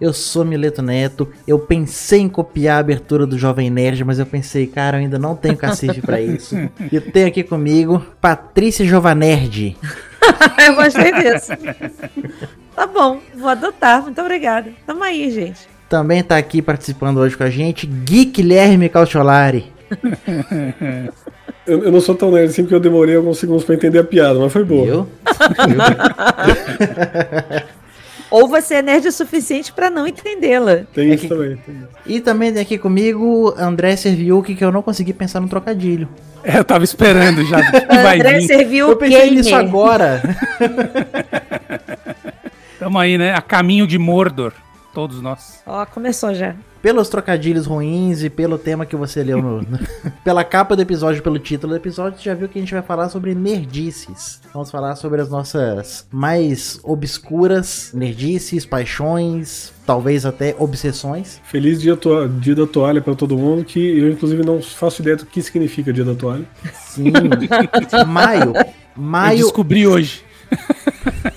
Eu sou Mileto Neto. Eu pensei em copiar a abertura do Jovem Nerd, mas eu pensei, cara, eu ainda não tenho cacife para isso. E eu tenho aqui comigo Patrícia Jovanerd. eu gostei disso. tá bom, vou adotar. Muito obrigada. Tamo aí, gente. Também tá aqui participando hoje com a gente Gui Guilherme Cautiolari. Eu, eu, não sou tão nerd assim porque eu demorei alguns segundos pra entender a piada, mas foi boa. Eu? Ou você é nerd o suficiente para não entendê-la. Tem é isso também. Tem E também tem aqui comigo André Serviuki, que eu não consegui pensar no trocadilho. É, eu tava esperando já. André Serviuki. Eu pensei nisso agora. Tamo aí, né? A caminho de Mordor. Todos nós. Ó, começou já pelos trocadilhos ruins e pelo tema que você leu no, pela capa do episódio, pelo título do episódio, você já viu que a gente vai falar sobre nerdices. Vamos falar sobre as nossas mais obscuras nerdices, paixões, talvez até obsessões. Feliz dia, dia da toalha para todo mundo, que eu inclusive não faço ideia do que significa dia da toalha. Sim. maio. Maio. Eu descobri hoje.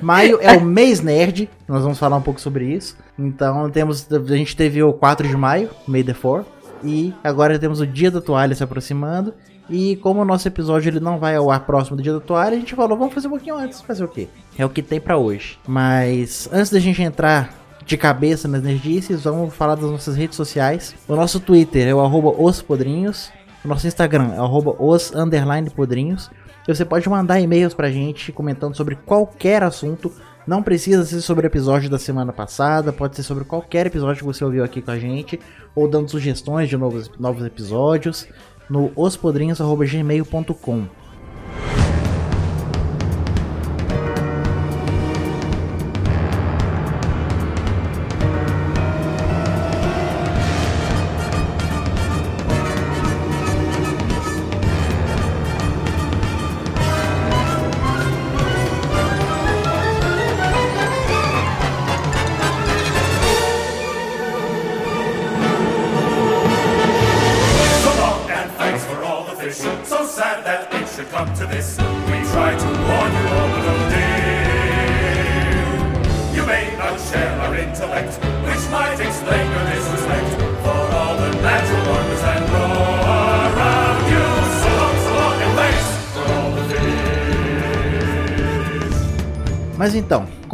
Maio é o mês nerd, nós vamos falar um pouco sobre isso. Então temos, a gente teve o 4 de maio, May the 4 e agora temos o dia da toalha se aproximando. E como o nosso episódio ele não vai ao ar próximo do dia da toalha, a gente falou, vamos fazer um pouquinho antes, fazer o quê? É o que tem para hoje. Mas antes da gente entrar de cabeça nas nerdices, vamos falar das nossas redes sociais. O nosso Twitter é o arroba ospodrinhos. O nosso Instagram é o arroba os podrinhos. Você pode mandar e-mails pra gente comentando sobre qualquer assunto. Não precisa ser sobre o episódio da semana passada, pode ser sobre qualquer episódio que você ouviu aqui com a gente, ou dando sugestões de novos, novos episódios no ospodrinhos.gmail.com.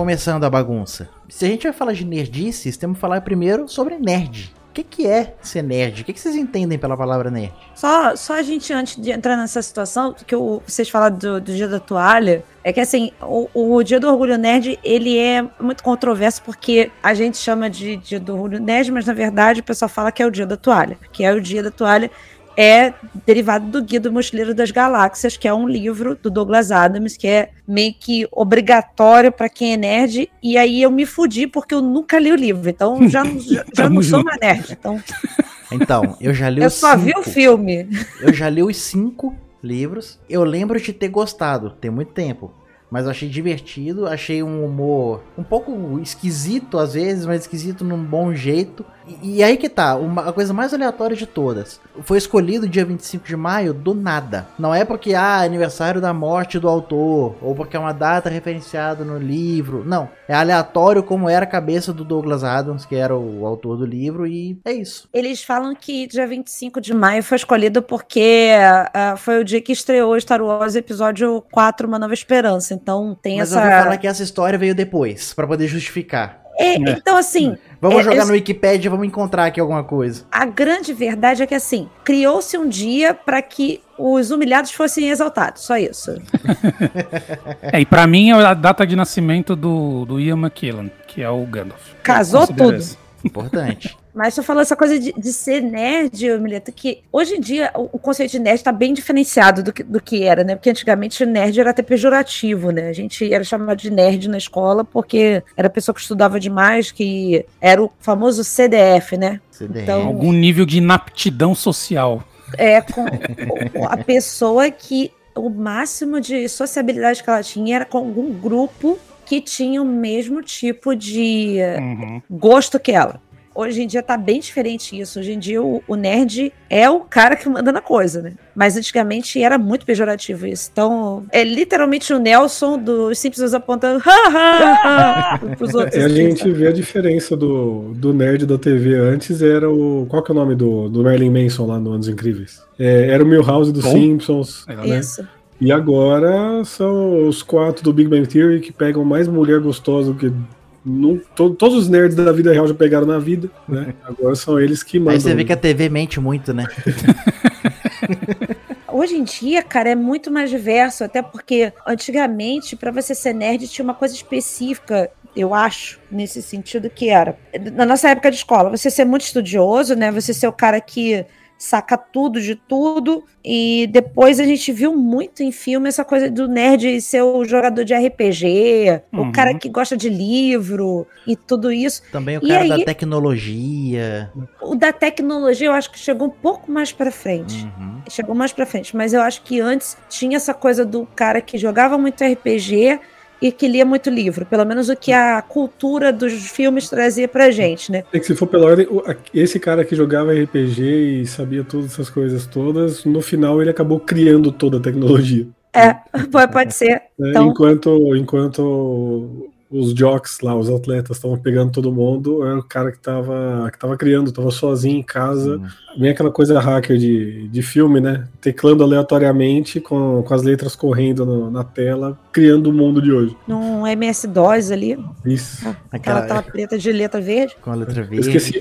começando a bagunça. Se a gente vai falar de nerdices, temos que falar primeiro sobre nerd. O que, que é ser nerd? O que, que vocês entendem pela palavra nerd? Só, só a gente, antes de entrar nessa situação, que vocês falaram do, do dia da toalha, é que assim, o, o, Dia do Orgulho Nerd, ele é muito controverso porque a gente chama de Dia do Orgulho Nerd, mas na verdade o pessoal fala que é o Dia da Toalha, que é o Dia da Toalha é derivado do Guia do Mochileiro das Galáxias, que é um livro do Douglas Adams, que é meio que obrigatório para quem é nerd. E aí eu me fudi porque eu nunca li o livro, então já, já, já não sou mais nerd. Então, então eu já li Eu só cinco. vi o filme. Eu já li os cinco livros. Eu lembro de ter gostado, tem muito tempo. Mas eu achei divertido, achei um humor um pouco esquisito às vezes, mas esquisito num bom jeito. E, e aí que tá, uma, a coisa mais aleatória de todas. Foi escolhido dia 25 de maio do nada. Não é porque, ah, é aniversário da morte do autor, ou porque é uma data referenciada no livro. Não. É aleatório como era a cabeça do Douglas Adams, que era o autor do livro, e é isso. Eles falam que dia 25 de maio foi escolhido porque uh, foi o dia que estreou Star Wars Episódio 4, Uma Nova Esperança. Então tem Mas essa. Mas eu vou falar que essa história veio depois, para poder justificar. É, é, então, assim. Vamos é, jogar é, no Wikipedia, vamos encontrar aqui alguma coisa. A grande verdade é que, assim, criou-se um dia para que os humilhados fossem exaltados, só isso. é, e para mim é a data de nascimento do, do Ian McKellen, que é o Gandalf. Casou tudo. Importante. Mas você falou essa coisa de, de ser nerd, Mileta, que hoje em dia o, o conceito de nerd está bem diferenciado do que, do que era, né? Porque antigamente nerd era até pejorativo, né? A gente era chamado de nerd na escola porque era pessoa que estudava demais, que era o famoso CDF, né? CDF. Então, Algum nível de inaptidão social. é com a pessoa que o máximo de sociabilidade que ela tinha era com algum grupo que tinha o mesmo tipo de Uhum. gosto que ela. Hoje em dia tá bem diferente isso. Hoje em dia o, o nerd é o cara que manda na coisa, né? Mas antigamente era muito pejorativo isso. Então, é literalmente o Nelson dos Simpsons apontando ha, ha, ha, pros outros. É, a assim, gente vê a diferença do, do nerd da TV antes era o. Qual que é o nome do, do Merlin Manson lá no Anos Incríveis? É, era o Milhouse dos Bom. Simpsons. É, né? Isso. E agora são os quatro do Big Bang Theory que pegam mais mulher gostosa do que. Nu- to- todos os nerds da vida real já pegaram na vida, né? Agora são eles que mandam. Aí você vê que a TV mente muito, né? Hoje em dia, cara, é muito mais diverso, até porque antigamente, pra você ser nerd, tinha uma coisa específica, eu acho, nesse sentido que era. Na nossa época de escola, você ser muito estudioso, né? Você ser o cara que saca tudo de tudo. E depois a gente viu muito em filme essa coisa do nerd ser o jogador de RPG, Uhum. o cara que gosta de livro e tudo isso. Também o E cara da aí- tecnologia. O da tecnologia eu acho que chegou um pouco mais pra frente. Uhum. Chegou mais pra frente, mas eu acho que antes tinha essa coisa do cara que jogava muito RPG e que lia muito livro, pelo menos o que a cultura dos filmes trazia pra gente, né? É que se for pela ordem, esse cara que jogava RPG e sabia todas essas coisas todas, no final ele acabou criando toda a tecnologia. É, pode- ser. né? Então- Enquanto, enquanto os jocks lá, os atletas, estavam pegando todo mundo, era o cara que estava que tava criando, estava sozinho em casa. Uhum. Bem aquela coisa hacker de, de filme, né? Teclando aleatoriamente com, com as letras correndo no- na tela, criando o mundo de hoje. Num MS-DOS ali, Isso. aquela Aquela, tela preta de letra verde. com a letra Eu verde. esqueci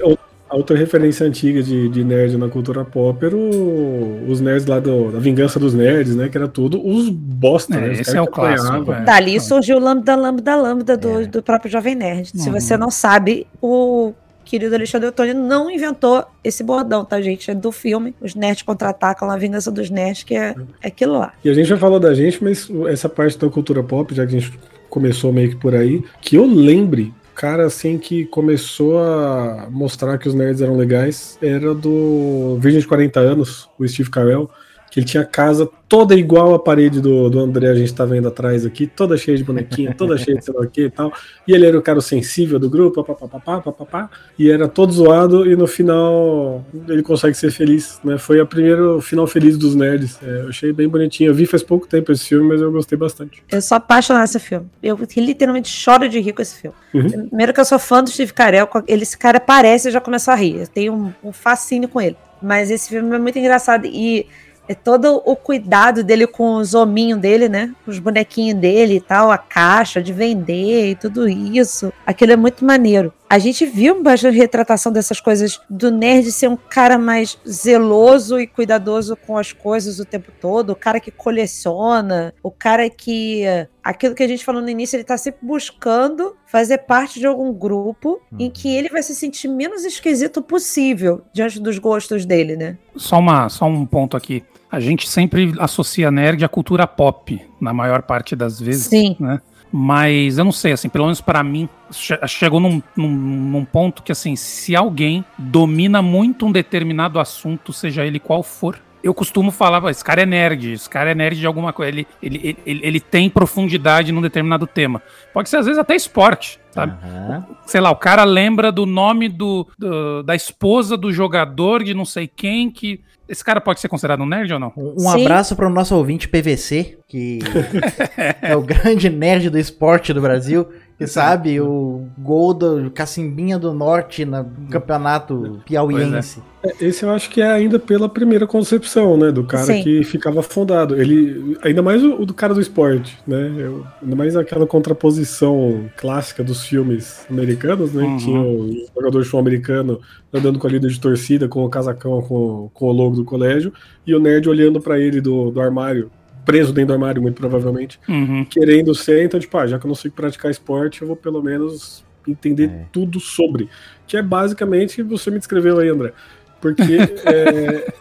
a outra referência antiga de, de nerd na cultura pop era o- os nerds lá do- da Vingança dos Nerds, né? Que era tudo os bosta, É, né? Os esse caras é o que clássico, é. Dali surgiu o lambda, lambda, lambda do, É. do próprio Jovem Nerd. Se Uhum. você não sabe, o querido Alexandre Ottoni não inventou esse bordão, tá, gente? É do filme. Os nerds contra-atacam a vingança dos nerds, que é, é aquilo lá. E a gente já falou da gente, mas essa parte da cultura pop, já que a gente começou meio que por aí, que eu lembre, cara assim que começou a mostrar que os nerds eram legais, era do Virgem de 40 anos, o Steve Carell, que ele tinha a casa toda igual a parede do, do André, a gente tá vendo atrás aqui, toda cheia de bonequinha, toda cheia de sei lá o que e tal. E ele era o cara sensível do grupo, papapá, papapá, e era todo zoado, e no final ele consegue ser feliz, né? Foi a primeiro final feliz dos nerds. É, eu achei bem bonitinho. Eu vi faz pouco tempo esse filme, mas eu gostei bastante. Eu sou apaixonada nesse filme. Eu literalmente choro de rir com esse filme. Uhum. Primeiro que eu sou fã do Steve Carell. Ele, esse cara aparece e eu já começo a rir. Eu tenho um, um fascínio com ele. Mas esse filme é muito engraçado. E é todo o cuidado dele com os hominhos dele, né? Os bonequinhos dele e tal, a caixa de vender e tudo isso. Aquilo é muito maneiro. A gente viu bastante retratação dessas coisas do nerd ser um cara mais zeloso e cuidadoso com as coisas o tempo todo, o cara que coleciona, o cara que aquilo que a gente falou no início, ele tá sempre buscando fazer parte de algum grupo em que ele vai se sentir menos esquisito possível diante dos gostos dele, né? Só, uma, só um ponto aqui. A gente sempre associa nerd à cultura pop, na maior parte das vezes. Sim. Né? Mas eu não sei, assim, pelo menos pra mim, che- chegou num, num, num ponto que, assim, se alguém domina muito um determinado assunto, seja ele qual for, eu costumo falar, "Pô, esse cara é nerd, esse cara é nerd de alguma coisa, ele, ele, ele, ele- tem profundidade num determinado tema. Pode ser, às vezes, até esporte, sabe? Aham. sei lá, o cara lembra do nome do, do- da esposa do jogador de não sei quem que. Esse cara pode ser considerado um nerd ou não? Um, Sim. abraço para o nosso ouvinte PVC, que é o grande nerd do esporte do Brasil, sabe o gol do Cacimbinha do Norte no campeonato piauiense. É, Esse eu acho que é ainda pela primeira concepção, né? Do cara Sim. que ficava afundado. Ele, ainda mais o, o do cara do esporte, né? Eu- ainda mais aquela contraposição clássica dos filmes americanos, né? Uhum. Que tinha o jogador de futebol americano andando com a líder de torcida, com o casacão, com, com o logo do colégio, e o nerd olhando pra ele do, do armário, preso dentro do armário, muito provavelmente, Uhum. querendo ser, então, tipo, ah, já que eu não sei praticar esporte, eu vou pelo menos entender É. tudo sobre. Que é basicamente você me descreveu aí, André. Porque é,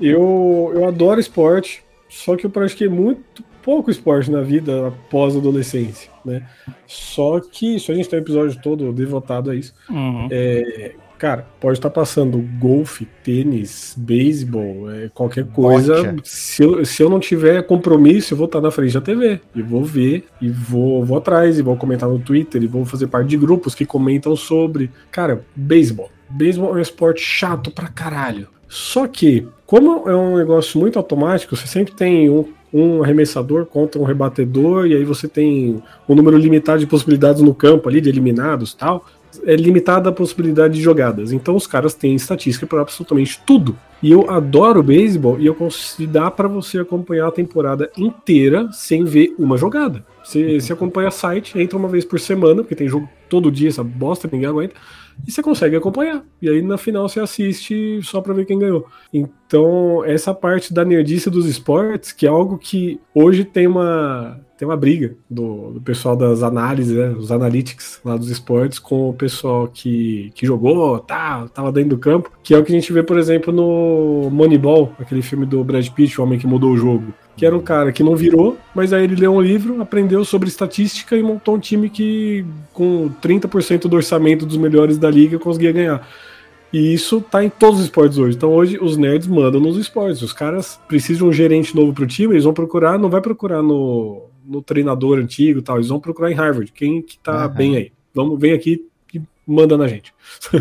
eu, eu adoro esporte, só que eu pratiquei muito pouco esporte na vida após a adolescência, né? Só que, isso a gente tem um episódio todo devotado a isso. Uhum. Cara, pode estar passando golfe, tênis, beisebol, é, qualquer coisa. Se eu, se eu não tiver compromisso, eu vou estar na frente da TV. E vou ver, e vou, vou atrás, e vou comentar no Twitter, e vou fazer parte de grupos que comentam sobre. Cara, beisebol. Beisebol é um esporte chato pra caralho. Só que, como é um negócio muito automático, você sempre tem um, um arremessador contra um rebatedor, e aí você tem um número limitado de possibilidades no campo ali, de eliminados tal é limitada a possibilidade de jogadas. Então os caras têm estatística para absolutamente tudo. E eu adoro beisebol e eu consigo dar para você acompanhar a temporada inteira sem ver uma jogada. Você, você acompanha site, entra uma vez por semana, porque tem jogo todo dia, essa bosta, ninguém aguenta e você consegue acompanhar. E aí na final você assiste só para ver quem ganhou. Então, essa parte da nerdice dos esportes, que é algo que hoje tem uma tem uma briga do, do pessoal das análises, né, os analytics lá dos esportes, com o pessoal que, que jogou, tá, tava dentro do campo, que é o que a gente vê, por exemplo, no Moneyball, aquele filme do Brad Pitt, o homem que mudou o jogo que era um cara que não virou, mas aí ele leu um livro, aprendeu sobre estatística e montou um time que, com 30% do orçamento dos melhores da liga, conseguia ganhar. E isso tá em todos os esportes hoje. Então hoje os nerds mandam nos esportes. Os caras precisam de um gerente novo pro time, eles vão procurar, não vai procurar no, no treinador antigo tal, eles vão procurar em Harvard, quem que tá uhum. bem aí. Vamos, vem aqui e manda na gente.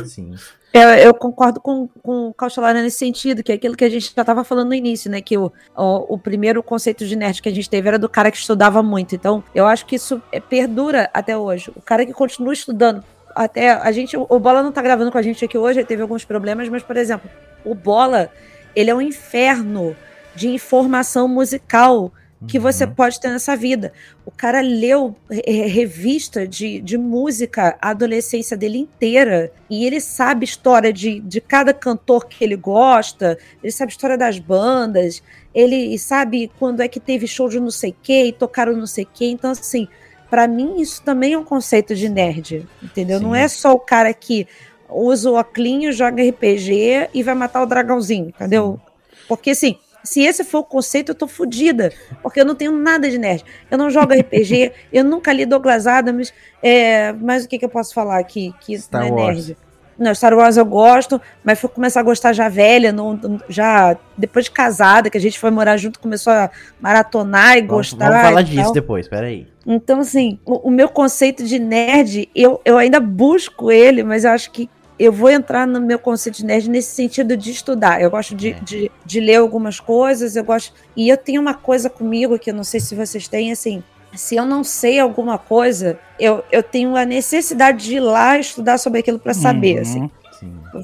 Sim. Eu, eu, concordo com, com o Cautelara nesse sentido, que é aquilo que a gente já estava falando no início, né? Que o, o, o, primeiro conceito de nerd que a gente teve era do cara que estudava muito. Então, eu acho que isso é, perdura até hoje. O cara que continua estudando. Até a gente, o Bola não está gravando com a gente aqui hoje, ele teve alguns problemas, mas, por exemplo, o Bola, ele é um inferno de informação musical que você uhum. pode ter nessa vida. O cara leu revista de, de música a adolescência dele inteira e ele sabe história de, de cada cantor que ele gosta, ele sabe história das bandas, ele sabe quando é que teve show de não sei que e tocaram não sei que. Então, assim, para mim isso também é um conceito de nerd, entendeu? Sim. Não é só o cara que usa o óculos, joga RPG e vai matar o dragãozinho, entendeu? Porque, assim se esse for o conceito, eu tô fodida, porque eu não tenho nada de nerd. Eu não jogo RPG, eu nunca li Douglas Adams, é, mas o que, que eu posso falar aqui que Star não é Wars. nerd? Não, Star Wars eu gosto, mas fui começar a gostar já velha, não, já depois de casada, que a gente foi morar junto, começou a maratonar e vamos, gostar. Vamos falar disso tal. depois, peraí. Então, assim, o, o, meu conceito de nerd, eu, eu ainda busco ele, mas eu acho que eu vou entrar no meu conceito de nerd nesse sentido de estudar. Eu gosto de, é. de, de, ler algumas coisas, eu gosto. E eu tenho uma coisa comigo que eu não sei se vocês têm, assim. Se eu não sei alguma coisa, eu, eu tenho a necessidade de ir lá estudar sobre aquilo para saber. Uhum. Assim.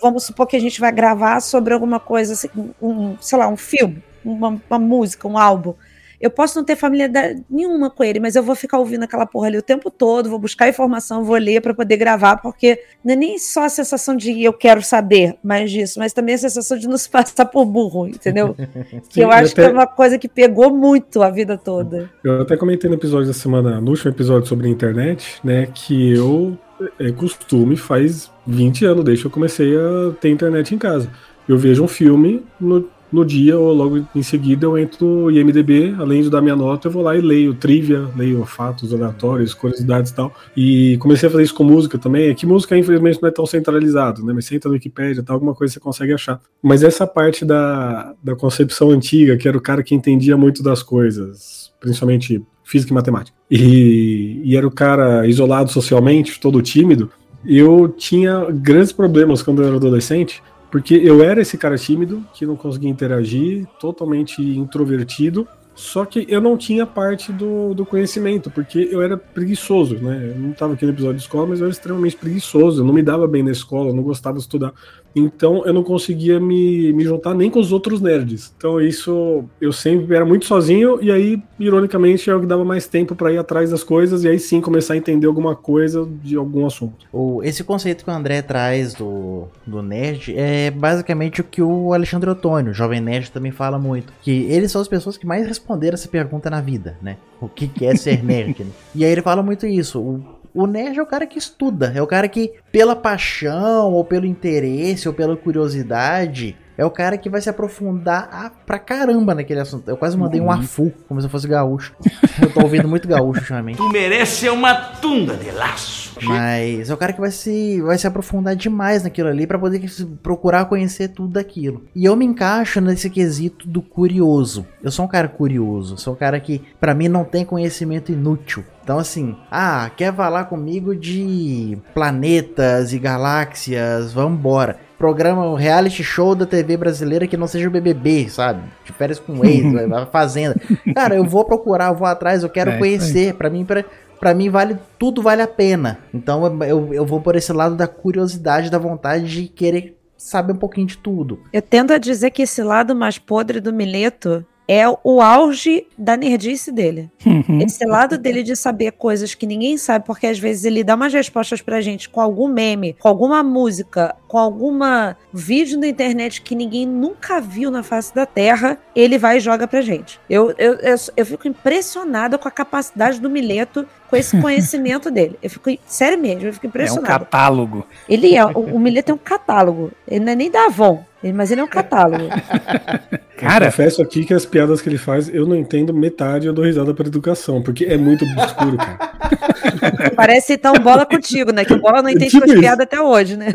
Vamos supor que a gente vai gravar sobre alguma coisa, assim, um, sei lá, um filme, uma, uma música, um álbum. Eu posso não ter família nenhuma com ele, mas eu vou ficar ouvindo aquela porra ali o tempo todo, vou buscar informação, vou ler para poder gravar, porque não é nem só a sensação de eu quero saber mais disso, mas também a sensação de não se passar por burro, entendeu? Sim, que eu acho até... que é uma coisa que pegou muito a vida toda. Eu até comentei no episódio da semana, no último episódio sobre a internet, né, que eu é costume faz 20 anos, desde que eu comecei a ter internet em casa. Eu vejo um filme, no no dia ou logo em seguida eu entro no IMDB, além de dar minha nota, eu vou lá e leio trivia, leio fatos aleatórios, curiosidades e tal. E comecei a fazer isso com música também. É que música, infelizmente, não é tão centralizado, né? Mas você entra no Wikipedia, tal, alguma coisa você consegue achar. Mas essa parte da, da concepção antiga, que era o cara que entendia muito das coisas, principalmente física e matemática, e, e era o cara isolado socialmente, todo tímido, eu tinha grandes problemas quando eu era adolescente, porque eu era esse cara tímido, que não conseguia interagir, totalmente introvertido, só que eu não tinha parte do, do conhecimento, porque eu era preguiçoso, né? Eu não estava aqui no episódio de escola, mas eu era extremamente preguiçoso, eu não me dava bem na escola, eu não gostava de estudar. Então eu não conseguia me, me juntar nem com os outros nerds. Então isso eu sempre era muito sozinho, e aí, ironicamente, é o que dava mais tempo para ir atrás das coisas, e aí sim começar a entender alguma coisa de algum assunto. Esse conceito que o André traz do, do nerd é basicamente o que o Alexandre Otônio, jovem nerd, também fala muito. Que eles são as pessoas que mais responder essa pergunta na vida, né? O que, que é ser nerd? né? E aí ele fala muito isso. O, o nerd é o cara que estuda, é o cara que, pela paixão, ou pelo interesse, ou pela curiosidade, é o cara que vai se aprofundar a, pra caramba naquele assunto. Eu quase mandei um afu, como se eu fosse gaúcho. eu tô ouvindo muito gaúcho ultimamente. Tu merece uma tunda de laço. Mas é o cara que vai se, vai se aprofundar demais naquilo ali pra poder procurar conhecer tudo daquilo. E eu me encaixo nesse quesito do curioso. Eu sou um cara curioso, sou um cara que pra mim não tem conhecimento inútil. Então, assim, ah, quer falar comigo de planetas e galáxias? Vambora. Programa, um reality show da TV brasileira que não seja o BBB, sabe? De férias com ex, a Fazenda. Cara, eu vou procurar, eu vou atrás, eu quero é, conhecer. Para mim, pra, pra mim vale tudo vale a pena. Então eu, eu vou por esse lado da curiosidade, da vontade de querer saber um pouquinho de tudo. Eu tendo a dizer que esse lado mais podre do Mileto é o auge da nerdice dele. Uhum. Esse lado dele de saber coisas que ninguém sabe, porque às vezes ele dá umas respostas pra gente com algum meme, com alguma música, com alguma vídeo na internet que ninguém nunca viu na face da Terra, ele vai e joga pra gente. Eu, eu, eu, eu fico impressionada com a capacidade do Mileto com esse conhecimento dele. Eu fico, sério mesmo, eu fico impressionada. É um catálogo. Ele é, o, o Mileto é um catálogo. Ele não é nem da Avon, mas ele é um catálogo. Cara, eu confesso aqui que as piadas que ele faz, eu não entendo metade, eu dou risada para educação, porque é muito obscuro, cara. Parece então bola contigo, né? Que o bola não entende tipo suas piadas até hoje, né?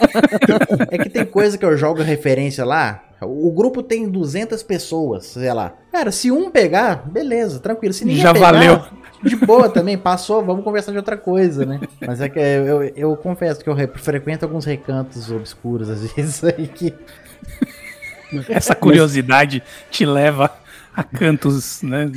é que tem coisa que eu jogo referência lá, o grupo tem 200 pessoas, sei lá. Cara, se um pegar, beleza, tranquilo. Se ninguém Já pegar, valeu. De boa também, passou, vamos conversar de outra coisa, né? Mas é que eu, eu, eu confesso que eu frequento alguns recantos obscuros, às vezes, aí que. Essa curiosidade te leva a cantos né,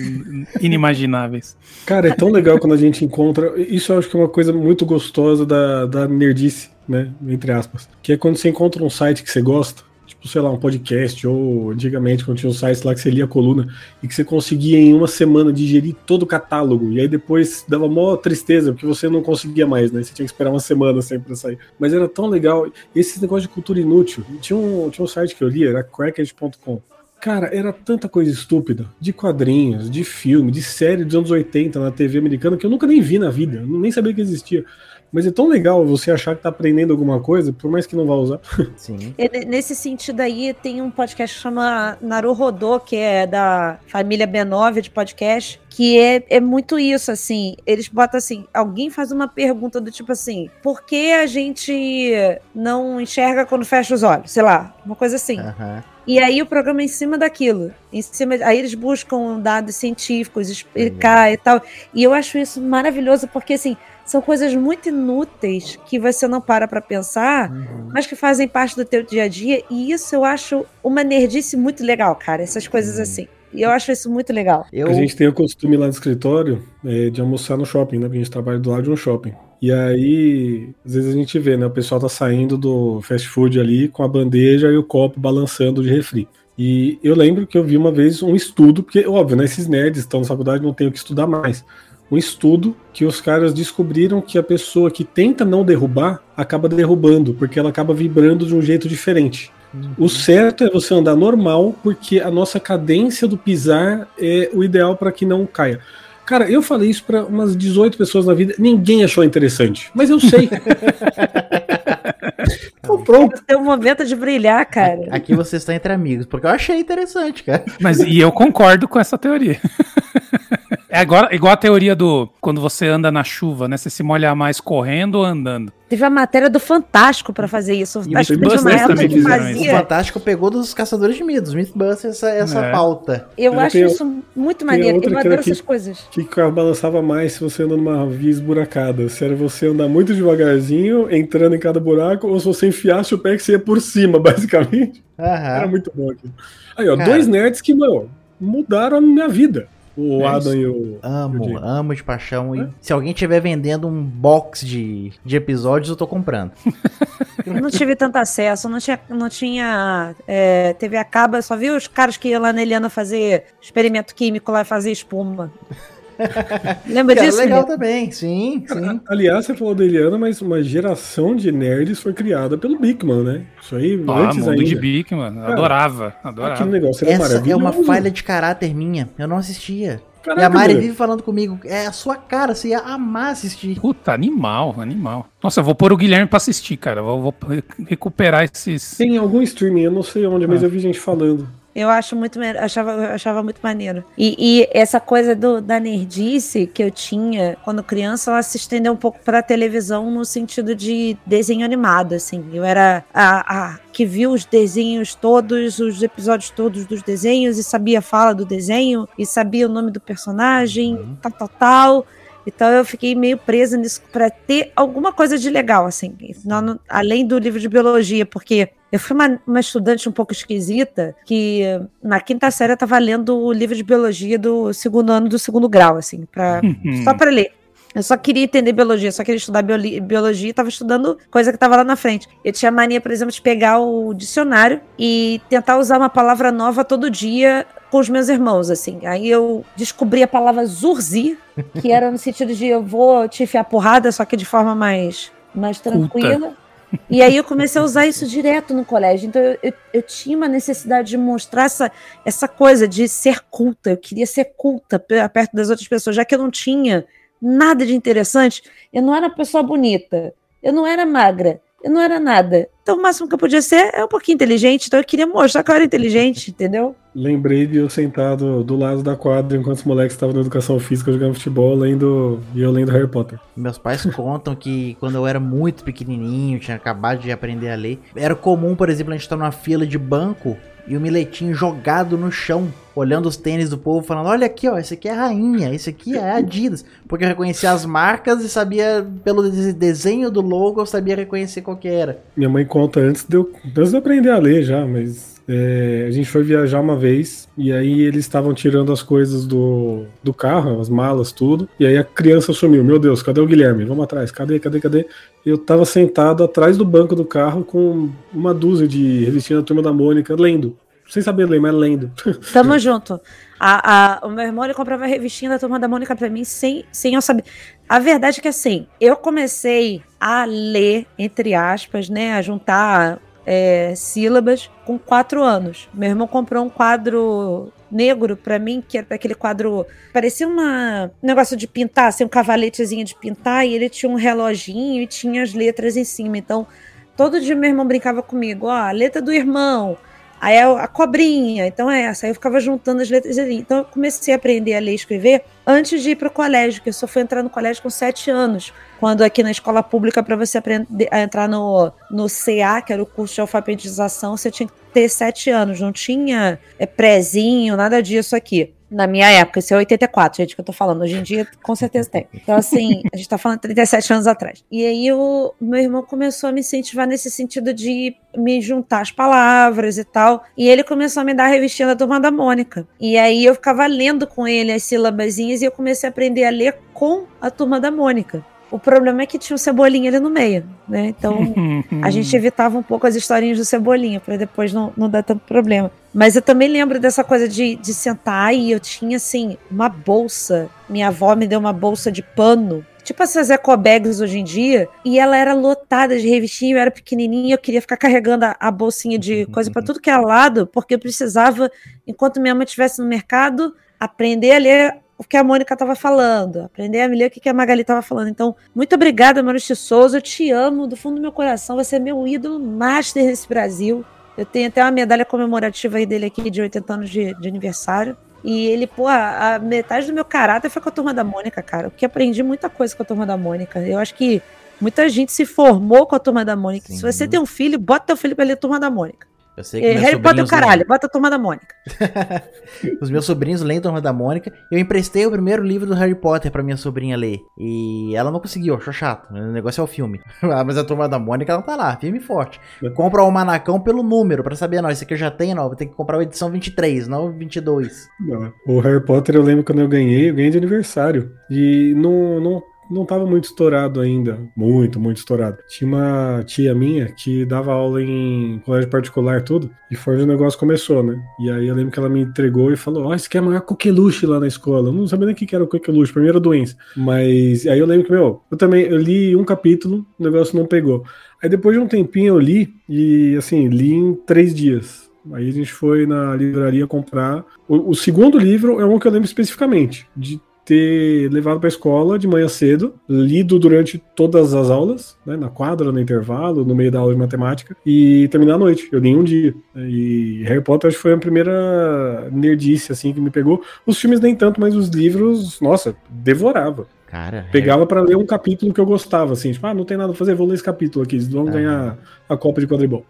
inimagináveis. Cara, é tão legal quando a gente encontra. Isso eu acho que é uma coisa muito gostosa da, da nerdice, né? Entre aspas. Que é quando você encontra um site que você gosta tipo, sei lá, um podcast, ou antigamente quando tinha um site lá que você lia a coluna e que você conseguia em uma semana digerir todo o catálogo, e aí depois dava mó tristeza, porque você não conseguia mais, né? Você tinha que esperar uma semana sempre pra sair. Mas era tão legal. Esse negócio de cultura inútil. Tinha um, tinha um site que eu lia, era cracked.com. Cara, era tanta coisa estúpida, de quadrinhos, de filme, de série dos anos 80 na TV americana, que eu nunca nem vi na vida, nem sabia que existia. Mas é tão legal você achar que tá aprendendo alguma coisa, por mais que não vá usar. Sim. nesse sentido aí, tem um podcast que chama Naru Rodô, que é da família B9 de podcast, que é, é muito isso, assim. Eles botam assim: alguém faz uma pergunta do tipo assim, por que a gente não enxerga quando fecha os olhos? Sei lá, uma coisa assim. Uhum. E aí o programa é em cima daquilo. Em cima, aí eles buscam dados científicos, explicar e tal. E eu acho isso maravilhoso, porque assim, são coisas muito inúteis que você não para para pensar, uhum. mas que fazem parte do teu dia a dia. E isso eu acho uma nerdice muito legal, cara. Essas coisas uhum. assim. E eu acho isso muito legal. Eu... A gente tem o costume lá no escritório é, de almoçar no shopping, né? Porque a gente trabalha do lado de um shopping. E aí, às vezes a gente vê, né? O pessoal tá saindo do fast food ali com a bandeja e o copo balançando de refri. E eu lembro que eu vi uma vez um estudo, porque, óbvio, né? Esses nerds estão na faculdade, não tem o que estudar mais um estudo que os caras descobriram que a pessoa que tenta não derrubar acaba derrubando, porque ela acaba vibrando de um jeito diferente. Uhum. O certo é você andar normal, porque a nossa cadência do pisar é o ideal para que não caia. Cara, eu falei isso para umas 18 pessoas na vida, ninguém achou interessante, mas eu sei. Então, pronto. Tem um momento de brilhar, cara. Aqui você está entre amigos, porque eu achei interessante, cara. Mas e eu concordo com essa teoria. É agora, igual a teoria do quando você anda na chuva, né? Você se molha mais correndo ou andando? Teve a matéria do Fantástico para fazer isso. O Mythbusters também que fazia. O Fantástico pegou dos Caçadores de Mitos, Mythbusters, essa, essa é. pauta. Eu, acho isso muito maneiro. Eu adoro essas que, coisas. Que o carro balançava mais se você anda numa via esburacada. Se era você andar muito devagarzinho, entrando em cada buraco, ou se você enfiasse o pé que você ia por cima, basicamente. Aham. Era muito bom aqui. Aí, ó, Cara. dois nerds que, mano, mudaram a minha vida. O é Adam e o. Amo, e o amo de paixão. É? E se alguém estiver vendendo um box de, de episódios, eu tô comprando. Eu não tive tanto acesso, não tinha, não tinha é, TV a cabo, só vi os caras que iam lá na Eliana fazer experimento químico lá fazer espuma. Lembra disso? legal também, sim, sim. Aliás, você falou da Eliana, mas uma geração de nerds foi criada pelo Bigman, né? Isso aí ah, antes mundo ainda. de Bigman, adorava, adorava. Aquele negócio era Essa é uma falha de caráter minha, eu não assistia. e a Mari vive falando comigo, é a sua cara, você ia amar assistir. Puta, animal, animal. Nossa, eu vou pôr o Guilherme pra assistir, cara. Vou, vou recuperar esses. Tem algum streaming, eu não sei onde, mas ah. eu vi gente falando. Eu acho muito achava, achava muito maneiro. E, e, essa coisa do, da nerdice que eu tinha quando criança, ela se estendeu um pouco pra televisão no sentido de desenho animado, assim. Eu era a, a que viu os desenhos todos, os episódios todos dos desenhos e sabia a fala do desenho e sabia o nome do personagem, uhum. tal, tal, tal. Então eu fiquei meio presa nisso para ter alguma coisa de legal, assim, não, além do livro de biologia, porque eu fui uma, uma, estudante um pouco esquisita que na quinta série eu tava lendo o livro de biologia do segundo ano do segundo grau, assim, pra, uhum. só para ler. Eu só queria entender biologia, só queria estudar biologia e tava estudando coisa que tava lá na frente. Eu tinha mania, por exemplo, de pegar o dicionário e tentar usar uma palavra nova todo dia com os meus irmãos, assim. Aí eu descobri a palavra zurzi, que era no sentido de eu vou te enfiar porrada, só que de forma mais, mais tranquila. Puta. E aí eu comecei a usar isso direto no colégio. Então eu, eu, eu, tinha uma necessidade de mostrar essa, essa coisa de ser culta. Eu queria ser culta perto das outras pessoas, já que eu não tinha nada de interessante. Eu não era uma pessoa bonita, eu não era magra, eu não era nada. Então, o máximo que eu podia ser é um pouquinho inteligente. Então, eu queria mostrar que eu era inteligente, entendeu? Lembrei de eu sentado do lado da quadra enquanto os moleques estavam na educação física jogando futebol, lendo e eu lendo Harry Potter. Meus pais contam que quando eu era muito pequenininho, tinha acabado de aprender a ler, era comum, por exemplo, a gente estar numa fila de banco e o Miletinho jogado no chão, olhando os tênis do povo, falando: Olha aqui, ó, esse aqui é rainha, esse aqui é Adidas. Porque eu reconhecia as marcas e sabia, pelo desenho do logo, eu sabia reconhecer qual que era. Minha mãe conta antes de eu, antes de eu aprender a ler já, mas é, a gente foi viajar uma vez e aí eles estavam tirando as coisas do, do carro, as malas, tudo. E aí a criança sumiu. Meu Deus, cadê o Guilherme? Vamos atrás, cadê, cadê, cadê? Eu tava sentado atrás do banco do carro com uma dúzia de revistinha da turma da Mônica lendo. Sem saber ler, mas lendo. Tamo junto. A, a, o meu irmão ele comprava a revistinha da turma da Mônica pra mim sem, sem eu saber. A verdade é que assim, eu comecei a ler, entre aspas, né? A juntar é, sílabas com quatro anos. Meu irmão comprou um quadro negro para mim, que era aquele quadro. Parecia uma, um negócio de pintar, assim, um cavaletezinho de pintar, e ele tinha um reloginho e tinha as letras em cima. Então, todo dia meu irmão brincava comigo: ó, letra do irmão. Aí a, cobrinha, então é essa. Aí eu ficava juntando as letras ali. Então eu comecei a aprender a ler e escrever antes de ir para o colégio, que eu só fui entrar no colégio com sete anos. Quando aqui na escola pública, para você aprender a entrar no, no CA, que era o curso de alfabetização, você tinha que ter sete anos. Não tinha é, prézinho, nada disso aqui na minha época, isso é 84, gente, que eu tô falando. Hoje em dia, com certeza tem. Então, assim, a gente tá falando 37 anos atrás. E aí, o meu irmão começou a me incentivar nesse sentido de me juntar as palavras e tal. E ele começou a me dar a revistinha da Turma da Mônica. E aí, eu ficava lendo com ele as sílabazinhas e eu comecei a aprender a ler com a Turma da Mônica. O problema é que tinha o Cebolinha ali no meio, né? Então a gente evitava um pouco as historinhas do Cebolinha para depois não, não dar tanto problema. Mas eu também lembro dessa coisa de, de sentar e eu tinha assim uma bolsa. Minha avó me deu uma bolsa de pano tipo essas ecobags hoje em dia, e ela era lotada de revistinha, eu era pequenininha, eu queria ficar carregando a, a bolsinha de coisa para tudo que é lado, porque eu precisava, enquanto minha mãe estivesse no mercado, aprender a ler o que a Mônica estava falando, aprender a ler o que a Magali estava falando. Então, muito obrigada, Maurício Souza. Eu te amo do fundo do meu coração. Você é meu ídolo master nesse Brasil. Eu tenho até uma medalha comemorativa aí dele aqui de 80 anos de, de aniversário. E ele, pô, a, a, metade do meu caráter foi com a turma da Mônica, cara. Porque aprendi muita coisa com a turma da Mônica. Eu acho que muita gente se formou com a turma da Mônica. Sim. Se você tem um filho, bota teu filho pra ler a turma da Mônica. Eu sei que é, Harry Potter é o caralho, bota a Turma da Mônica. Os meus sobrinhos leem Turma da Mônica. Eu emprestei o primeiro livro do Harry Potter pra minha sobrinha ler. E ela não conseguiu, achou chato. O negócio é o filme. ah, mas a Turma da Mônica, ela tá lá, firme e forte. Compra o manacão pelo número, pra saber, não, esse aqui eu já tenho, não, vou ter que comprar a edição 23, não 22. Não. O Harry Potter, eu lembro quando eu ganhei, eu ganhei de aniversário. E não, não não estava muito estourado ainda. Muito, muito estourado. Tinha uma tia minha que dava aula em colégio particular, tudo. E foi onde o negócio começou, né? E aí eu lembro que ela me entregou e falou: Ó, oh, isso aqui é a maior coqueluche lá na escola. Eu não sabia nem o que era o coqueluche, primeira doença. Mas aí eu lembro que, meu, eu também eu li um capítulo, o negócio não pegou. Aí depois de um tempinho eu li, e assim, li em três dias. Aí a gente foi na livraria comprar. O, o segundo livro é um que eu lembro especificamente, de ter levado para a escola de manhã cedo, lido durante todas as aulas, né, na quadra, no intervalo, no meio da aula de matemática, e terminar à noite. Eu li um dia. E Harry Potter acho que foi a primeira nerdice assim que me pegou. Os filmes nem tanto, mas os livros, nossa, devorava. Cara, Pegava para ler um capítulo que eu gostava, assim, tipo, ah, não tem nada a fazer, vou ler esse capítulo aqui, eles vão Ah. ganhar a Copa de Quadribol.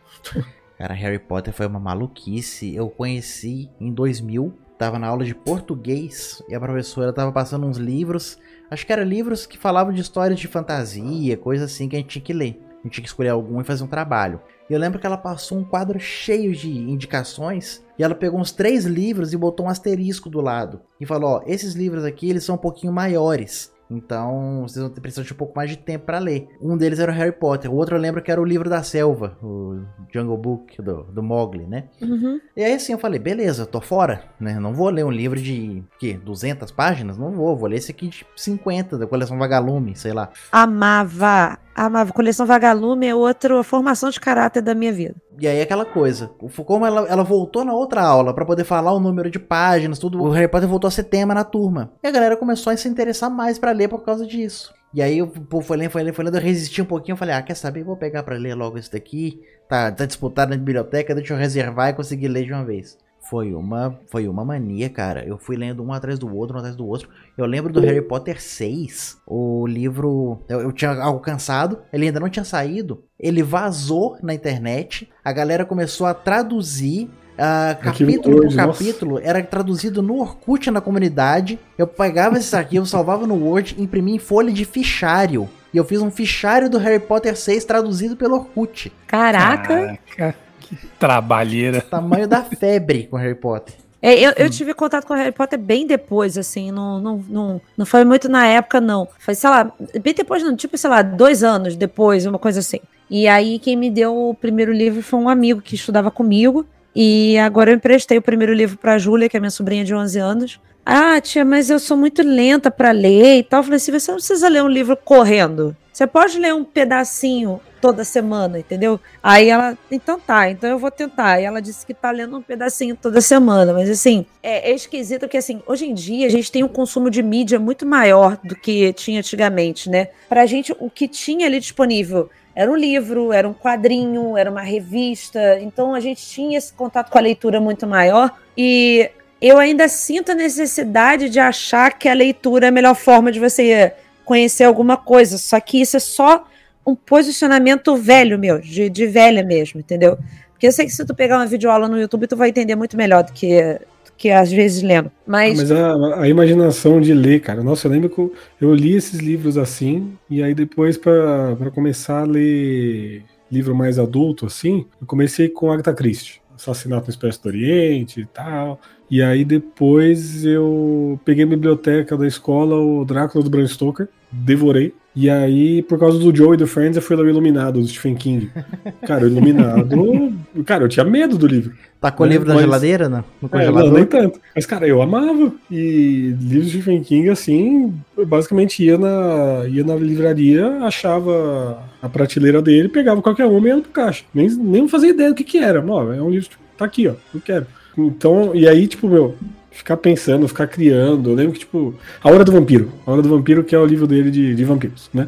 Cara, Harry Potter foi uma maluquice. Eu conheci em 2000, tava na aula de português e a professora tava passando uns livros. Acho que eram livros que falavam de histórias de fantasia, coisa assim que a gente tinha que ler. A gente tinha que escolher algum e fazer um trabalho. Eu lembro que ela passou um quadro cheio de indicações e ela pegou uns três livros e botou um asterisco do lado. E falou: Ó, esses livros aqui eles são um pouquinho maiores. Então, vocês vão ter precisar de um pouco mais de tempo pra ler. Um deles era o Harry Potter, o outro eu lembro que era o livro da selva, o Jungle Book do, do Mowgli, né? Uhum. E aí assim eu falei, beleza, tô fora, né? Não vou ler um livro de, que, 200 páginas? Não vou, vou ler esse aqui de 50, da coleção Vagalume, sei lá. Amava. Amava. Coleção Vagalume é outra formação de caráter da minha vida. E aí aquela coisa, como ela, ela voltou na outra aula pra poder falar o número de páginas, tudo, o Harry Potter voltou a ser tema na turma. E a galera começou a se interessar mais pra ler por causa disso. E aí o povo foi lendo, foi lendo, foi lendo, eu resisti um pouquinho, eu falei, ah, quer saber, vou pegar pra ler logo esse daqui, tá, tá disputado na biblioteca, deixa eu reservar e conseguir ler de uma vez. Foi uma, foi uma mania, cara. Eu fui lendo um atrás do outro, um atrás do outro. Eu lembro do Harry Potter 6, o livro. Eu, eu tinha alcançado, ele ainda não tinha saído. Ele vazou na internet, a galera começou a traduzir. Arquivo capítulo por nossa. capítulo era traduzido no Orkut na comunidade. Eu pegava esses arquivos, salvava no Word, imprimia em folha de fichário. E eu fiz um fichário do Harry Potter 6 traduzido pelo Orkut. Caraca. Caraca, que trabalheira. Tamanho da febre com Harry Potter. É, eu, eu tive contato com o Harry Potter bem depois, assim, não, não, não, não foi muito na época, não. Foi, sei lá, bem depois, não, tipo, sei lá, dois anos depois, uma coisa assim. E aí, quem me deu o primeiro livro foi um amigo que estudava comigo. E agora eu emprestei o primeiro livro pra Júlia, que é minha sobrinha de 11 anos. Ah, tia, mas eu sou muito lenta pra ler e tal. Eu falei assim: você não precisa ler um livro correndo. Você pode ler um pedacinho toda semana, entendeu? Aí ela, então tá, então eu vou tentar. E ela disse que tá lendo um pedacinho toda semana, mas assim, é, é esquisito porque assim, hoje em dia a gente tem um consumo de mídia muito maior do que tinha antigamente, né? Pra gente, o que tinha ali disponível era um livro, era um quadrinho, era uma revista, então a gente tinha esse contato com a leitura muito maior e eu ainda sinto a necessidade de achar que a leitura é a melhor forma de você conhecer alguma coisa, só que isso é só um posicionamento velho meu, de, de velha mesmo, entendeu? Porque eu sei que se tu pegar uma videoaula no YouTube, tu vai entender muito melhor do que, do que às vezes lendo. Mas, Mas a, a imaginação de ler, cara. Nossa, eu lembro que eu, eu li esses livros assim, e aí depois, pra começar a ler livro mais adulto, assim, eu comecei com Agatha Christie. Assassinato no Expresso do Oriente e tal. E aí depois eu peguei a biblioteca da escola, o Drácula do Bram Stoker, devorei. E aí, por causa do Joe e do Friends, eu fui o Iluminado, do Stephen King. Cara, o Iluminado. cara, eu tinha medo do livro. Tacou o É, livro na mas- geladeira, no, no É, congelador? não, nem tanto. Mas, cara, eu amava. E livros de Stephen King, assim, eu basicamente ia na, ia na livraria, achava a prateleira dele, pegava qualquer uma e ia pro caixa. Nem, nem fazia ideia do que que era. Ó, é um livro, tipo, tá aqui, ó, eu quero. Então, e aí, tipo, meu, ficar pensando, ficar criando. Eu lembro que, tipo, A Hora do Vampiro. A Hora do Vampiro, que é o livro dele de, de vampiros, né?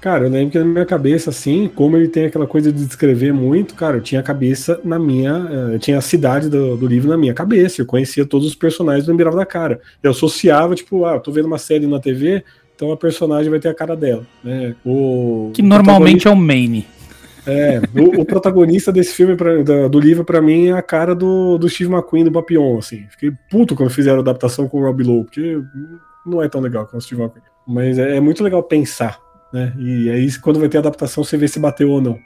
Cara, eu lembro que na minha cabeça, assim, como ele tem aquela coisa de descrever muito, cara, eu tinha a cabeça na minha. eh, Eu tinha a cidade do, do livro na minha cabeça. Eu conhecia todos os personagens e lembrava da cara. Eu associava, tipo, ah, eu tô vendo uma série na TV, então a personagem vai ter a cara dela. Né? O, Que normalmente é o Maine. É, o, o protagonista desse filme, pra- da- do livro, pra mim, é a cara do, do Steve McQueen do Papillon, assim. Fiquei puto quando fizeram a adaptação com o Rob Lowe, porque não é tão legal como o Steve McQueen. Mas é, é muito legal pensar, né? E aí, quando vai ter adaptação, você vê se bateu ou não.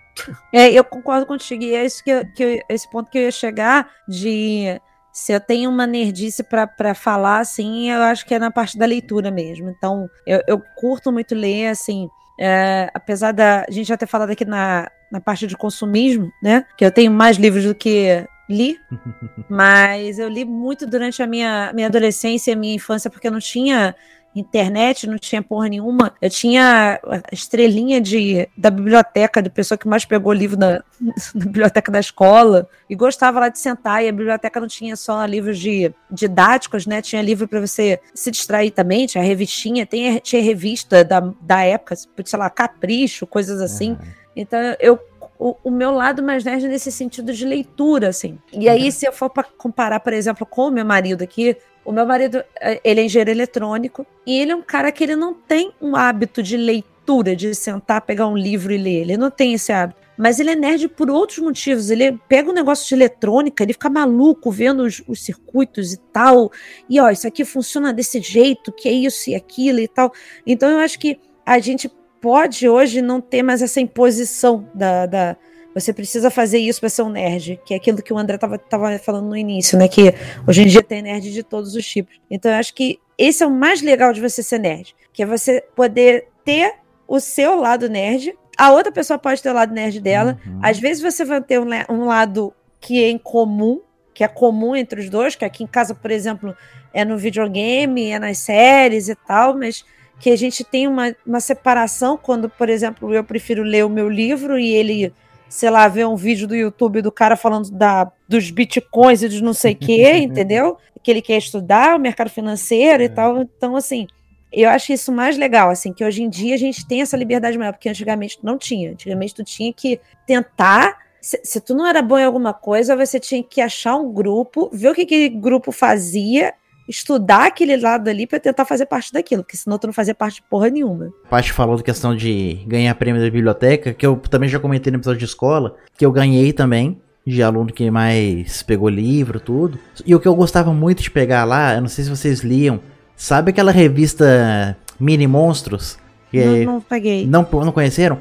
É, eu concordo contigo. E é isso que, eu- que eu- esse ponto que eu ia chegar de se eu tenho uma nerdice pra falar, assim, eu acho que é na parte da leitura mesmo. Então, eu, eu curto muito ler, assim, é, apesar da a gente já ter falado aqui na, na parte de consumismo, né? Que eu tenho mais livros do que li, mas eu li muito durante a minha, minha adolescência e a minha infância, porque eu não tinha internet, não tinha porra nenhuma. Eu tinha a estrelinha de, da biblioteca, de pessoa que mais pegou livro na, na biblioteca da escola, e gostava lá de sentar, e a biblioteca não tinha só livros de didáticos, né? Tinha livro para você se distrair também, tinha revistinha, tem, tinha revista da, da época, sei lá, Capricho, coisas assim. Então eu o, o, meu lado mais nerd nesse sentido de leitura, assim. E aí, se eu for para comparar, por exemplo, com o meu marido aqui, o meu marido, eh, ele é engenheiro eletrônico e ele é um cara que ele não tem um hábito de leitura, de sentar, pegar um livro e ler. Ele não tem esse hábito. Mas ele é nerd por outros motivos. Ele pega um negócio de eletrônica, ele fica maluco vendo os, os circuitos e tal. E ó, isso aqui funciona desse jeito, que é isso e aquilo e tal. Então eu acho que a gente pode hoje não ter mais essa imposição da, da você precisa fazer isso para ser um nerd, que é aquilo que o André estava tava falando no início, né? Que hoje em dia tem nerd de todos os tipos. Então eu acho que esse é o mais legal de você ser nerd, que é você poder ter o seu lado nerd. A outra pessoa pode ter o lado nerd dela. Uhum. Às vezes você vai ter um, um lado que é em comum, que é comum entre os dois, que aqui em casa, por exemplo, é no videogame, é nas séries e tal, mas que a gente tem uma, uma separação quando, por exemplo, eu prefiro ler o meu livro e ele sei lá, ver um vídeo do YouTube do cara falando da, dos bitcoins e dos não sei o quê, entendeu? Que ele quer estudar o mercado financeiro é. e tal. Então, assim, eu acho isso mais legal, assim, que hoje em dia a gente tem essa liberdade maior, porque antigamente não tinha. Antigamente tu tinha que tentar. Se, se tu não era bom em alguma coisa, você tinha que achar um grupo, ver o que aquele grupo fazia estudar aquele lado ali para tentar fazer parte daquilo, porque senão tu não fazia parte de porra nenhuma. A Paty falou da questão de ganhar prêmio da biblioteca, que eu também já comentei no episódio de escola, que eu ganhei também, de aluno que mais pegou livro, tudo. E o que eu gostava muito de pegar lá, eu não sei se vocês liam, sabe aquela revista Mini Monstros? Que não, não peguei. Não, não conheceram?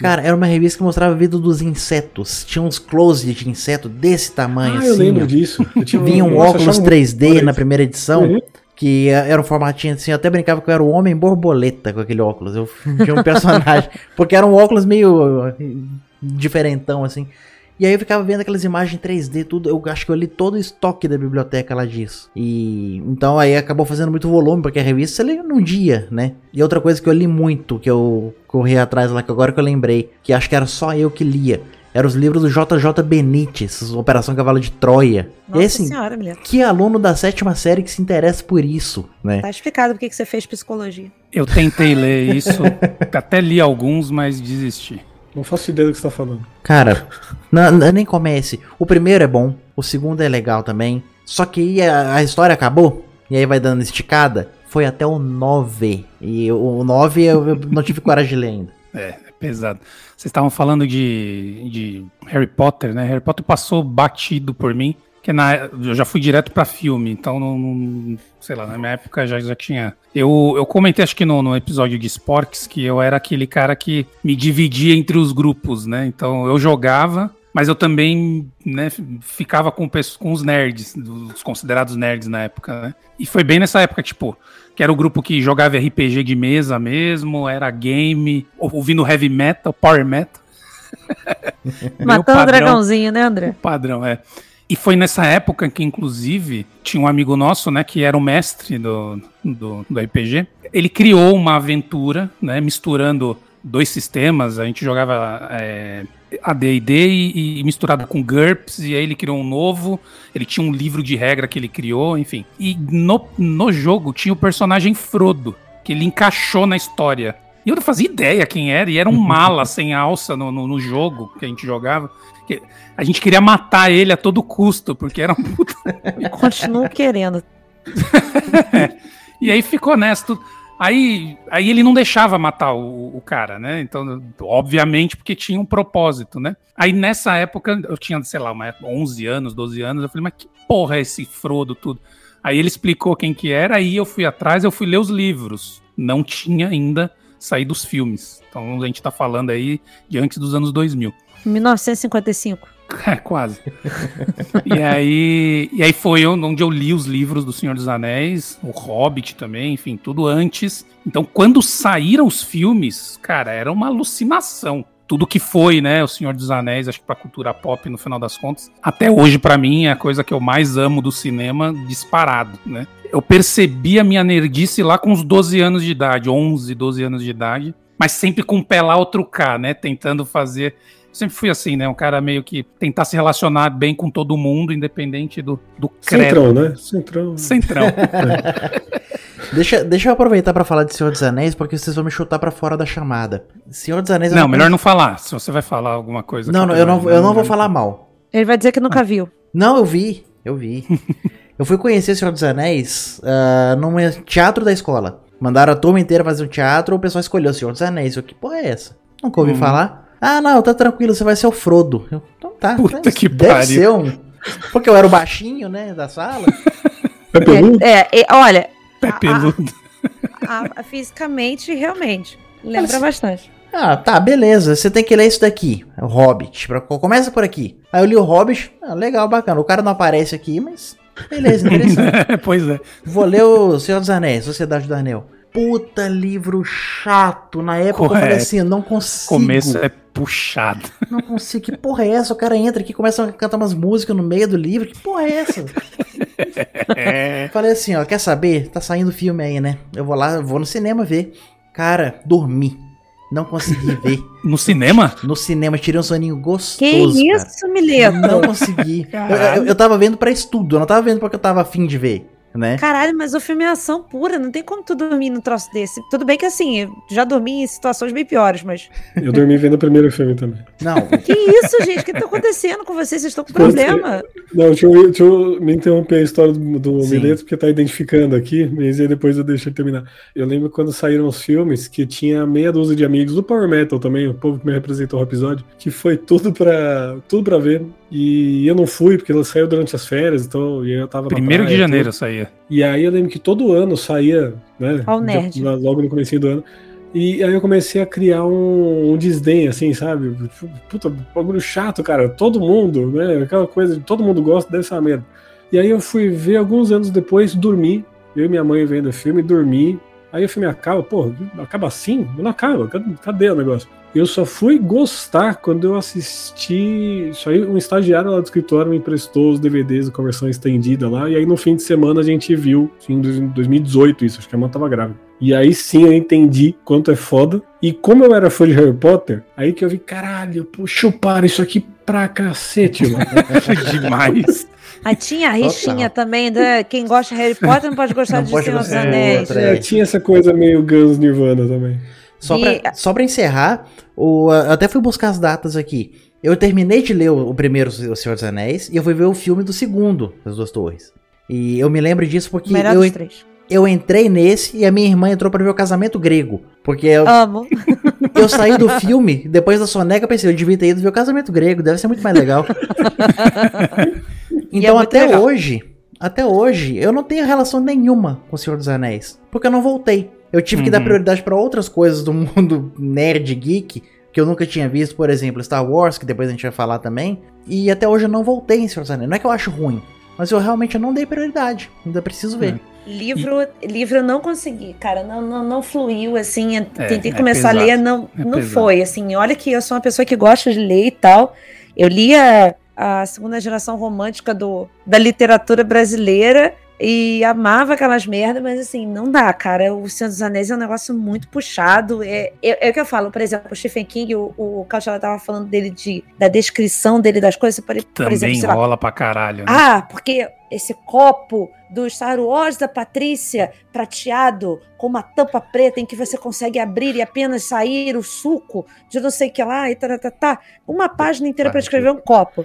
Cara, era uma revista que mostrava a vida dos insetos. Tinha uns close de inseto desse tamanho ah, assim. eu lembro ó. disso. Eu Vinha um óculos 3D na primeira edição. Uhum. Que era um formatinho assim, eu até brincava que eu era o homem borboleta com aquele óculos. Eu tinha um personagem. porque era um óculos meio diferentão, assim. E aí eu ficava vendo aquelas imagens 3D, tudo. Eu acho que eu li todo o estoque da biblioteca lá disso. E então aí acabou fazendo muito volume, porque a revista você lê num dia, né? E outra coisa que eu li muito, que eu corri atrás lá, que agora que eu lembrei, que acho que era só eu que lia. Eram os livros do JJ Benítez, Operação Cavalo de Troia. Nossa e assim, senhora, mulher. que aluno da sétima série que se interessa por isso, né? Tá explicado porque que você fez psicologia. Eu tentei ler isso, até li alguns, mas desisti. Não faço ideia do que você tá falando. Cara, não, não, nem comece. O primeiro é bom, o segundo é legal também. Só que a, a história acabou, e aí vai dando esticada. Foi até o 9. E o 9 eu, eu não tive coragem de ler ainda. É, é pesado. Vocês estavam falando de, de Harry Potter, né? Harry Potter passou batido por mim. Que na, eu já fui direto para filme, então não, não, sei lá, na minha época já, já tinha. Eu, eu comentei, acho que no, no episódio de Sporks, que eu era aquele cara que me dividia entre os grupos, né? Então eu jogava, mas eu também né, ficava com, com os nerds, os considerados nerds na época, né? E foi bem nessa época, tipo, que era o grupo que jogava RPG de mesa mesmo, era game, ouvindo heavy metal, power metal. Matando o dragãozinho, né, André? O padrão, é. E foi nessa época que, inclusive, tinha um amigo nosso, né, que era o mestre do, do, do RPG. Ele criou uma aventura, né, misturando dois sistemas. A gente jogava é, AD&D e, e, misturado com GURPS, e aí ele criou um novo. Ele tinha um livro de regra que ele criou, enfim. E no, no jogo tinha o personagem Frodo, que ele encaixou na história. E eu não fazia ideia quem era, e era um mala sem alça no, no, no jogo que a gente jogava a gente queria matar ele a todo custo, porque era um puta. Continuo querendo. é. E aí ficou nessa. Aí, aí ele não deixava matar o, o, cara, né? Então, obviamente, porque tinha um propósito, né? Aí nessa época, eu tinha, sei lá, uma, 11 anos, 12 anos, eu falei, mas que porra é esse Frodo tudo? Aí ele explicou quem que era, aí eu fui atrás, eu fui ler os livros. Não tinha ainda saído os filmes. Então a gente tá falando aí de antes dos anos 2000. 1955. É, quase. e, aí, e aí foi onde eu li os livros do Senhor dos Anéis, o Hobbit também, enfim, tudo antes. Então, quando saíram os filmes, cara, era uma alucinação. tudo que foi, né, O Senhor dos Anéis, acho que pra cultura pop no final das contas, até hoje pra mim é a coisa que eu mais amo do cinema disparado, né? Eu percebi a minha nerdice lá com uns 12 anos de idade, 11, 12 anos de idade, mas sempre com o pé lá outro cá, né, tentando fazer Sempre fui assim, né? Um cara meio que tentar se relacionar bem com todo mundo, independente do, do credo. Centrão, né? Centrão. Centrão. Deixa, deixa eu aproveitar pra falar de Senhor dos Anéis, porque vocês vão me chutar pra fora da chamada. Senhor dos Anéis... é Não, melhor coisa- não falar. Se você vai falar alguma coisa. Não, não, eu não, eu não vou falar mal. Ele vai dizer que nunca viu. Não, eu vi, eu vi. eu fui conhecer Senhor dos Anéis ah, num teatro da escola. Mandaram a turma inteira fazer um teatro, o pessoal escolheu Senhor dos Anéis. Eu, que porra é essa? Nunca ouvi falar. Ah, não, tá tranquilo, você vai ser o Frodo. Eu, então tá. Puta deve- que deve pariu. ser um... Porque eu era o baixinho, né, da sala. É peludo? É, é, olha, Pé peludo. a- a- fisicamente, realmente, lembra bastante. Ah, tá, beleza. Você tem que ler isso daqui. O Hobbit. Pra- Começa por aqui. Aí eu li o Hobbit. Ah, legal, bacana. O cara não aparece aqui, mas. Beleza, interessante. pois é. Vou ler o Senhor dos Anéis, Sociedade do Anel. Puta livro chato. Na época eu falei Correto. assim, eu não consigo. Começo é puxado. Não consigo. Que porra é essa? O cara entra aqui e começa a cantar umas músicas no meio do livro. Que porra é essa? É. Falei assim, ó, quer saber? Tá saindo filme aí, né? Eu vou lá, vou no cinema ver. Cara, dormi. Não consegui ver. No cinema? No cinema, tirei um soninho gostoso. Que cara. isso, Mileto? Não consegui. Eu, eu, eu tava vendo pra estudo, eu não tava vendo porque eu tava afim de ver, né? Caralho, mas o filme é ação pura, não tem como tu dormir num troço desse. Tudo bem que assim, eu já dormi em situações bem piores, mas. Eu dormi vendo o primeiro filme também. Não, Que isso, gente? O que tá acontecendo com vocês? Vocês estão com problema. Não, deixa eu, deixa eu me interromper a história do, do. Mileto, porque tá identificando aqui, mas aí depois eu deixo ele terminar. Eu lembro quando saíram os filmes que tinha meia dúzia de amigos do Power Metal também, o povo que me representou no episódio, que foi tudo pra, tudo pra ver. E eu não fui, porque ela saiu durante as férias, então e eu tava na Primeiro de praia, janeiro tudo. saía. E aí eu lembro que todo ano saía, né? Nerd. de- Logo no começo do ano. E aí eu comecei a criar um, um desdém, assim, sabe? Puta, bagulho chato, cara. Todo mundo, né? Aquela coisa de todo mundo gosta, deve ser uma merda. E aí eu fui ver alguns anos depois, dormi. Eu e minha mãe vendo o filme, dormi. Aí o filme acaba, pô, acaba assim? Não acaba, cadê, o negócio? Eu só fui gostar quando eu assisti. Isso aí, um estagiário lá do escritório me emprestou os DVDs com a versão estendida lá. E aí no fim de semana a gente viu, em 2018, isso, acho que a mãe tava grávida. E aí sim eu entendi quanto é foda. E como eu era fã de Harry Potter, aí que eu vi, caralho, pô, chuparam isso aqui pra cacete, mano. Demais. Aí tinha a rixinha também, né? Quem gosta de Harry Potter não pode gostar Não de pode Senhor dos Anéis. É, tinha essa coisa meio Guns Nirvana também. Só E- pra, só pra encerrar, o, eu até fui buscar as datas aqui. Eu terminei de ler o, o primeiro O Senhor dos Anéis e eu fui ver o filme do segundo, Das Duas Torres. E eu me lembro disso porque Melhor eu, dos três. eu entrei nesse e a minha irmã entrou pra ver o casamento grego. Porque eu, Amo. eu saí do filme, depois da soneca, eu pensei, eu devia ter ido ver o casamento grego, deve ser muito mais legal. E é então muito até legal. hoje, até hoje, eu não tenho relação nenhuma com o Senhor dos Anéis. Porque eu não voltei. Eu tive que dar Uhum. prioridade pra outras coisas do mundo nerd geek, que eu nunca tinha visto, por exemplo, Star Wars, que depois a gente vai falar também. E até hoje eu não voltei em Senhor dos Anéis. Não é que eu acho ruim, mas eu realmente não dei prioridade. Ainda preciso ver. Livro, livro eu não consegui, cara, não, não, não fluiu, assim, eu É, tentei é começar pesado, a ler, não, é não foi, assim, olha que eu sou uma pessoa que gosta de ler e tal, eu lia a segunda geração romântica do, da literatura brasileira e amava aquelas merdas, mas assim, não dá, cara, o Senhor dos Anéis é um negócio muito puxado, é, é, é o que eu falo, por exemplo, o Stephen King, o, o Cautela tava falando dele de, da descrição dele das coisas, por, por Também exemplo, sei lá, rola pra caralho. Né? ah, porque esse copo do Star Wars da Patrícia prateado com uma tampa preta em que você consegue abrir e apenas sair o suco de não sei o que lá e tá, tá, tá, tá. Uma página inteira para escrever um copo.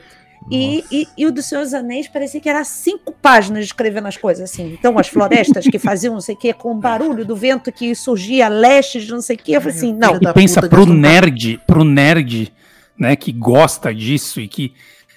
E, e, e o do Senhor dos Anéis parecia que era cinco páginas escrevendo as coisas, assim. Então, as florestas que faziam não sei o quê, com o barulho do vento que surgia a leste de não sei o quê. Eu falei assim, não, E pensa pro nerd, pro nerd, né, que gosta disso e que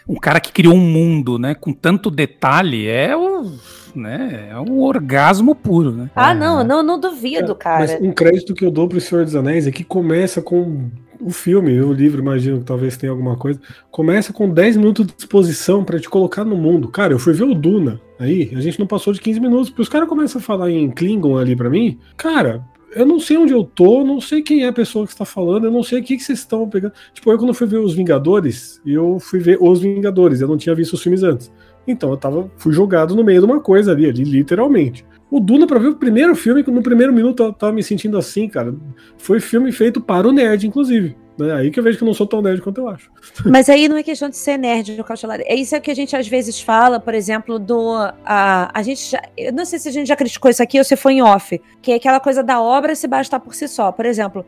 um cara que criou um mundo, né, com tanto detalhe, é o, né, é um orgasmo puro, né? ah, não, não, não duvido, Mas cara. um crédito que eu dou pro Senhor dos Anéis é que começa com o filme, o livro, imagino que talvez tenha alguma coisa. Começa com 10 minutos de exposição pra te colocar no mundo. Cara, eu fui ver o Duna aí, a gente não passou de 15 minutos, porque os caras começam a falar em Klingon ali pra mim. Cara, eu não sei onde eu tô, não sei quem é a pessoa que está falando, eu não sei o que, que vocês estão pegando. Tipo, eu quando fui ver Os Vingadores, eu fui ver Os Vingadores, eu não tinha visto os filmes antes. Então eu tava, fui jogado no meio de uma coisa ali, ali literalmente. O Duna, pra ver o primeiro filme, no primeiro minuto eu tava me sentindo assim, cara. Foi filme feito para o nerd, inclusive. É aí que eu vejo que eu não sou tão nerd quanto eu acho. Mas aí não é questão de ser nerd, no Cautelar. É isso que a gente às vezes fala, por exemplo, do. A, a gente já, Eu não sei se a gente já criticou isso aqui ou se foi em off. Que é aquela coisa da obra se bastar por si só. Por exemplo,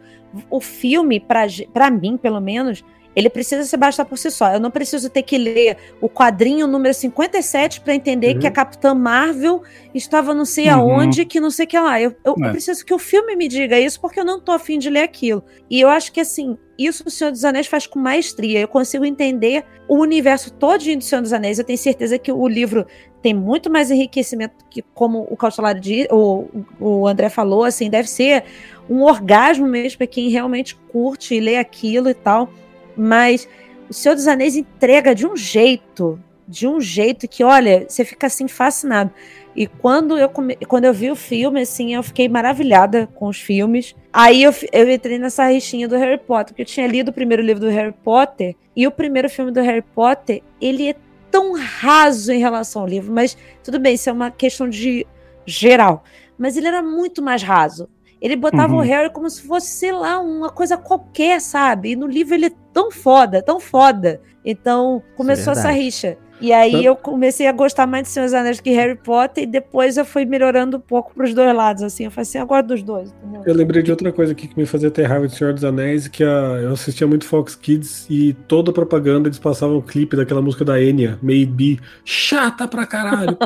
o filme, para mim, pelo menos, ele precisa se bastar por si só. Eu não preciso ter que ler o quadrinho número 57 para entender uhum. que a Capitã Marvel estava não sei uhum. aonde, que não sei o que lá. Eu, eu, é. eu, preciso que o filme me diga isso, porque eu não tô afim de ler aquilo. E eu acho que, assim, isso o Senhor dos Anéis faz com maestria. Eu consigo entender o universo todinho do Senhor dos Anéis. Eu tenho certeza que o livro tem muito mais enriquecimento que, como o Cautelário o, o André falou, assim, deve ser um orgasmo mesmo para quem realmente curte e lê aquilo e tal. Mas o Senhor dos Anéis entrega de um jeito, de um jeito que, olha, você fica assim fascinado. E quando eu, come... quando eu vi o filme, assim, eu fiquei maravilhada com os filmes. Aí eu, eu entrei nessa rixinha do Harry Potter, porque eu tinha lido o primeiro livro do Harry Potter, e o primeiro filme do Harry Potter, ele é tão raso em relação ao livro, mas tudo bem, isso é uma questão de geral. Mas ele era muito mais raso. Ele botava uhum. o Harry como se fosse, sei lá, uma coisa qualquer, sabe? E no livro ele é tão foda, tão foda. Então começou é essa rixa. E aí eu comecei a gostar mais de Senhor dos Anéis que Harry Potter, e depois eu fui melhorando um pouco pros dois lados, assim. Eu falei assim, agora dos dois. Entendeu? Eu lembrei de outra coisa aqui que me fazia ter raiva de Senhor dos Anéis, que a, eu assistia muito Fox Kids e toda propaganda eles passavam um clipe daquela música da Enya, Maybe, chata pra caralho.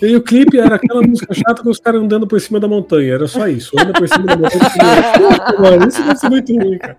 e o clipe era aquela música chata com os caras andando por cima da montanha, era só isso. Anda por cima da montanha. isso vai ser muito ruim, cara.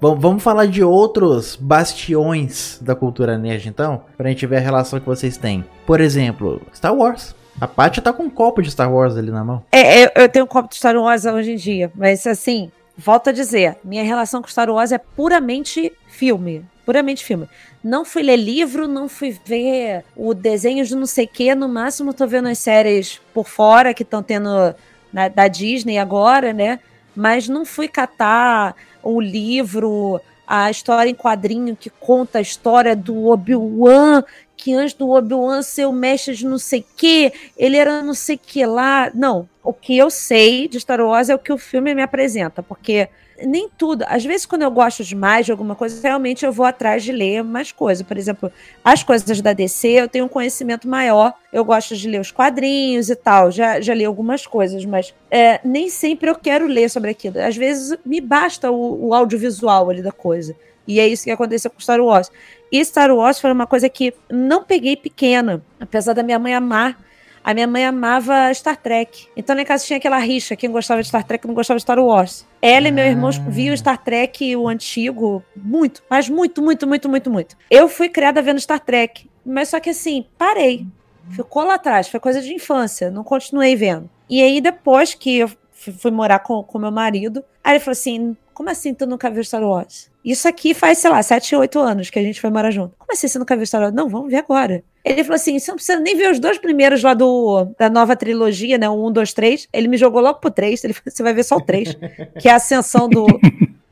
Vamos falar de outros bastiões da cultura nerd, então, pra gente ver a relação que vocês têm. Por exemplo, Star Wars. A Paty tá com um copo de Star Wars ali na mão. É, eu, eu tenho um copo de Star Wars hoje em dia, mas assim, volto a dizer, minha relação com Star Wars é puramente filme. Puramente filme. Não fui ler livro, não fui ver o desenho de não sei o que. No máximo, tô vendo as séries por fora que estão tendo na, da Disney agora, né? Mas não fui catar o livro, a história em quadrinho que conta a história do Obi-Wan, que antes do Obi-Wan ser o mestre de não sei que, ele era não sei que lá. Não, o que eu sei de Star Wars é o que o filme me apresenta, porque nem tudo. Às vezes, quando eu gosto demais de alguma coisa, realmente eu vou atrás de ler mais coisas. Por exemplo, as coisas da DC, eu tenho um conhecimento maior. Eu gosto de ler os quadrinhos e tal. Já, já li algumas coisas, mas é, nem sempre eu quero ler sobre aquilo. Às vezes, me basta o, o audiovisual ali da coisa. E é isso que aconteceu com Star Wars. E Star Wars foi uma coisa que não peguei pequena, apesar da minha mãe amar a minha mãe amava Star Trek. Então, na casa tinha aquela rixa: quem gostava de Star Trek não gostava de Star Wars. Ela e meu irmão ah. viam Star Trek, o antigo, muito, mas muito, muito, muito, muito, muito. Eu fui criada vendo Star Trek, mas só que assim, parei. Ficou lá atrás, foi coisa de infância, não continuei vendo. E aí, depois que eu fui morar com, com meu marido, aí ele falou assim: como assim tu nunca viu Star Wars? Isso aqui faz, sei lá, 7, 8 anos que a gente foi morar junto. Como assim você nunca viu Star Wars? Não, vamos ver agora. Ele falou assim: você não precisa nem ver os dois primeiros lá do, da nova trilogia, né? O 1, 2, 3. Ele me jogou logo pro 3. Ele falou: você vai ver só o 3, que é a ascensão do,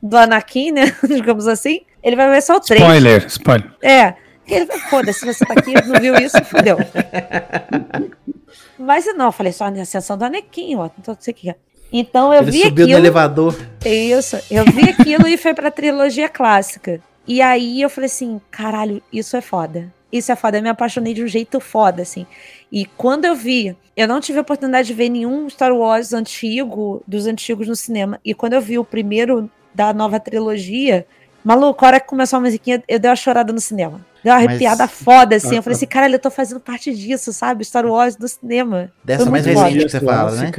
do Anakin, né? Digamos assim. Ele vai ver só o 3. Spoiler, spoiler. É. Ele falou: foda-se, você tá aqui, não viu isso, fodeu. Mas não, eu falei só a ascensão do Anakin, ó. Então, não sei o que é. Então eu Ele vi subiu aquilo. no elevador. Isso. Eu vi aquilo e foi pra trilogia clássica. E aí eu falei assim: caralho, isso é foda. Isso é foda. Eu me apaixonei de um jeito foda, assim. E quando eu vi, eu não tive a oportunidade de ver nenhum Star Wars antigo, dos antigos no cinema. E quando eu vi o primeiro da nova trilogia, maluco, a hora que começou a musiquinha, eu dei uma chorada no cinema. Deu uma arrepiada Mas... foda, assim. Eu falei assim, caralho, eu tô fazendo parte disso, sabe? Star Wars do cinema. Dessa mais recente que você fala, né?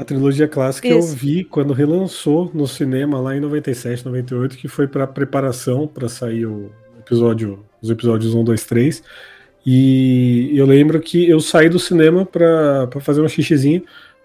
A trilogia clássica Isso. eu vi quando relançou no cinema lá em 97, 98, que foi para preparação para sair o episódio, os episódios 1, 2, 3. E eu lembro que eu saí do cinema para fazer uma xixizinha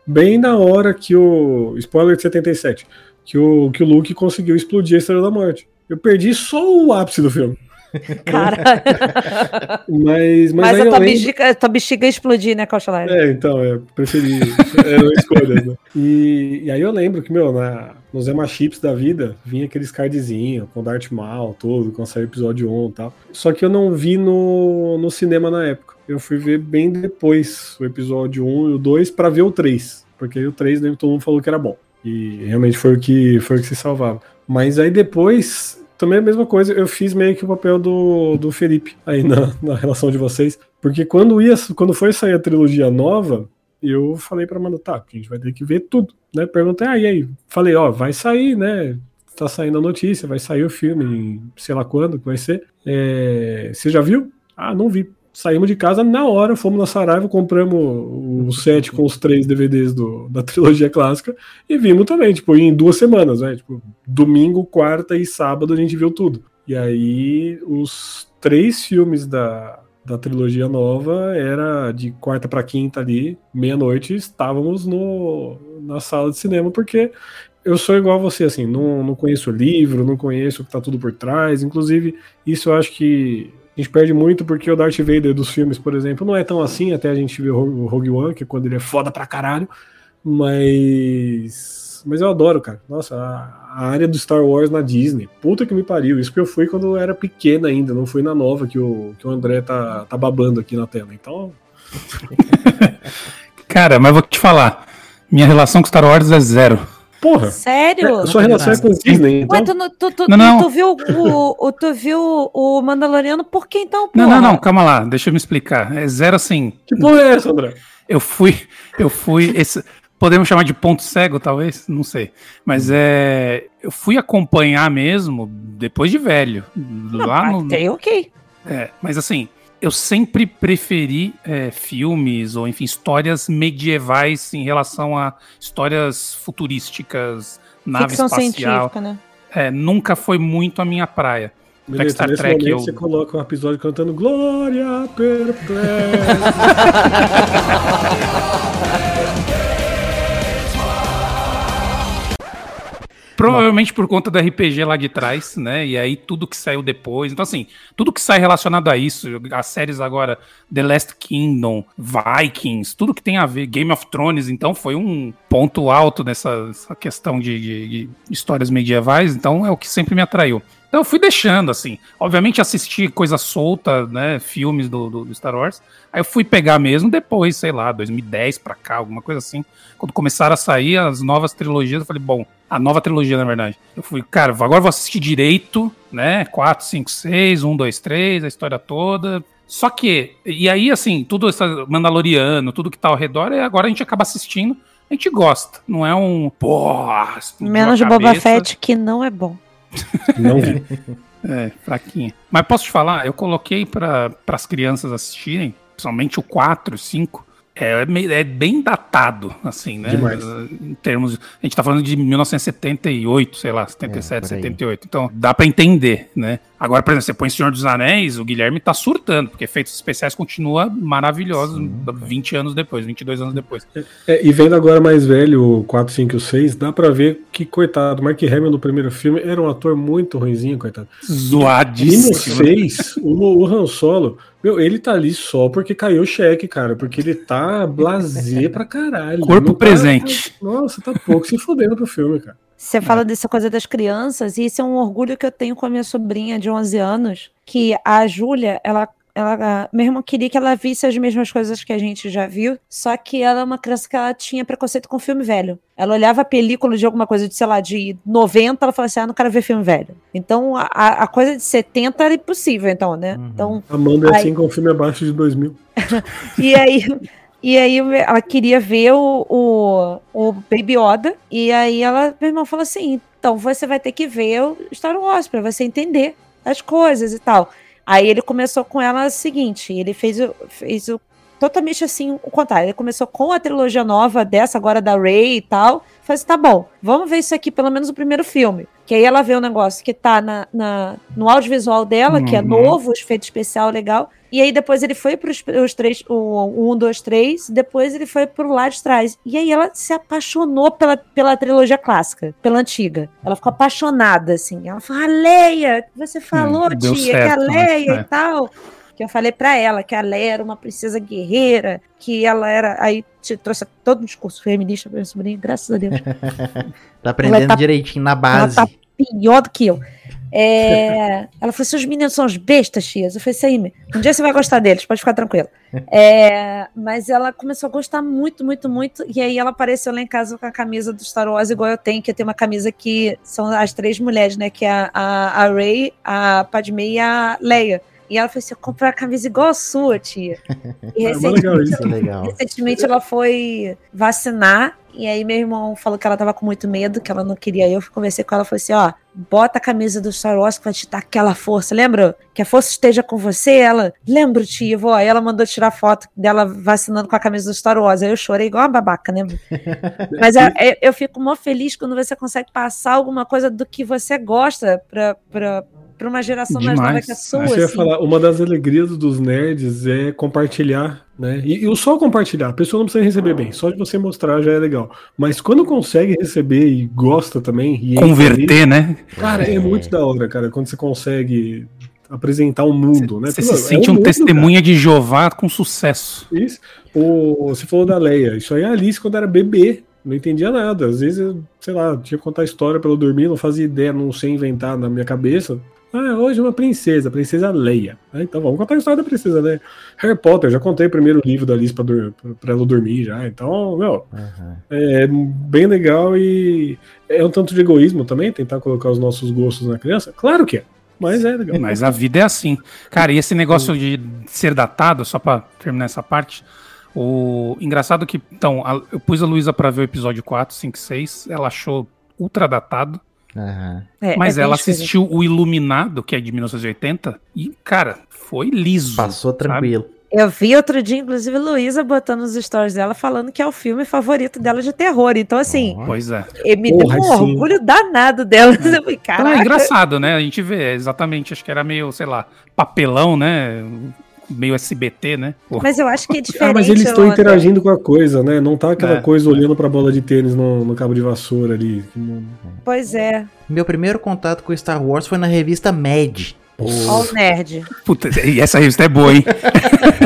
bem na hora que o. Spoiler de 77. Que o, que o Luke conseguiu explodir a Estrela da Morte. Eu perdi só o ápice do filme. Cara, Mas, mas, mas a tua lembro- bexiga, tua bexiga explodir, né, Cauchalari? É, então, eu preferi. Eram escolhas, né? E, e aí eu lembro que, meu, na, nos Emma Chips da vida, vinha aqueles cardzinhos com Darth Maul, tudo, com saiu episódio 1 e tal. Só que eu não vi no, no cinema na época. Eu fui ver bem depois o episódio 1 e o 2 pra ver o 3. Porque aí o 3 né, todo mundo falou que era bom. E realmente foi o que, foi o que se salvava. Mas aí depois, também a mesma coisa, eu fiz meio que o papel do, do Felipe aí na, na relação de vocês. Porque quando, ia, quando foi sair a trilogia nova, eu falei pra Amanda, tá, a gente vai ter que ver tudo, né? Perguntei, ah, e aí? Falei, ó, vai sair, né? Tá saindo a notícia, vai sair o filme, sei lá quando que vai ser. É, você já viu? Ah, não vi. Saímos de casa na hora, fomos na Saraiva, compramos o set com os três DVDs do, da trilogia clássica e vimos também, tipo, em duas semanas, né? Tipo, domingo, quarta e sábado a gente viu tudo. E aí, os três filmes da, da trilogia nova era de quarta para quinta ali, meia-noite, estávamos no, na sala de cinema, porque eu sou igual a você, assim, não, não conheço o livro, não conheço o que tá tudo por trás. Inclusive, isso eu acho que a gente perde muito porque o Darth Vader dos filmes, por exemplo, não é tão assim, até a gente vê o Rogue One, que é quando ele é foda pra caralho, mas. Mas eu adoro, cara. Nossa, a, área do Star Wars na Disney. Puta que me pariu. Isso que eu fui quando eu era pequena ainda, não fui na nova que o, que o André tá, tá babando aqui na tela. Então, Cara, mas vou te falar. Minha relação com Star Wars é zero. Porra! Sério? A sua relação é com o Disney, então. Ué, tu, não- tu, tu, Não, não. tu, viu o, o- tu viu o Mandaloriano por que então, Não, porra? não, não, calma lá, deixa eu me explicar. É zero assim. Que porra é essa, André? Eu fui, eu fui, esse, podemos chamar de ponto cego, talvez, não sei. Mas é, eu fui acompanhar mesmo depois de velho. Não, lá no, até ok. é, mas assim, eu sempre preferi é, filmes ou, enfim, histórias medievais em relação a histórias futurísticas, nave Ficção espacial. científica, né? É, nunca foi muito a minha praia. Beleza, Star nesse Trek momento eu- você coloca um episódio cantando Glória Perplexa. Provavelmente por conta do RPG lá de trás, né? E aí tudo que saiu depois. Então, assim, tudo que sai relacionado a isso, as séries agora, The Last Kingdom, Vikings, tudo que tem a ver, Game of Thrones, então foi um ponto alto nessa essa questão de, de- de histórias medievais, então é o que sempre me atraiu. Então eu fui deixando, assim. Obviamente assisti coisa solta, né? Filmes do, do- do Star Wars. Aí eu fui pegar mesmo depois, sei lá, 2010 pra cá, alguma coisa assim. Quando começaram a sair as novas trilogias, eu falei, bom, a nova trilogia, na verdade. Eu fui, cara, agora eu vou assistir direito, né? 4, 5, 6, 1, 2, 3, a história toda. Só que, e aí, assim, tudo esse Mandaloriano, tudo que tá ao redor, é, agora a gente acaba assistindo, a gente gosta. Não é um, pô, explodiu Menos de Boba. Fett, que não é bom. Não vi. É, fraquinha. Mas posso te falar, eu coloquei para as crianças assistirem, principalmente o 4, 5. É, meio- é bem datado, assim, né? Demais. Em termos. A gente tá falando de 1978, sei lá, 77, É, por aí. 78. Então, dá pra entender, né? Agora, por exemplo, você põe Senhor dos Anéis, o Guilherme tá surtando, porque efeitos especiais continua maravilhosos 20 anos depois, 22 anos depois. É, e vendo agora mais velho, o 4, 5 e o 6, dá pra ver que, coitado, Mark Hamill no primeiro filme era um ator muito ruinzinho, coitado. E no Zoadíssimo. 6, o, o Han Solo, meu, ele tá ali só porque caiu o cheque, cara, porque ele tá blazer pra caralho. Corpo tá- presente. nossa, tá pouco se fodendo pro filme, cara. Você fala dessa coisa das crianças, e isso é um orgulho que eu tenho com a minha sobrinha de 11 anos, que a Júlia, ela, ela mesmo queria que ela visse as mesmas coisas que a gente já viu, só que ela é uma criança que ela tinha preconceito com filme velho. Ela olhava a película de alguma coisa de, sei lá, de 90, ela falava assim, ah, não quero ver filme velho. Então, a, a coisa de 70 era impossível, então, né? Uhum. Então, Amanda é Ai. assim com filme abaixo de 2000. e aí, e aí ela queria ver o, o, o Baby Yoda. E aí ela, meu irmão falou assim: então você vai ter que ver o Star Wars pra você entender as coisas e tal. Aí ele começou com ela o seguinte: ele fez fez o totalmente assim, o contrário. Ele começou com a trilogia nova dessa, agora da Ray e tal. Falei assim, tá bom, vamos ver isso aqui, pelo menos o primeiro filme. Que aí ela vê um negócio que tá na, na no audiovisual dela, que é Uhum. novo, efeito especial legal. E aí depois ele foi pros os três, o 1, 2, 3, depois ele foi pro lado de trás. E aí ela se apaixonou pela, pela trilogia clássica, pela antiga. Ela ficou apaixonada, assim. Ela falou, a Leia, você falou, deu tia, certo, que a né? Leia É. e tal. Que eu falei pra ela que a Leia era uma princesa guerreira, que ela era. Aí te trouxe todo um discurso feminista pra minha sobrinha, graças a Deus. Tá aprendendo tá- direitinho na Ela base. tá pior do que eu. É, ela falou: seus meninos são os bestas, tias. Eu falei: isso aí, um dia você vai gostar deles, pode ficar tranquila. É, mas ela começou a gostar muito, muito, muito. E aí ela apareceu lá em casa com a camisa do Star Wars, igual eu tenho, que eu tenho uma camisa que são as três mulheres, né? Que é a, a, a Rey, a Padmé e a Leia. E ela falou assim: eu comprei a camisa igual a sua, tia. E É mó legal isso. Isso é legal. Recentemente ela foi vacinar e aí meu irmão falou que ela tava com muito medo, que ela não queria. Eu conversei com ela e falei assim: ó, bota a camisa do Star Wars que vai te dar aquela força. Lembra? Que a força esteja com você. Ela, lembro, tia, vó. Aí ela mandou tirar foto dela vacinando com a camisa do Star Wars. Aí eu chorei igual uma babaca, né? Mas é- é- eu fico mó feliz quando você consegue passar alguma coisa do que você gosta pra, pra, pra uma geração mais nova Demais. que a sua. Eu ia assim. falar, uma das alegrias dos nerds é compartilhar, né? E, e o só compartilhar, a pessoa não precisa receber bem, só de você mostrar já é legal. Mas quando consegue receber e gosta também, e Converter, né? cara, é muito da hora, cara, quando você consegue apresentar um mundo, né? Você se é sente um mundo, testemunha de Jeová com sucesso. cara. Isso. O, você falou da Leia, isso aí é a Alice quando era bebê. Não entendia nada. Às vezes, eu, sei lá, tinha que contar história pra ela dormir, não fazia ideia, não sei inventar na minha cabeça. Ah, hoje é uma princesa, princesa Leia. Ah, então vamos contar a história da princesa Leia. Harry Potter, já contei o primeiro livro da Alice pra, pra ela dormir já. Então, meu, Aham. é bem legal e é um tanto de egoísmo também, tentar colocar os nossos gostos na criança. Claro que é, mas é legal. Mas a vida é assim. Cara, e esse negócio de ser datado, só pra terminar essa parte. O engraçado que. Então, a- eu pus a Luísa pra ver o episódio 4, 5, 6. Ela achou ultra datado. Aham. É, Mas é ela assistiu o Iluminado, que é de 1980. E, cara, foi liso. Passou tranquilo. Eu vi outro dia, inclusive, Luísa botando nos stories dela falando que é o filme favorito dela de terror. Então, assim. Pois é. me Porra, deu um sim. orgulho danado dela. Eu falei, Então é engraçado, né? A gente vê, é, exatamente. Acho que era meio, sei lá, papelão, né? Meio SBT, né? Mas eu acho que é diferente. Ah, mas eles estão interagindo com a coisa, né? Não tá aquela É. coisa olhando pra bola de tênis no, no cabo de vassoura ali. Pois é. Meu primeiro contato com Star Wars foi na revista Mad. Ó o nerd. Puta, e essa revista é boa, hein?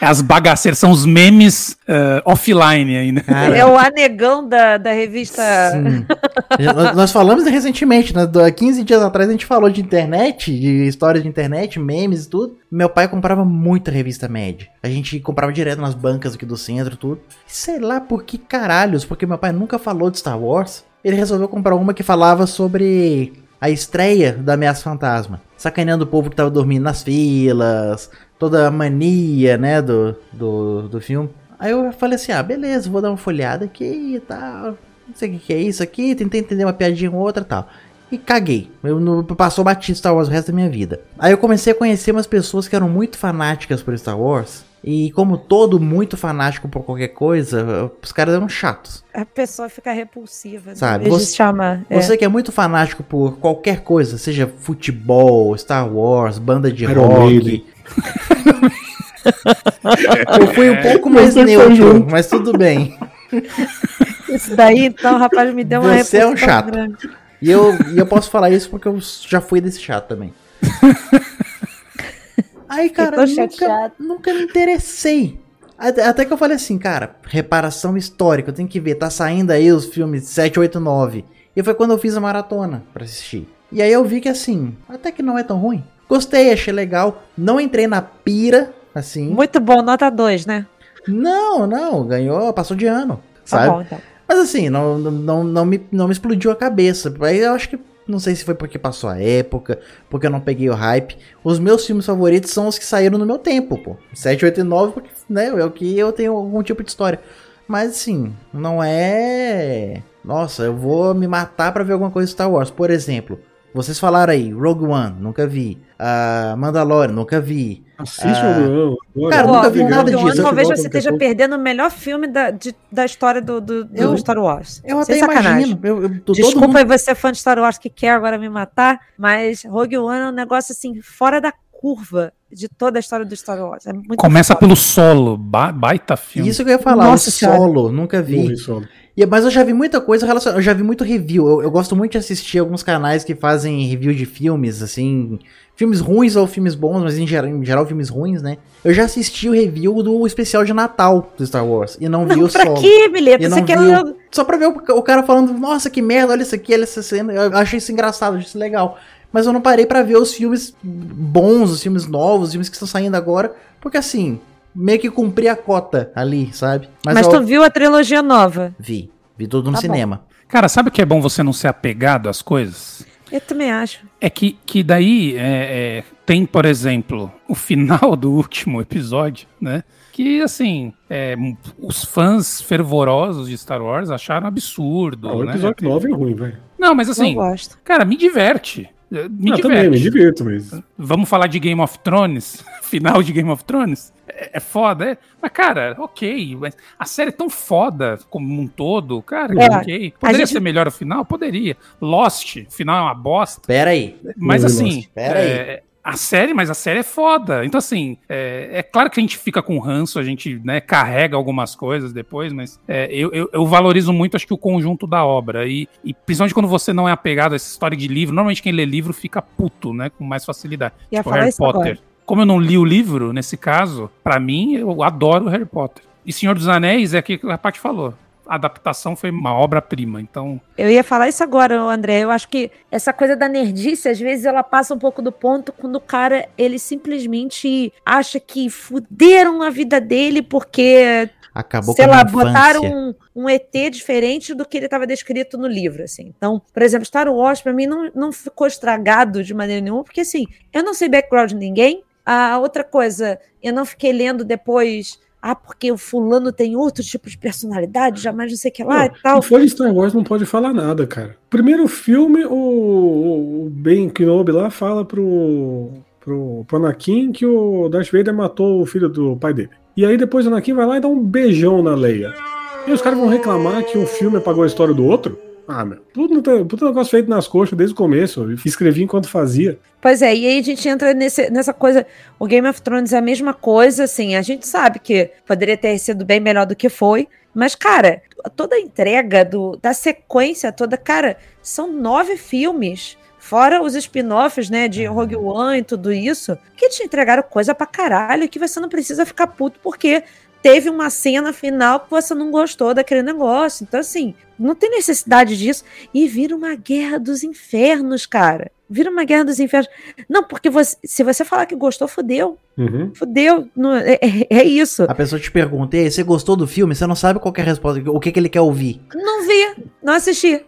As bagaceiras são os memes eh, offline aí, né? Cara, É o anegão da, da revista. Nós- Nós falamos recentemente, né, do- há 15 dias atrás a gente falou de internet, de histórias de internet, memes e tudo. Meu pai comprava muita revista Mad. A gente comprava direto nas bancas aqui do centro e tudo. Sei lá por que caralhos, porque meu pai nunca falou de Star Wars. Ele resolveu comprar uma que falava sobre a estreia da Ameaça Fantasma. Sacaneando o povo que tava dormindo nas filas, toda a mania, né, do, do, do filme. Aí eu falei assim, ah, beleza, vou dar uma folhada aqui e tal. Não sei o que, que é isso aqui, tentei entender uma piadinha ou outra e tal. E caguei. Eu não, passou batido Star Wars o resto da minha vida. Aí eu comecei a conhecer umas pessoas que eram muito fanáticas por Star Wars. E como todo muito fanático por qualquer coisa, os caras eram chatos. A pessoa fica repulsiva. Sabe, Eles você- chamam. é. Você que é muito fanático por qualquer coisa, seja futebol, Star Wars, banda de Iron rock. Maiden. Eu fui um pouco mais Você foi neutro, mas tudo bem. Isso daí, então, rapaz, me deu uma Você é um repulsão chato. grande. E eu, e eu posso falar isso porque eu já fui desse chato também. Aí, cara, tô nunca, chateado. nunca me interessei. Até, que eu falei assim, cara, reparação histórica, eu tenho que ver, tá saindo aí os filmes 7, 8, 9. E foi quando eu fiz a maratona pra assistir. E aí eu vi que assim, até que não é tão ruim. Gostei, achei legal. Não entrei na pira, assim. Muito bom, nota 2, né? Não, não, ganhou, passou de ano. Tá Sabe? bom, então. Mas assim, não, não, não, me, não me explodiu a cabeça. Aí eu acho que. Não sei se foi porque passou a época, porque eu não peguei o hype. Os meus filmes favoritos são os que saíram no meu tempo, pô. 7, 8 e 9, porque né, é o que eu tenho algum tipo de história. Mas assim, não é. Nossa, eu vou me matar pra ver alguma coisa de Star Wars. Por exemplo, vocês falaram aí, Rogue One, nunca vi. Ah, Mandalorian, nunca vi. Assiste Ah. o Bruno. Olha, Cara, Pô, nunca vi Rogue nada One, disso. Talvez você esteja perdendo o melhor filme da, de- da história do, do, do Eu- Star Wars. Eu Sem até sacanagem. imagino. Eu, eu, Desculpa mundo- aí você fã de Star Wars que quer agora me matar, mas Rogue One é um negócio assim, fora da curva de toda a história do Star Wars. É muito Começa foda. pelo solo, ba- baita filme. Isso que eu ia falar, Nossa solo, nunca vi. Solo. E- Mas eu já vi muita coisa relacionada. Eu já vi muito review. Eu, eu gosto muito de assistir alguns canais que fazem review de filmes, assim. Filmes ruins ou filmes bons, mas em geral, em geral filmes ruins, né? Eu já assisti o review do especial de Natal do Star Wars. E não, vi Não, o pra solo. quê, Mileta? E Você quer. vi o- Só pra ver o, o cara falando, nossa, que merda, olha isso aqui, olha essa cena. Eu achei isso engraçado, achei isso legal. Mas eu não parei pra ver os filmes bons, os filmes novos, os filmes que estão saindo agora. Porque assim, meio que cumpri a cota ali, sabe? Mas, eu tu viu a trilogia nova? vi. Vi tudo no Tá bom. cinema. Cara, sabe o que é bom você não ser apegado às coisas? Eu também acho. É que, que daí é, é, tem, por exemplo, o final do último episódio, né? Que, assim, é, os fãs fervorosos de Star Wars acharam absurdo, Ah, o né? episódio 9 é ruim, velho. Não, mas eu assim, gosto. cara, me diverte. Eh, Me diverte. também, me divirto, mas. Vamos falar de Game of Thrones? Final de Game of Thrones? É, é foda, é? Mas, cara, ok. Mas a série é tão foda como um todo, cara, É, ok. Poderia gente- ser melhor o final? Poderia. Lost, o final é uma bosta. Pera aí. Mas assim, Lost. Pera aí. é, a série, mas a série é foda. Então, assim, é, é claro que a gente fica com ranço, a gente né, carrega algumas coisas depois, mas é, eu, eu, eu valorizo muito, acho que, o conjunto da obra. E, e principalmente quando você não é apegado a essa história de livro, normalmente quem lê livro fica puto, né? Com mais facilidade. Ia Tipo, Harry Potter. agora. Como eu não li o livro, nesse caso, pra mim, eu adoro Harry Potter. E Senhor dos Anéis é aquilo que a Paty falou. A adaptação foi uma obra-prima, então Eu ia falar isso agora, André. Eu acho que essa coisa da nerdice, às vezes, ela passa um pouco do ponto quando o cara, ele simplesmente acha que fuderam a vida dele porque, Acabou sei com a lá, botaram um, um ET diferente do que ele estava descrito no livro, assim. Então, por exemplo, Star Wars, pra mim, não, não ficou estragado de maneira nenhuma, porque, assim, eu não sei background de ninguém. A outra coisa, eu não fiquei lendo depois... Ah, porque o fulano tem outro tipo de personalidade, jamais não sei o que lá Não, e tal. For de Star Wars, não pode falar nada, cara. Primeiro filme, o, o, o Ben Kenobi lá fala pro, pro, pro Anakin que o Darth Vader matou o filho do pai dele. E aí depois o Anakin vai lá e dá um beijão na Leia. E os caras vão reclamar que um filme apagou a história do outro? Ah, meu. Puta, puta negócio feito nas coxas desde o começo. Eu escrevi enquanto fazia. Pois é, e aí a gente entra nesse, nessa coisa. O Game of Thrones é a mesma coisa, assim. A gente sabe que poderia ter sido bem melhor do que foi. Mas, cara, toda a entrega do, da sequência toda, cara, são nove filmes. Fora os spin-offs, né, de Rogue One e tudo isso, que te entregaram coisa pra caralho que você não precisa ficar puto porque teve uma cena final que você não gostou daquele negócio. Então, assim, não tem necessidade disso. E vira uma guerra dos infernos, cara. Vira uma guerra dos infernos. Não, porque você- se você falar que gostou, fudeu. Uhum. Fudeu. Não- é, é- é isso. A pessoa te pergunta, e aí, você gostou do filme? Você não sabe qual é a resposta, o que, que ele quer ouvir. Não vi, não assisti.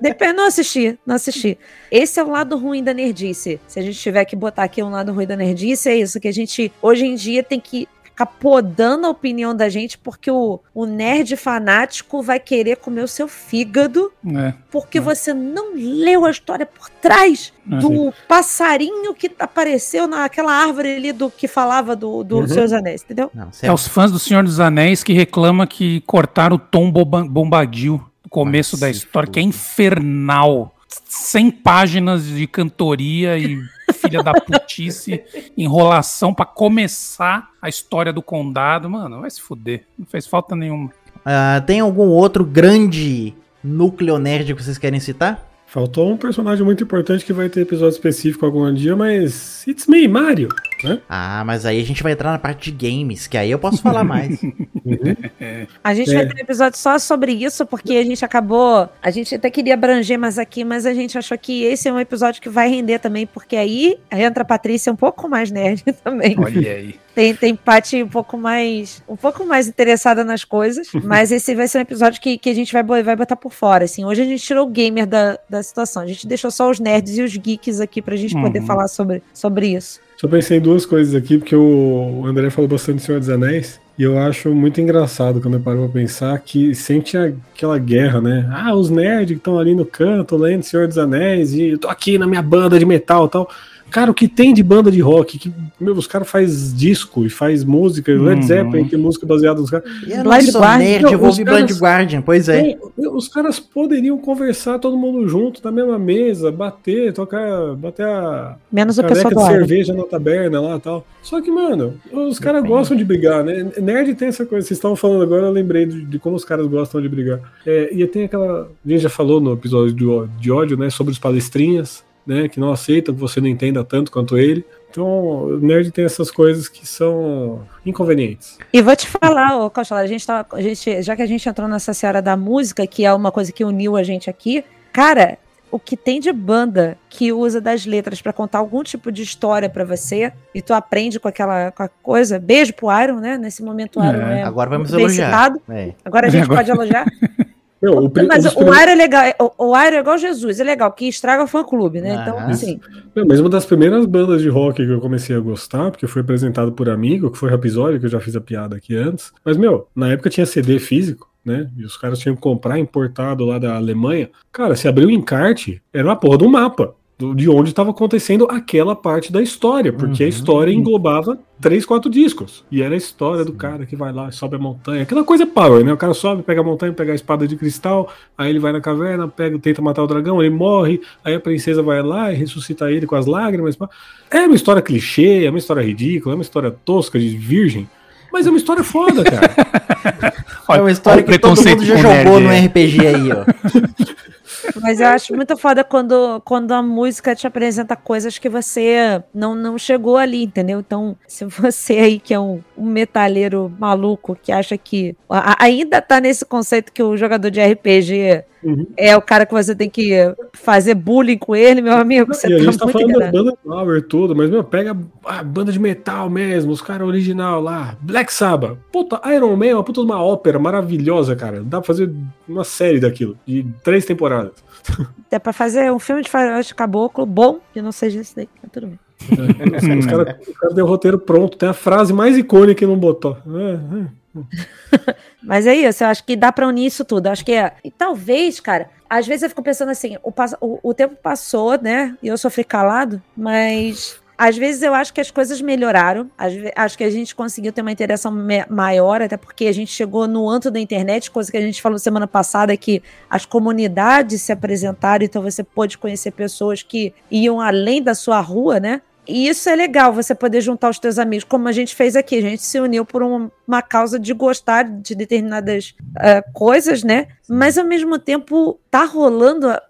Depende, não assisti, não assisti. Esse é o lado ruim da nerdice. Se a gente tiver que botar aqui um lado ruim da nerdice, é isso que a gente hoje em dia tem que ficar podando a opinião da gente, porque o, o nerd fanático vai querer comer o seu fígado, é. porque você não leu a história por trás É, do passarinho que apareceu naquela árvore ali do que falava do, do Uhum. Senhor dos Anéis, entendeu? Não, É os fãs do Senhor dos Anéis que reclamam que cortaram o Tom Bombadil começo da história, que é infernal. 100 páginas de cantoria e filha da putice, enrolação pra começar a história do condado. Mano, vai se fuder. Não fez falta nenhuma. Ah, tem algum outro grande núcleo nerd que vocês querem citar? Faltou um personagem muito importante que vai ter episódio específico algum dia, mas. It's me, Mario! Né? Ah, mas aí a gente vai entrar na parte de games, que aí eu posso falar mais. A gente É. vai ter um episódio só sobre isso, porque a gente acabou. A gente até queria abranger mais aqui, mas a gente achou que esse é um episódio que vai render também, porque aí entra a Patrícia um pouco mais nerd também. Olha aí. Tem, tem Paty um pouco mais. um pouco mais interessada nas coisas. Mas esse vai ser um episódio que, que a gente vai, vai botar por fora. Assim. Hoje a gente tirou o gamer da, da situação. A gente deixou só os nerds e os geeks aqui pra gente poder Uhum. falar sobre, sobre isso. Só pensei em duas coisas aqui, porque o André falou bastante do Senhor dos Anéis, e eu acho muito engraçado quando eu paro pra pensar que tinha aquela guerra, né? Ah, os nerds que estão ali no canto lendo Senhor dos Anéis, e eu tô aqui na minha banda de metal e tal. Cara, o que tem de banda de rock? Que, meu, os caras fazem disco e faz música. Uhum. Led Zeppelin tem música baseada nos caras. E eu Blind não sou Guardian. nerd, eu vou os ouvir caras- Blind Guardian, pois é. Meu, Os caras poderiam conversar todo mundo junto na mesma mesa, bater, tocar, bater a Menos o caneca pessoal de do ar. cerveja na taberna lá e tal. Só que, mano, os caras gostam de brigar, né? Nerd tem essa coisa. Vocês estavam falando agora, eu lembrei de, de como os caras gostam de brigar. É, e tem aquela. A gente já falou no episódio de, de ódio, né? Sobre os palestrinhas, né? Que não aceitam que você não entenda tanto quanto ele. Então, o nerd tem essas coisas que são inconvenientes. E vou te falar, ô Costa, a gente tá, a gente, já que a gente entrou nessa seara da música, que é uma coisa que uniu a gente aqui, cara, o que tem de banda que usa das letras pra contar algum tipo de história pra você e tu aprende com aquela com a coisa. Beijo pro Iron, né? Nesse momento o Iron É, é, Agora vamos bem elogiar. citado. É. Agora a gente Agora- pode elogiar. Meu, o, Mas o primeiros- Iron é legal. O, o Iron é igual Jesus, é legal, que estraga o fã clube, né? Então, Aham. assim, Não, mas uma das primeiras bandas de rock que eu comecei a gostar, porque foi apresentado por amigo, que foi o episódio que eu já fiz a piada aqui antes. Mas, meu, na época tinha CD físico, né? E os caras tinham que comprar importado lá da Alemanha. Cara, se abriu o encarte, era uma porra do mapa. Do- De onde estava acontecendo aquela parte da história, porque a Uhum. história englobava três, quatro discos. E era a história do cara que vai lá, sobe a montanha. Aquela coisa é power, né? O cara sobe, pega a montanha, pega a espada de cristal, aí ele vai na caverna, pega, tenta matar o dragão, ele morre, aí a princesa vai lá e ressuscita ele com as lágrimas. É uma história clichê, é uma história ridícula, é uma história tosca de virgem, mas é uma história foda, cara. É uma história que todo mundo preconceito já jogou nerd, no é. RPG aí, ó. Mas eu acho muito foda quando, quando a música te apresenta coisas que você não, não chegou ali, entendeu? Então, se você aí que é um, um metalheiro maluco que acha que a- ainda tá nesse conceito que o jogador de RPG Uhum. é o cara que você tem que fazer bullying com ele, meu amigo, você e a tá gente tá falando da enganado. banda power tudo, mas, meu, pega a banda de metal mesmo, os caras original lá, Black Sabbath. Puta, Iron Man é uma puta de uma ópera maravilhosa, cara. Dá pra fazer uma série daquilo, de três temporadas. É pra fazer um filme de faroeste caboclo bom, que não seja esse daí, mas tudo bem. É, os caras cara deu o roteiro pronto, tem a frase mais icônica que não botou. É, é. Mas é isso, eu acho que dá pra unir isso tudo. Eu Acho que é. E talvez, cara, às vezes eu fico pensando assim: o, o, o tempo passou, né? E eu sofri calado, mas. Às vezes eu acho que as coisas melhoraram. Acho que a gente conseguiu ter uma interação maior, até porque a gente chegou no anto da internet, coisa que a gente falou semana passada, que as comunidades se apresentaram, então você pôde conhecer pessoas que iam além da sua rua, né? E isso é legal, você poder juntar os teus amigos, como a gente fez aqui. A gente se uniu por um- uma causa de gostar de determinadas ah, coisas, né? Mas ao mesmo tempo tá rolando. ah,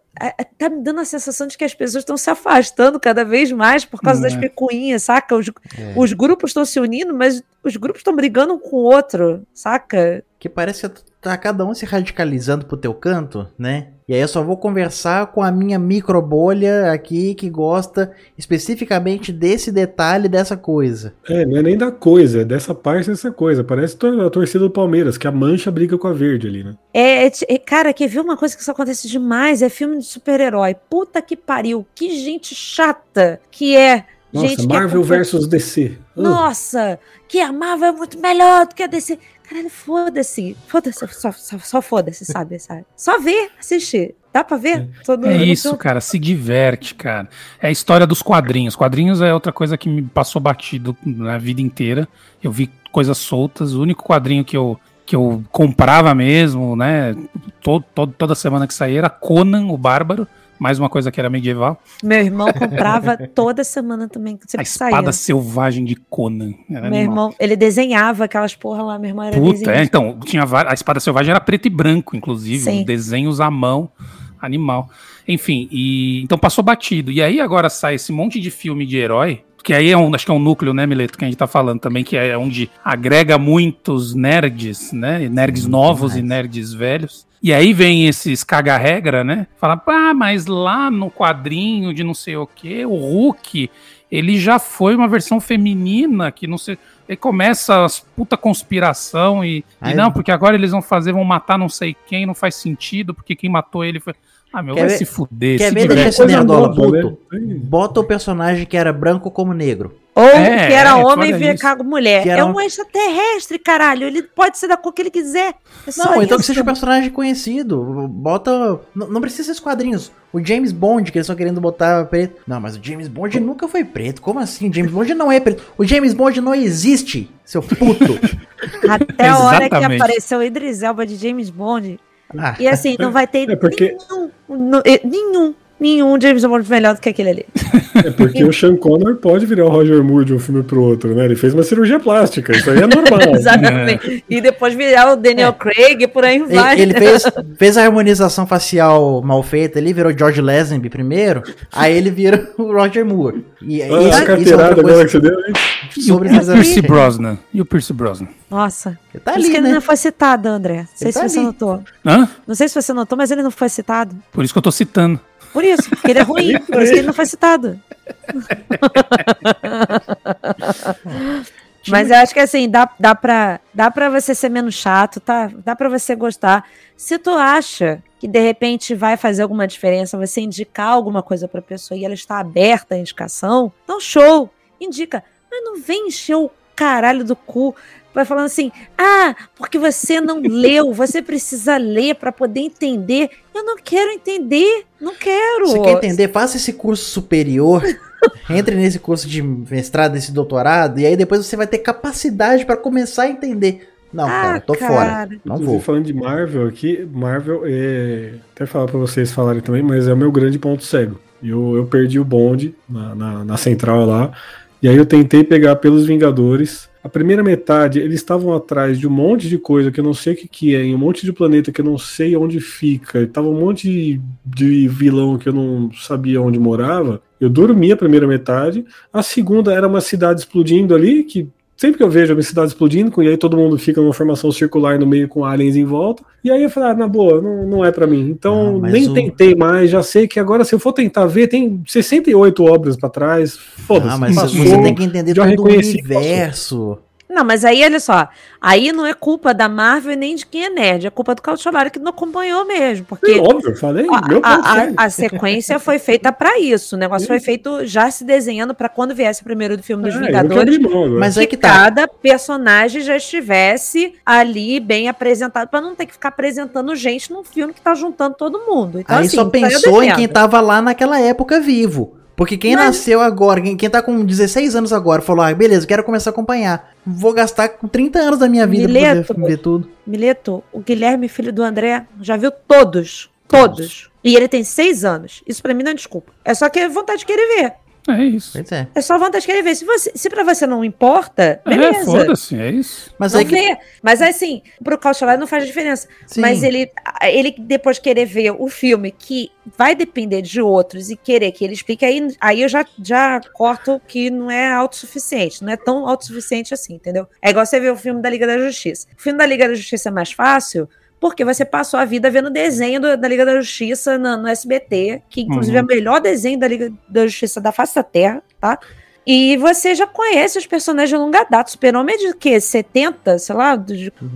Tá me dando a sensação de que as pessoas estão se afastando cada vez mais por causa das É. picuinhas, saca? Os, É. os grupos estão se unindo, mas os grupos estão brigando um com o outro, saca? Que parece que tá cada um se radicalizando pro teu canto, né? E aí eu só vou conversar com a minha micro bolha aqui que gosta especificamente desse detalhe dessa coisa. É, não é nem da coisa, é dessa parte dessa coisa. Parece a torcida do Palmeiras, que a mancha briga com a verde ali, né? É, é é, cara, quer ver uma coisa que isso acontece demais? É filme de super-herói. Puta que pariu. Que gente chata que é. Nossa, gente que Marvel acompanha- versus DC. Nossa, que a Marvel é muito melhor do que a DC. Caralho, foda-se. Foda-se, só, só, só foda-se, sabe, sabe? Só ver, assistir. Dá pra ver? Todo É isso, cara, se diverte, cara. É a história dos quadrinhos. Quadrinhos é outra coisa que me passou batido na vida inteira. Eu vi coisas soltas. O único quadrinho que eu, que eu comprava mesmo, né? Todo, todo- toda semana que saía era Conan, o Bárbaro. Mais uma coisa que era medieval. Meu irmão comprava toda semana também, A que saía. espada selvagem de Conan. Era Meu animal. irmão, ele desenhava aquelas porra lá, meu irmão era Puta, desenhista. é, então, tinha a espada selvagem era preto e branco, inclusive, Sim. os desenhos à mão, animal. Enfim, e então passou batido. E aí agora sai esse monte de filme de herói, que aí é um, acho que é um núcleo, né, Mileto, que a gente tá falando também, que é onde agrega muitos nerds, né, nerds novos e nerds velhos. E aí vem esses caga-regra, né? Fala, ah, mas lá no quadrinho de não sei o que, o Hulk, ele já foi uma versão feminina que não sei. Aí começa as puta conspiração e, e não, porque agora eles vão fazer, vão matar não sei quem, não faz sentido, porque quem matou ele foi. Ah, meu, Quer vai ver- se fuder. Quer se ver deixar esse nerdola puto? né? Bota o personagem que era branco como negro. Ou É, que era é, homem e isso. cago mulher. Que era É um- extraterrestre, caralho. Ele pode ser da cor que ele quiser. É Não, então que seja um personagem conhecido. Bota. Não, não precisa ser os quadrinhos. O James Bond, que eles estão querendo botar preto. Não, mas o James Bond nunca foi preto. Como assim? O James Bond não é preto. O James Bond não existe, seu puto. Até a hora que apareceu o Idris Elba de James Bond. Ah, E assim, não vai ter É porque- nenhum, nenhum, nenhum James Bond melhor do que aquele ali. É porque o Sean Connery pode virar o Roger Moore de um filme pro outro, né? Ele fez uma cirurgia plástica, isso aí é normal. Exatamente. E depois virar o Daniel Craig e por aí vai. Ele, ele fez, fez a harmonização facial mal feita ali, virou George Lazenby primeiro, aí ele vira o Roger Moore. E, Ah, isso, a isso é carteirada agora que você deu, hein? sobre E o Pierce Brosnan? E o Pierce Brosnan? Nossa. Tá Por isso ali, que ele né? não foi citado, André. Não sei Ele se tá você ali. notou. Hã? Não sei se você notou, mas ele não foi citado. Por isso que eu tô citando. Por isso, porque ele é ruim. por isso que ele não foi citado. Mas eu acho que assim, dá, dá, pra, dá pra você ser menos chato, tá? Dá pra você gostar. Se tu acha que de repente vai fazer alguma diferença, você indicar alguma coisa pra pessoa e ela está aberta à indicação, então show! Indica. Mas não vem encher o caralho do cu. Vai falando assim, ah, porque você não leu, você precisa ler pra poder entender. Eu não quero entender, não quero. Você quer entender? Faça esse curso superior. Entre nesse curso de mestrado, nesse doutorado, e aí depois você vai ter capacidade pra começar a entender. Não, Ah, cara, tô cara. fora. Não Inclusive, vou. falando de Marvel aqui, Marvel é. Até falar pra vocês falarem também, mas é o meu grande ponto cego. Eu, eu perdi o bonde na, na, na central lá. E aí eu tentei pegar pelos Vingadores. A primeira metade, eles estavam atrás de um monte de coisa que eu não sei o que, que é, em um monte de planeta que eu não sei onde fica. E tava um monte de, de vilão que eu não sabia onde morava. Eu dormi a primeira metade. A segunda era uma cidade explodindo ali, que sempre que eu vejo a minha cidade explodindo, e aí todo mundo fica numa formação circular no meio com aliens em volta. E aí eu falei, ah, na boa, não, não é pra mim. Então mas nem o- tentei mais, já sei que agora se eu for tentar ver, tem 68 obras pra trás. Foda-se. Ah, mas passou. você tem que entender todo o universo. Não, mas aí, olha só, aí não é culpa da Marvel e nem de quem é nerd, é culpa do Calciolari que não acompanhou mesmo, porque É óbvio, eu falei, a, meu a- a- a sequência foi feita pra isso, o negócio foi feito já se desenhando pra quando viesse o primeiro do filme dos É, que Vingadores, mão. Mas que aí que tá. cada personagem já estivesse ali bem apresentado, pra não ter que ficar apresentando gente num filme que tá juntando todo mundo. Então, aí assim, só pensou em quem tava lá naquela época vivo. Porque quem Mas- nasceu agora, quem, quem tá com 16 anos agora, falou: ah, beleza, quero começar a acompanhar. Vou gastar com 30 anos da minha vida Mileto. pra poder ver tudo. Mileto, o Guilherme, filho do André, já viu todos. Todos. E ele tem seis anos. Isso pra mim não é desculpa. É só que é vontade de querer ver. É isso. Pois é. É só vontade de querer ver. Se, você, se pra você não importa, É, beleza. foda-se, é isso. Mas não aí que. vê. Mas assim, pro Cauchelari não faz diferença. Sim. Mas ele, ele depois querer ver o filme que vai depender de outros e querer que ele explique, aí, aí eu já, já corto que não é autossuficiente. Não é tão autossuficiente assim, entendeu? É igual você ver o filme da Liga da Justiça. O filme da Liga da Justiça é mais fácil porque você passou a vida vendo desenho do- da Liga da Justiça no, no SBT, que inclusive Uhum. é o melhor desenho da Liga da Justiça da face da Terra, tá? E você já conhece os personagens de longa data. Super-Homem é de quê? 70, sei lá?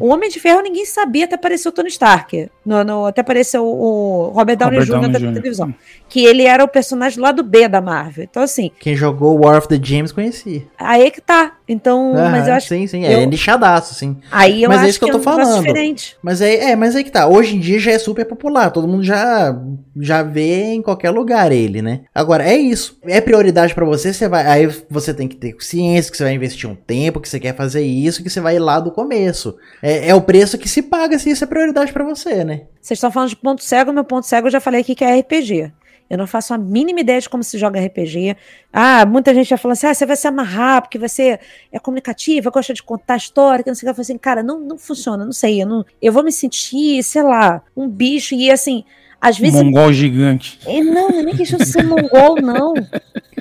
O Homem de Ferro ninguém sabia até aparecer o Tony Stark. No, no- até apareceu o Robert Downey Robert Jr. Downey da Jr. televisão. Que ele era o personagem lá do B da Marvel. Então, assim, Quem jogou War of the James conhecia. aí é que tá. Então, mas eu acho sim, sim. eu- É nichadaço, sim. Aí eu Mas é acho isso que eu tô é um falando. diferente. Mas é, é, mas aí que tá. Hoje em dia já é super popular. Todo mundo já, já vê em qualquer lugar ele, né? Agora, é isso. É prioridade pra você, você vai. Aí você tem que ter ciência que você vai investir um tempo, que você quer fazer isso, que você vai ir lá do começo. É, é o preço que se paga se isso é prioridade pra você, né? Vocês estão falando de ponto cego, meu ponto cego eu já falei aqui que é RPG. Eu não faço a mínima ideia de como se joga RPG. Ah, muita gente já falando assim: ah, você vai se amarrar porque você é comunicativa, gosta de contar história, que não sei o que. Eu falei assim, cara, não, não funciona, não sei. Eu, não, eu vou me sentir, sei lá, um bicho. E assim, às vezes. Mongol gigante. É, não, não é nem questão de ser mongol, não.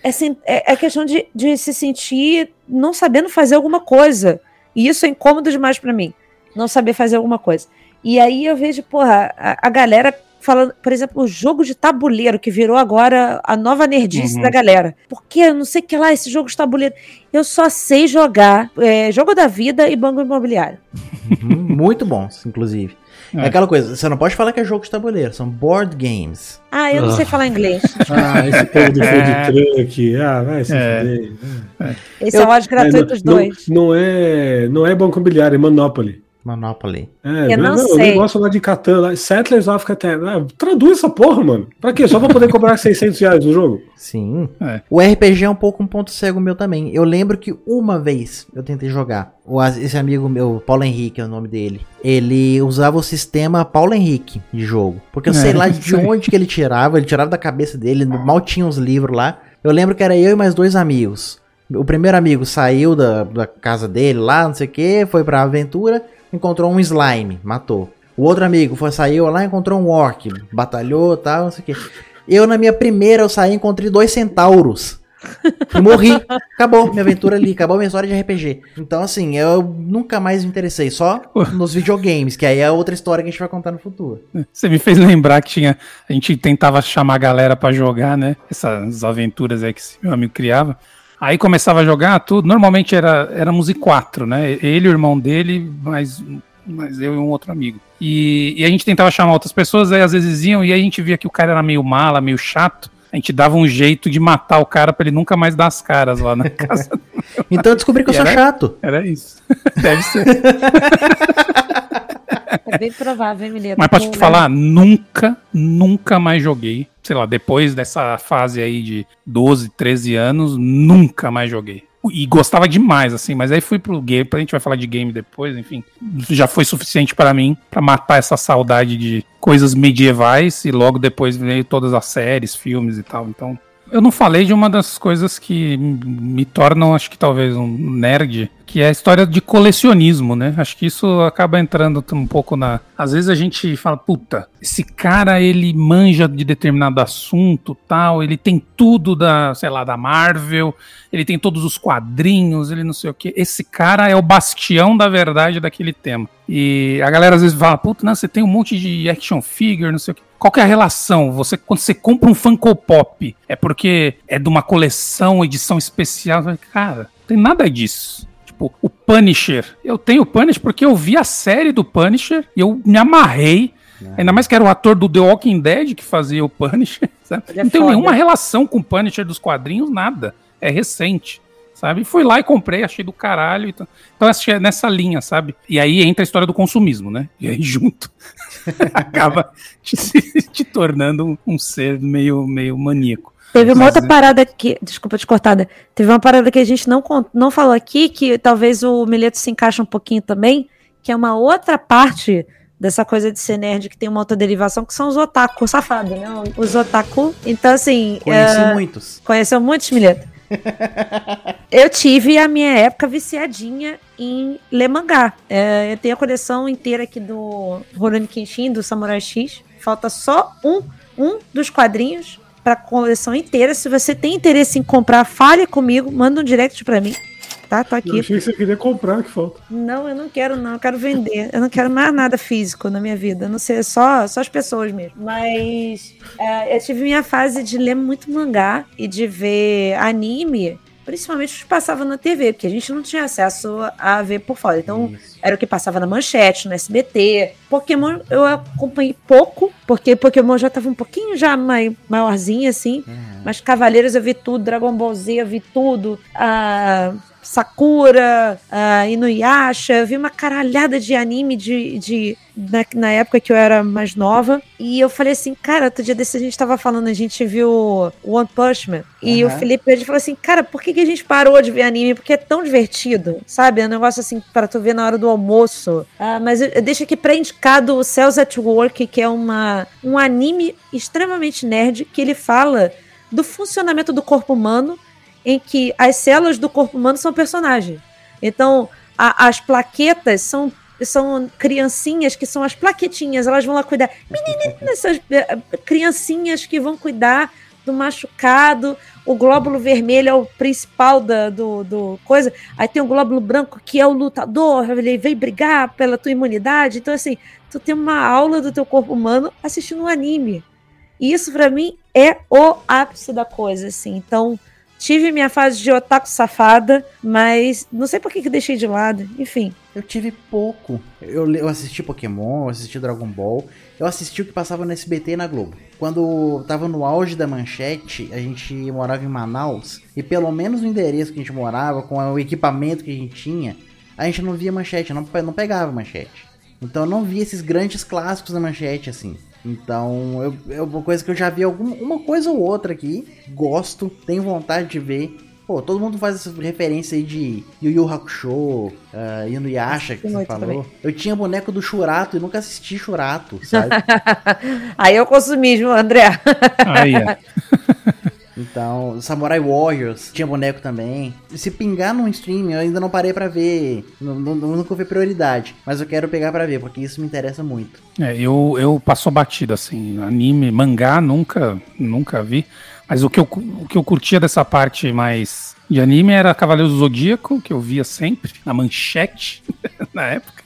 É, é, é questão de, de se sentir não sabendo fazer alguma coisa. E isso é incômodo demais pra mim. Não saber fazer alguma coisa. E aí eu vejo, porra, a, a galera falando, por exemplo, o jogo de tabuleiro, que virou agora a nova nerdice Uhum. da galera. Porque eu não sei o que lá, esse jogo de tabuleiro. Eu só sei jogar é, jogo da vida e banco imobiliário. Uhum, Muito bons, inclusive. É. É. aquela coisa, você não pode falar que é jogo de tabuleiro, são board games. Ah, eu não sei falar inglês. Ah, esse povo do É. food truck. Ah, vai se É. fuder. Esse Eu- é o ódio gratuito É, dos não, dois. Não é, não é banco imobiliário, é Monopoly. Monopoly. É, Eu não o sei. negócio lá de Catan, lá, Settlers of Catan. Ah, traduz essa porra, mano. Pra quê? Só pra poder cobrar 600 reais no jogo? Sim. É. O RPG é um pouco um ponto cego meu também. Eu lembro que uma vez eu tentei jogar. O, esse amigo meu, Paulo Henrique é o nome dele. Ele usava o sistema Paulo Henrique de jogo. Porque eu sei É, lá de sei. onde que ele tirava. Ele tirava da cabeça dele. Mal tinha os livros lá. Eu lembro que era eu e mais dois amigos. O primeiro amigo saiu da, da casa dele lá, não sei o que, foi pra aventura, encontrou um slime, matou. O outro amigo foi, saiu lá, encontrou um orc, batalhou tal, não sei o que. Eu, na minha primeira, eu saí e encontrei dois centauros. E morri. Acabou minha aventura ali, acabou minha história de RPG. Então, assim, eu nunca mais me interessei, só nos videogames, que aí é outra história que a gente vai contar no futuro. Você me fez lembrar que tinha. A gente tentava chamar a galera pra jogar, né? Essas aventuras aí que meu amigo criava. Aí começava a jogar tudo. Normalmente era, éramos em quatro, né? Ele, o irmão dele, mais, mais eu e um outro amigo. E, e a gente tentava chamar outras pessoas, aí às vezes iam, e aí a gente via que o cara era meio mala, meio chato. A gente dava um jeito de matar o cara pra ele nunca mais dar as caras lá na casa. Então eu descobri que eu sou Era- chato. Era isso. Deve ser. É bem provável, hein, Mileta? Mas pra te Com- falar, nunca, nunca mais joguei. Sei lá, depois dessa fase aí de 12, 13 anos, nunca mais joguei. E gostava demais, assim, mas aí fui pro game, a gente vai falar de game depois, enfim. Já foi suficiente pra mim pra matar essa saudade de coisas medievais e logo depois veio todas as séries, filmes e tal. Então, eu não falei de uma das coisas que me tornam, acho que talvez um nerd, que é a história de colecionismo, né? Acho que isso acaba entrando um pouco na. Às vezes a gente fala, puta, esse cara ele manja de determinado assunto, tal, ele tem tudo da, sei lá, da Marvel, ele tem todos os quadrinhos, ele não sei o quê. Esse cara é o bastião da verdade daquele tema. E a galera às vezes fala, puta, não, você tem um monte de action figure, não sei o quê. Qual que é a relação? Você, quando você compra um Funko Pop, é porque é de uma coleção, edição especial? Cara, não tem nada disso. Tipo, o Punisher. Eu tenho o Punisher porque eu vi a série do Punisher e eu me amarrei. Ainda mais que era o ator do The Walking Dead que fazia o Punisher. Sabe? É não tem nenhuma relação com o Punisher dos quadrinhos, nada. É recente. Sabe? Fui lá e comprei, achei do caralho. Então, então é nessa linha, sabe? E aí entra a história do consumismo, né? E aí junto acaba te, te tornando um, um ser meio, meio maníaco. Teve uma Mas, outra parada que. Desculpa te cortada. Teve uma parada que a gente não, não falou aqui, que talvez o Mileto se encaixe um pouquinho também, que é uma outra parte dessa coisa de ser nerd que tem uma outra derivação, que são os otaku safados, né? Os otaku. Então, assim. Conheci é, muitos. Conheceu muitos, Mileto? eu tive a minha época viciadinha em ler mangá. É, eu tenho a coleção inteira aqui do Rurouni Kenshin, do Samurai X. Falta só um, um dos quadrinhos para coleção inteira. Se você tem interesse em comprar, fale comigo, manda um direct pra mim. Tá? Tô Eu aqui. achei que você queria comprar, que falta. Não, eu não quero, não. Eu quero vender. Eu não quero mais nada físico na minha vida. A não ser só, só as pessoas mesmo. Mas é, eu tive minha fase de ler muito mangá e de ver anime, principalmente os que passavam na TV, porque a gente não tinha acesso a ver por fora. Então, era o que passava na manchete, no SBT. Pokémon eu acompanhei pouco, porque Pokémon já tava um pouquinho já mai, maiorzinho, assim. Mas Cavaleiros eu vi tudo, Dragon Ball Z eu vi tudo. A Sakura, a Inuyasha, eu vi uma caralhada de anime de, de na, na época que eu era mais nova. E eu falei assim, cara, outro dia desse a gente tava falando, a gente viu One Punch Man. E o Felipe ele falou assim, cara, por que, que a gente parou de ver anime? Porque é tão divertido, sabe? É um negócio assim para tu ver na hora do almoço. Ah, mas deixo aqui pré-indicado o Cells at Work, que é uma, um anime extremamente nerd, que ele fala do funcionamento do corpo humano em que as células do corpo humano são personagens. Então, a- as plaquetas são, são criancinhas que são as plaquetinhas, elas vão lá cuidar. Menininhas, essas eh, criancinhas que vão cuidar do machucado. O glóbulo vermelho é o principal da, do, do coisa. Aí tem o glóbulo branco que é o lutador, ele veio brigar pela tua imunidade. Então, assim, tu tem uma aula do teu corpo humano assistindo um anime. E isso, pra mim, é o ápice da coisa, assim. Então, tive minha fase de otaku safada, mas não sei por que, que deixei de lado. Enfim, Eu tive pouco. Eu, eu assisti Pokémon, eu assisti Dragon Ball, eu assisti o que passava no SBT e na Globo. Quando tava no auge da manchete, a gente morava em Manaus, e pelo menos no endereço que a gente morava, com o equipamento que a gente tinha, a gente não via manchete, não, não pegava manchete. Então eu não via esses grandes clássicos na manchete assim. Então, eu, é uma coisa que eu já vi alguma uma coisa ou outra aqui, gosto, tenho vontade de ver. Pô, todo mundo faz essa referência aí de Yu Yu Hakusho, uh, Inuyasha, que você falou. Também. Eu tinha boneco do Churato e nunca assisti Churato, sabe? aí eu consumi, André. aí, é. Então, Samurai Warriors tinha boneco também. Se pingar no stream, eu ainda não parei para ver. Não, não, nunca foi prioridade. Mas eu quero pegar para ver, porque isso me interessa muito. É, eu, eu passo batido, assim. Anime, mangá, nunca, nunca vi. Mas o que, eu, o que eu curtia dessa parte mais de anime era Cavaleiros do Zodíaco, que eu via sempre, na manchete, na época.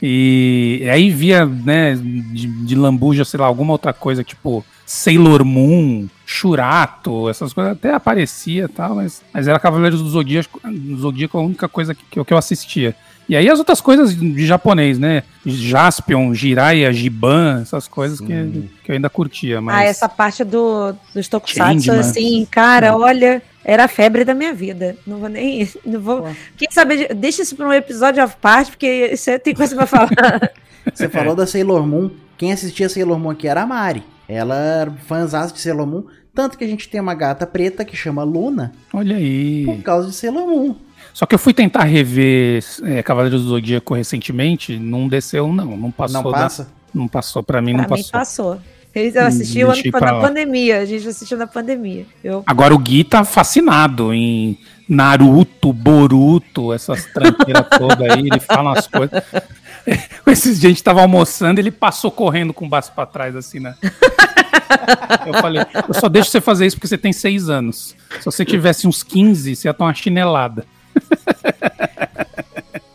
E aí via, né, de, de lambuja, sei lá, alguma outra coisa, tipo Sailor Moon, Churato, essas coisas até aparecia e tal, mas, mas era Cavaleiros do Zodíaco, Zodíaco a única coisa que, que eu assistia. E aí as outras coisas de japonês, né? Jaspion, Jiraiya, Giban, essas coisas que, que eu ainda curtia. Mas... Ah, essa parte do, dos tokusatsu, assim, cara, olha, era a febre da minha vida. Não vou nem. Não vou. Quem sabe, deixa isso para um episódio à parte, porque isso tem coisa para falar. Você falou da Sailor Moon. Quem assistia Sailor Moon aqui era a Mari. Ela era fãzada de Sailor Moon. Tanto que a gente tem uma gata preta que chama Luna. Olha aí. Por causa de Sailor Moon. Só que eu fui tentar rever é, Cavaleiros do Zodíaco recentemente, não desceu, não. Não passou. Não passa? Da, não passou, pra mim pra não mim passou. Eu assisti hum, na pandemia, a gente assistiu na pandemia. Eu... Agora o Gui tá fascinado em Naruto, Boruto, essas tranqueiras todas aí, ele fala umas coisas. Esses dias a gente tava almoçando, ele passou correndo com o baço pra trás, assim, né? eu falei, eu só deixo você fazer isso porque você tem seis anos. Se você tivesse uns 15, você ia tomar uma chinelada.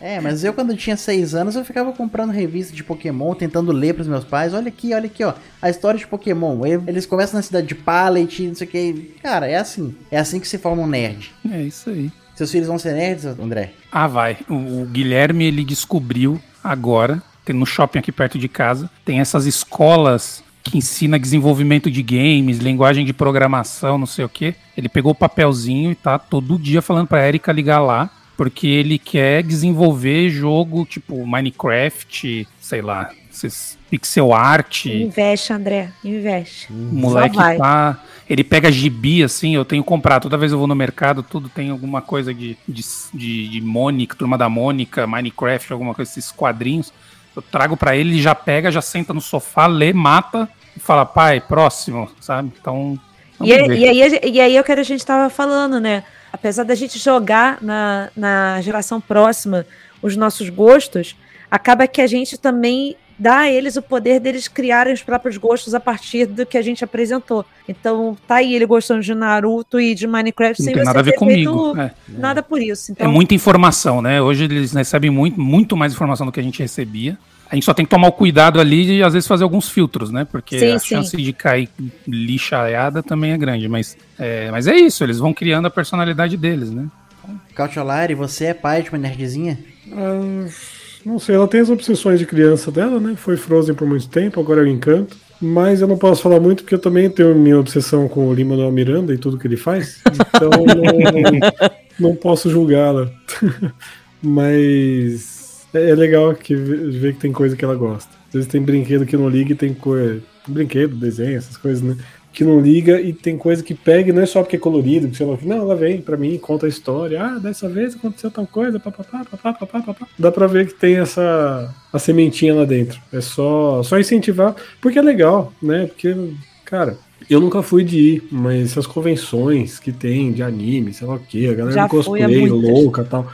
É, mas eu quando tinha seis anos eu ficava comprando revista de Pokémon, tentando ler pros meus pais. Olha aqui, olha aqui, ó. A história de Pokémon. Eles começam na cidade de Pallet, não sei o que. Cara, é assim. É assim que se forma um nerd. É isso aí. Seus filhos vão ser nerds, André? Ah, vai. O, o Guilherme, ele descobriu agora, no shopping aqui perto de casa, tem essas escolas que ensina desenvolvimento de games, linguagem de programação, não sei o que. Ele pegou o papelzinho e tá todo dia falando pra Erika ligar lá, porque ele quer desenvolver jogo tipo Minecraft, sei lá, esses pixel art. Investe, André, investe. O moleque tá ele pega gibi, assim, eu tenho comprado. Toda vez eu vou no mercado, tudo tem alguma coisa de, de, de, de Mônica, Turma da Mônica, Minecraft, alguma coisa, esses quadrinhos. Eu trago para ele, ele já pega, já senta no sofá, lê, mata e fala, pai, próximo, sabe? Então. E, e, aí, e aí eu quero a gente tava falando, né? Apesar da gente jogar na, na geração próxima os nossos gostos, acaba que a gente também dá a eles o poder deles criarem os próprios gostos a partir do que a gente apresentou. Então, tá aí ele gostando de Naruto e de Minecraft Não sem tem nada a ver comigo. É. Nada por isso. Então... É muita informação, né? Hoje eles recebem muito, muito mais informação do que a gente recebia. A gente só tem que tomar o cuidado ali e às vezes fazer alguns filtros, né? Porque sim, a sim. chance de cair lixaiada também é grande. Mas é, mas é isso, eles vão criando a personalidade deles, né? Cautiolari, você é pai de uma nerdzinha? Uh... Não sei, ela tem as obsessões de criança dela, né? Foi Frozen por muito tempo, agora é o Encanto. Mas eu não posso falar muito porque eu também tenho minha obsessão com o Lima Manuel Miranda e tudo que ele faz. Então não, não posso julgá-la. Mas é, é legal que ver que tem coisa que ela gosta. Às vezes tem brinquedo que não liga e tem coisa. Brinquedo, desenho, essas coisas, né? que não liga e tem coisa que pega, não é só porque é colorido, que sei lá, não, ela vem para mim, conta a história, ah, dessa vez aconteceu tal coisa, papapá, papapá, papapá. Dá pra ver que tem essa a sementinha lá dentro. É só só incentivar, porque é legal, né? Porque, cara, eu nunca fui de ir, mas essas convenções que tem de anime, sei lá o que, a galera Já cosplay louca tal.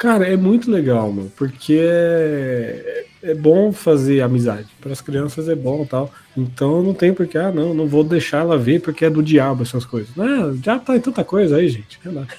Cara, é muito legal, mano, porque é, é bom fazer amizade. Para as crianças é bom tal. Então não tem porque, ah, não, não vou deixar ela ver porque é do diabo essas coisas. Não, já tá em tanta coisa aí, gente. Relaxa.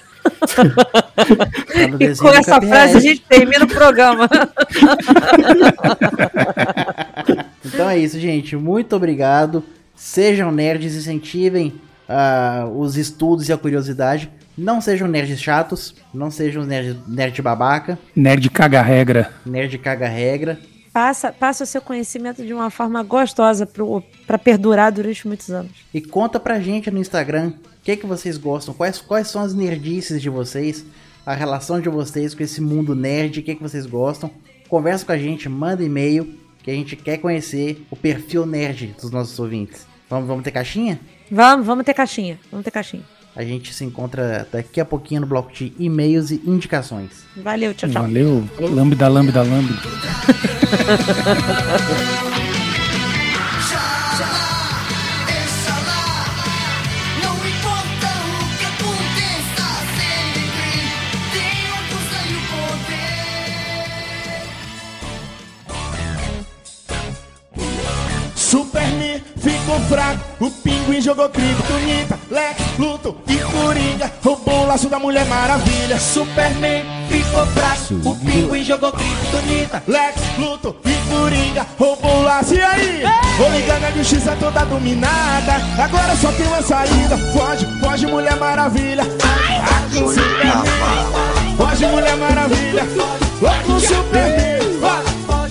e com essa frase a gente termina o programa. então é isso, gente. Muito obrigado. Sejam nerds, incentivem uh, os estudos e a curiosidade Não sejam nerds chatos, não sejam nerd, nerd babaca, Nerd caga regra. nerd caga regra. Passa, passa o seu conhecimento de uma forma gostosa pro, pra perdurar durante muitos anos. E conta pra gente no Instagram o que, que vocês gostam, quais, quais são as nerdices de vocês, a relação de vocês com esse mundo nerd, o que, que vocês gostam. Conversa com a gente, manda e-mail, que a gente quer conhecer o perfil nerd dos nossos ouvintes. Vamos, vamos ter caixinha? Vamos, vamos ter caixinha. Vamos ter caixinha. A gente se encontra daqui a pouquinho no bloco de e-mails e indicações. Valeu, tchau, tchau. Valeu. Lambda, lambda, lambda. da Mulher Maravilha. Superman ficou fraco, o pinguim jogou kryptonita, Lex, Luto e Coringa roubou laço. E aí? Vou ligar na justiça toda dominada, agora só tem uma saída. Foge, foge Mulher Maravilha. Ah, com Superman. Foge Mulher Maravilha. Com Superman.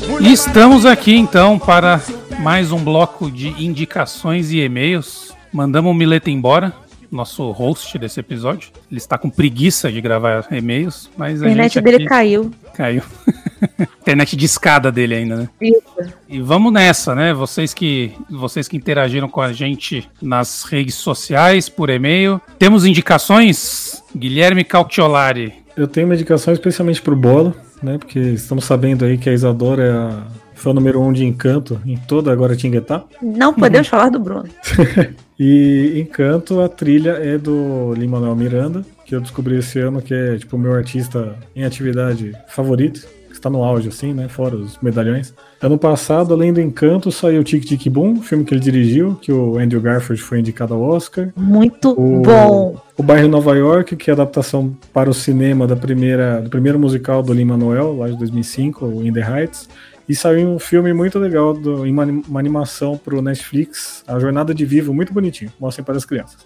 Mulher E estamos aqui então para mais um bloco de indicações e e-mails. Mandamos o Mileta embora, nosso host desse episódio. Ele está com preguiça de gravar e-mails, mas A a internet gente dele caiu. caiu. internet de escada dele ainda, né? Isso. E vamos nessa, né? Vocês que vocês que interagiram com a gente nas redes sociais, por e-mail. Temos indicações? Guilherme Cautiolari. Eu tenho uma indicação especialmente pro Bola, né? Porque estamos sabendo aí que a Isadora é a fã número um de Encanto em toda agora Tinguetá. Não podemos falar do Bruno. E Encanto, a trilha é do Lin-Manuel Miranda, que eu descobri esse ano que é tipo o meu artista em atividade favorito, que está no auge assim, né, fora os medalhões. Ano passado, além do Encanto, saiu Tic Tic Boom, filme que ele dirigiu, que o Andrew Garfield foi indicado ao Oscar. Muito O, bom. o Bairro Nova York, que é a adaptação para o cinema da primeira, do primeiro musical do Lin-Manuel, lá de 2005, o In the Heights. E saiu um filme muito legal, do, uma, anim- uma animação pro Netflix, A Jornada de Vivo, muito bonitinho, mostrem para as crianças.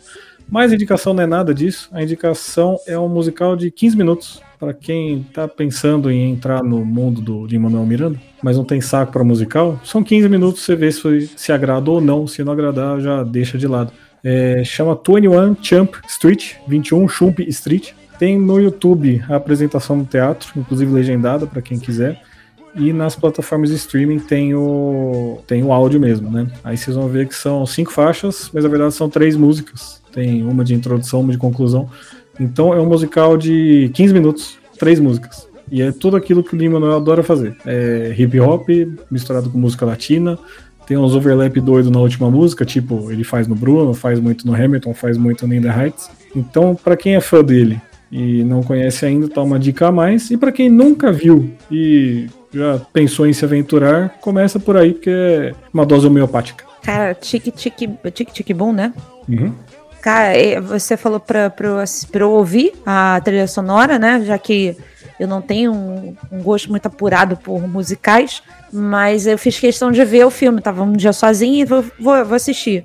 Mas a indicação não é nada disso, a indicação é um musical de 15 minutos, para quem tá pensando em entrar no mundo do Lin-Manuel Miranda, mas não tem saco para musical, são 15 minutos, você vê se, se agrada ou não, se não agradar, já deixa de lado. É, chama 21 Chump Street, 21 Chump Street. Tem no YouTube a apresentação no teatro, inclusive legendada para quem quiser. E nas plataformas de streaming tem o, tem o áudio mesmo, né? Aí vocês vão ver que são cinco faixas, mas na verdade são três músicas. Tem uma de introdução, uma de conclusão. Então é um musical de 15 minutos, três músicas. E é tudo aquilo que o Lin-Manuel adora fazer. É hip hop misturado com música latina. Tem uns overlap doido na última música, tipo, ele faz no Bruno, faz muito no Hamilton, faz muito no In The Heights. Então, pra quem é fã dele e não conhece ainda, tá uma dica a mais. E pra quem nunca viu e já pensou em se aventurar, começa por aí, porque é uma dose homeopática. Cara, tique tique tique tique bom, né? Uhum. Cara, você falou pra, pra, pra eu ouvir a trilha sonora, né? Já que eu não tenho um, um gosto muito apurado por musicais, mas eu fiz questão de ver o filme. Tava um dia sozinha e vou, vou, vou assistir.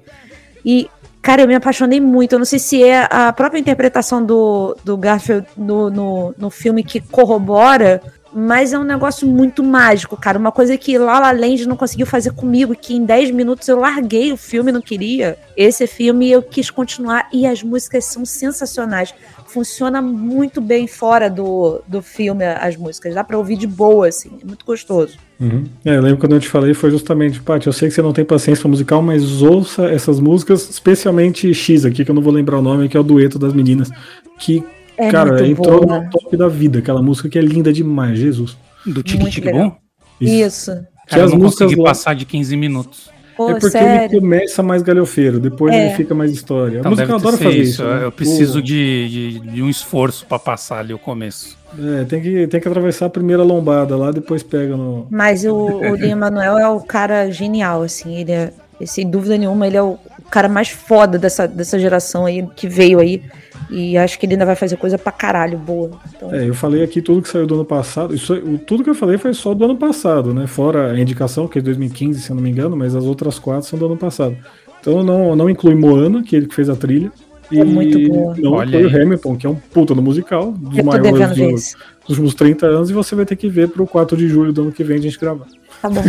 E, cara, eu me apaixonei muito. Eu não sei se é a própria interpretação do, do Garfield no, no, no filme que corrobora, mas é um negócio muito mágico, cara. Uma coisa que La La Land não conseguiu fazer comigo, que em 10 minutos eu larguei o filme, não queria. Esse filme eu quis continuar e as músicas são sensacionais. Funciona muito bem fora do, do filme as músicas. Dá pra ouvir de boa, assim. É muito gostoso. Uhum. É, eu lembro quando eu te falei, foi justamente, Paty, eu sei que você não tem paciência pra musical, mas ouça essas músicas, especialmente X aqui, que eu não vou lembrar o nome, que é o dueto das meninas, que, É cara, muito entrou boa. no top da vida, aquela música que é linda demais, Jesus. Do Tic Tic legal. Boom? Isso. Que Cara, eu as não músicas consegui lá- passar de 15 minutos. Pô, é porque sério. ele começa mais galhofeiro, depois É. ele fica mais história. Então a música deve adora ser fazer isso. isso. né? Eu preciso de, de, de um esforço pra passar ali o começo. É, tem que, tem que atravessar a primeira lombada lá, depois pega no. Mas o, o Lin Manuel é o cara genial, assim, ele é, sem dúvida nenhuma, ele é o cara mais foda dessa, dessa geração aí, que veio aí, e acho que ele ainda vai fazer coisa pra caralho boa. Então, É, eu falei aqui tudo que saiu do ano passado. Isso, o- tudo que eu falei foi só do ano passado, né? Fora a indicação, que é de 2015, se eu não me engano, mas as outras quatro são do ano passado. Então não, não inclui Moana, que é ele que fez a trilha. É muito boa. Não Olha foi o aí. Hamilton, que é um puta no musical, dos Eu maiores ver dos, últimos 30 anos, e você vai ter que ver pro 4 de julho do ano que vem a gente gravar. Tá bom.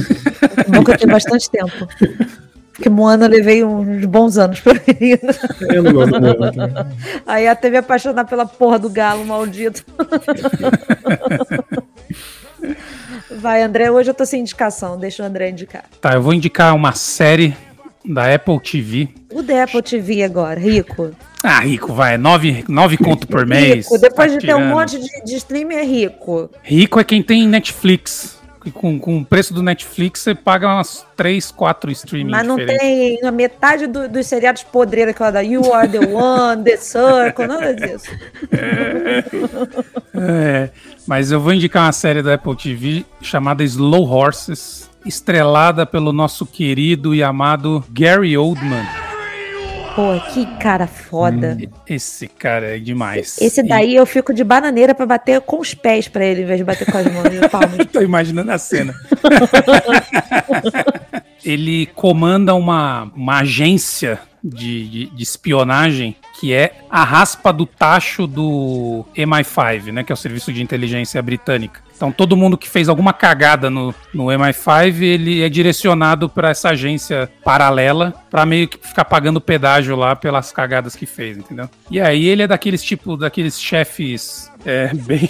Bom que eu tenho bastante tempo. Porque Moana levei uns bons anos pra ver. Eu não gosto do Moana também. Aí até me apaixonar pela porra do galo maldito. Vai, André, hoje eu tô sem indicação, deixa o André indicar. Tá, eu vou indicar uma série da Apple TV. O da Apple TV agora, rico. Ah, rico, vai. Nove, nove conto por mês. rico, depois tá de ter um tirando. monte de, de streaming é rico. Rico é quem tem Netflix. Que Com, com o preço do Netflix, você paga umas 3, 4 streaming Mas não diferentes. tem a metade do- dos seriados podreiros, aquela da You Are The One, The Circle, nada disso. É, mas eu vou indicar uma série da Apple TV chamada Slow Horses, estrelada pelo nosso querido e amado Gary Oldman. Pô, que cara foda. Esse cara é demais. Esse daí eu fico de bananeira pra bater com os pés pra ele, em vez de bater com as mãos e palmas. E- Tô imaginando a cena. Ele comanda uma, uma agência de, de, de espionagem que é a raspa do tacho do MI5, né? Que é o Serviço de Inteligência Britânica. Então todo mundo que fez alguma cagada no, no MI5, ele é direcionado para essa agência paralela para meio que ficar pagando pedágio lá pelas cagadas que fez, entendeu? E aí ele é daqueles tipo, daqueles chefes é, bem,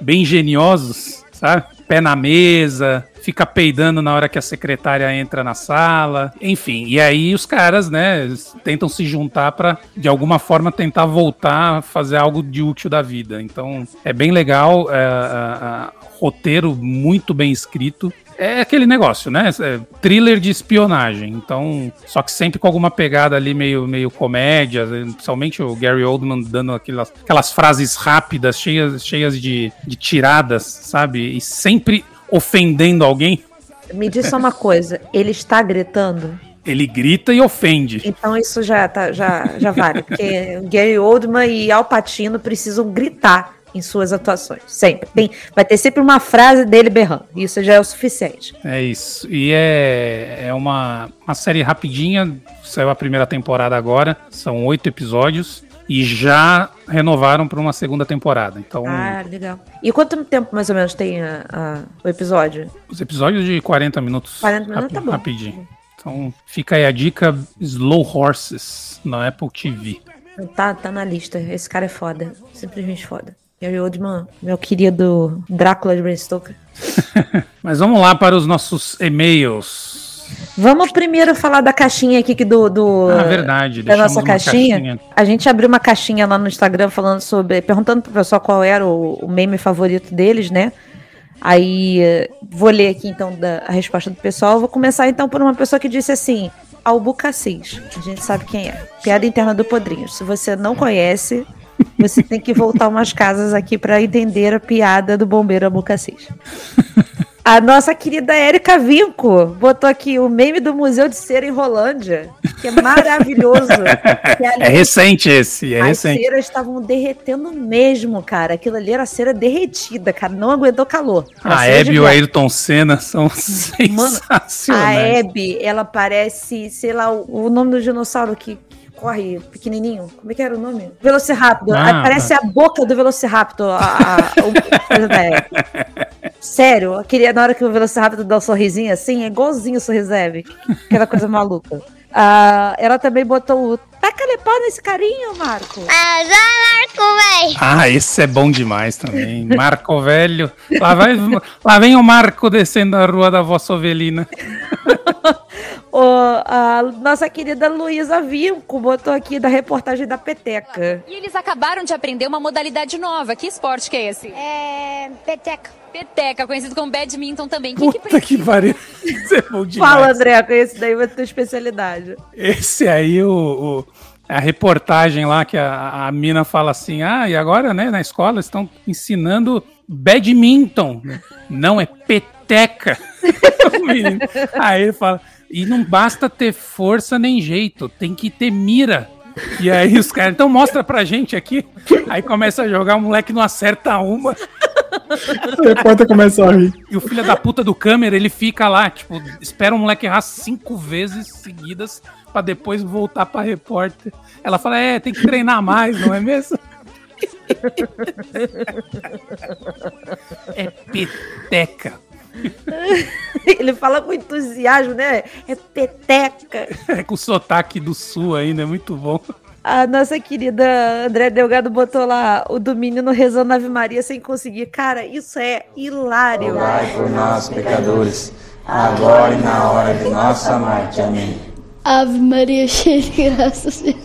bem geniosos, sabe? Pé na mesa, fica peidando na hora que a secretária entra na sala, enfim. E aí os caras, né, tentam se juntar para de alguma forma tentar voltar a fazer algo de útil da vida. Então é bem legal, é, a- a- roteiro muito bem escrito. É aquele negócio, né? É thriller de espionagem. Então, só que sempre com alguma pegada ali meio, meio comédia, principalmente o Gary Oldman dando aquelas, aquelas frases rápidas, cheias, cheias de, de tiradas, sabe? E sempre ofendendo alguém. Me diz só uma coisa, ele está gritando? Ele grita e ofende. Então isso já, tá, já, já vale, porque Gary Oldman e Al Pacino precisam gritar em suas atuações, sempre. Tem, vai ter sempre uma frase dele berrando, isso já é o suficiente. É isso. E é, é uma, uma série rapidinha. Saiu a primeira temporada agora. São oito episódios. E já renovaram para uma segunda temporada. Então, Ah, legal. E quanto tempo mais ou menos tem a- a- o episódio? os episódios de 40 minutos. 40 minutos tá bom. Rapidinho. Então, fica aí a dica Slow Horses na Apple TV. Tá, tá na lista, esse cara é foda, simplesmente foda. Gary Oldman, meu querido Drácula de Bram Stoker. Mas vamos lá para os nossos e-mails. Vamos primeiro falar da caixinha aqui que do, do Ah, verdade. da nossa uma caixinha. A gente abriu uma caixinha lá no Instagram falando sobre, perguntando pro pessoal qual era o, o meme favorito deles, né? Aí eh, vou ler aqui então da, a resposta do pessoal. Vou começar então por uma pessoa que disse assim: Albucacis. A gente sabe quem é. Piada interna do Podrinho. Se você não conhece, você tem que voltar umas casas aqui para entender a piada do bombeiro Albucacis. A nossa querida Érica Vinco botou aqui o meme do Museu de Cera em Rolândia, que é maravilhoso. Que ali É recente esse, é as recente. ceras estavam derretendo mesmo, cara. Aquilo ali era cera derretida, cara. Não aguentou calor. Era A Hebe e o. Ayrton Senna são A sensacionais. Hebe, ela parece, sei lá, o, o nome do dinossauro que, corre pequenininho. Como é que era o nome? Velociraptor. Ah, Aí parece a boca do Velociraptor, a, a, a coisa da. Sério, eu queria, na hora que o Velociraptor dá um sorrisinho assim, é igualzinho o sorriso Hebe. Aquela coisa maluca. Ah, ela também botou o taca-lhe pau nesse carinho, Marco. Ah, já marco, véi. Ah, esse é bom demais também. Marco Velho. Lá, vai, lá vem o Marco descendo a rua da vossa ovelina. Ô, a nossa querida Luísa Vinco botou aqui da reportagem da Peteca. E eles acabaram de aprender uma modalidade nova. Que esporte que é esse? É. Peteca. Peteca, conhecido como badminton também. Quem que Puta que pariu. Isso é bom demais. Fala, André, com esse daí vai ter especialidade. Esse aí, o, o- a reportagem lá que a, a mina fala assim: ah, e agora, né, na escola estão ensinando badminton. Não é peteca. O aí ele fala: e não basta ter força nem jeito, tem que ter mira. E aí os caras, então mostra pra gente aqui. Aí começa a jogar, o moleque não acerta uma. O repórter começa a rir. E o filho da puta do câmera, ele fica lá, tipo, espera o moleque errar cinco vezes seguidas pra depois voltar pra repórter. Ela fala, é, tem que treinar mais, não é mesmo? É peteca. Ele fala com entusiasmo, né? É peteca. É com o sotaque do sul ainda, é muito bom. A nossa querida André Delgado botou lá o do menino rezando Ave Maria sem conseguir. Cara, isso é hilário. Rogai por nós, pecadores, agora e na hora de nossa morte. Amém. Ave Maria, cheia de graça, Senhor.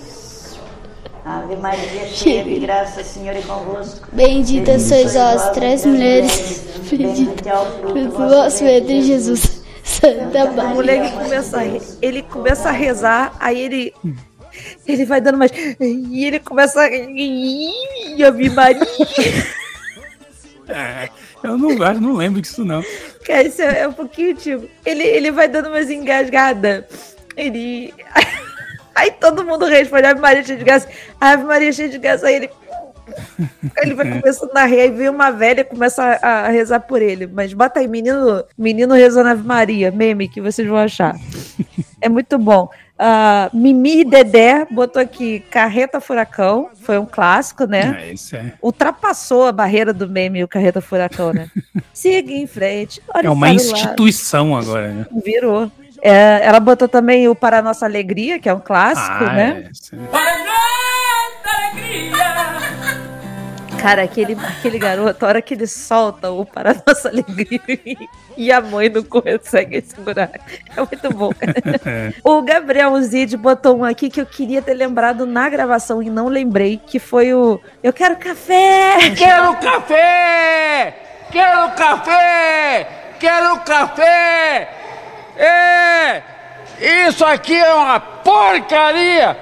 Ave Maria, cheia de graça, Senhor é convosco. Bendita sois vós, três mulheres, bendito é o fruto vosso ventre, Jesus. Santa O Maria. moleque começa ele começa a rezar, aí ele ele vai dando mais e ele começa a Ave Maria. É, eu não, eu não lembro disso, não. Cara, isso é, é um pouquinho tipo. Ele, ele vai dando umas engasgadas. Ele. Aí todo mundo responde, Ave Maria cheia de graça. Ave Maria cheia de graça. Aí ele. Ele vai começando a rir, aí vem uma velha e começa a, a rezar por ele. Mas bota aí, menino, menino rezando Ave Maria, meme, que vocês vão achar. É muito bom. Ah, Mimi e Dedé botou aqui Carreta Furacão, foi um clássico, né? É, isso é. Ultrapassou a barreira do meme o Carreta Furacão, né? Siga em frente. É uma instituição agora, né? Virou. É, ela botou também o Para Nossa Alegria, que é um clássico, Ah, né? é, isso é. Cara, aquele, aquele garoto, a hora que ele solta o Para Nossa Alegria e a mãe não consegue segurar. É muito bom, cara. É. O Gabriel Zid botou um aqui que eu queria ter lembrado na gravação e não lembrei, que foi o Eu quero café! Quero café! Quero café! Quero café! É! Isso aqui é uma porcaria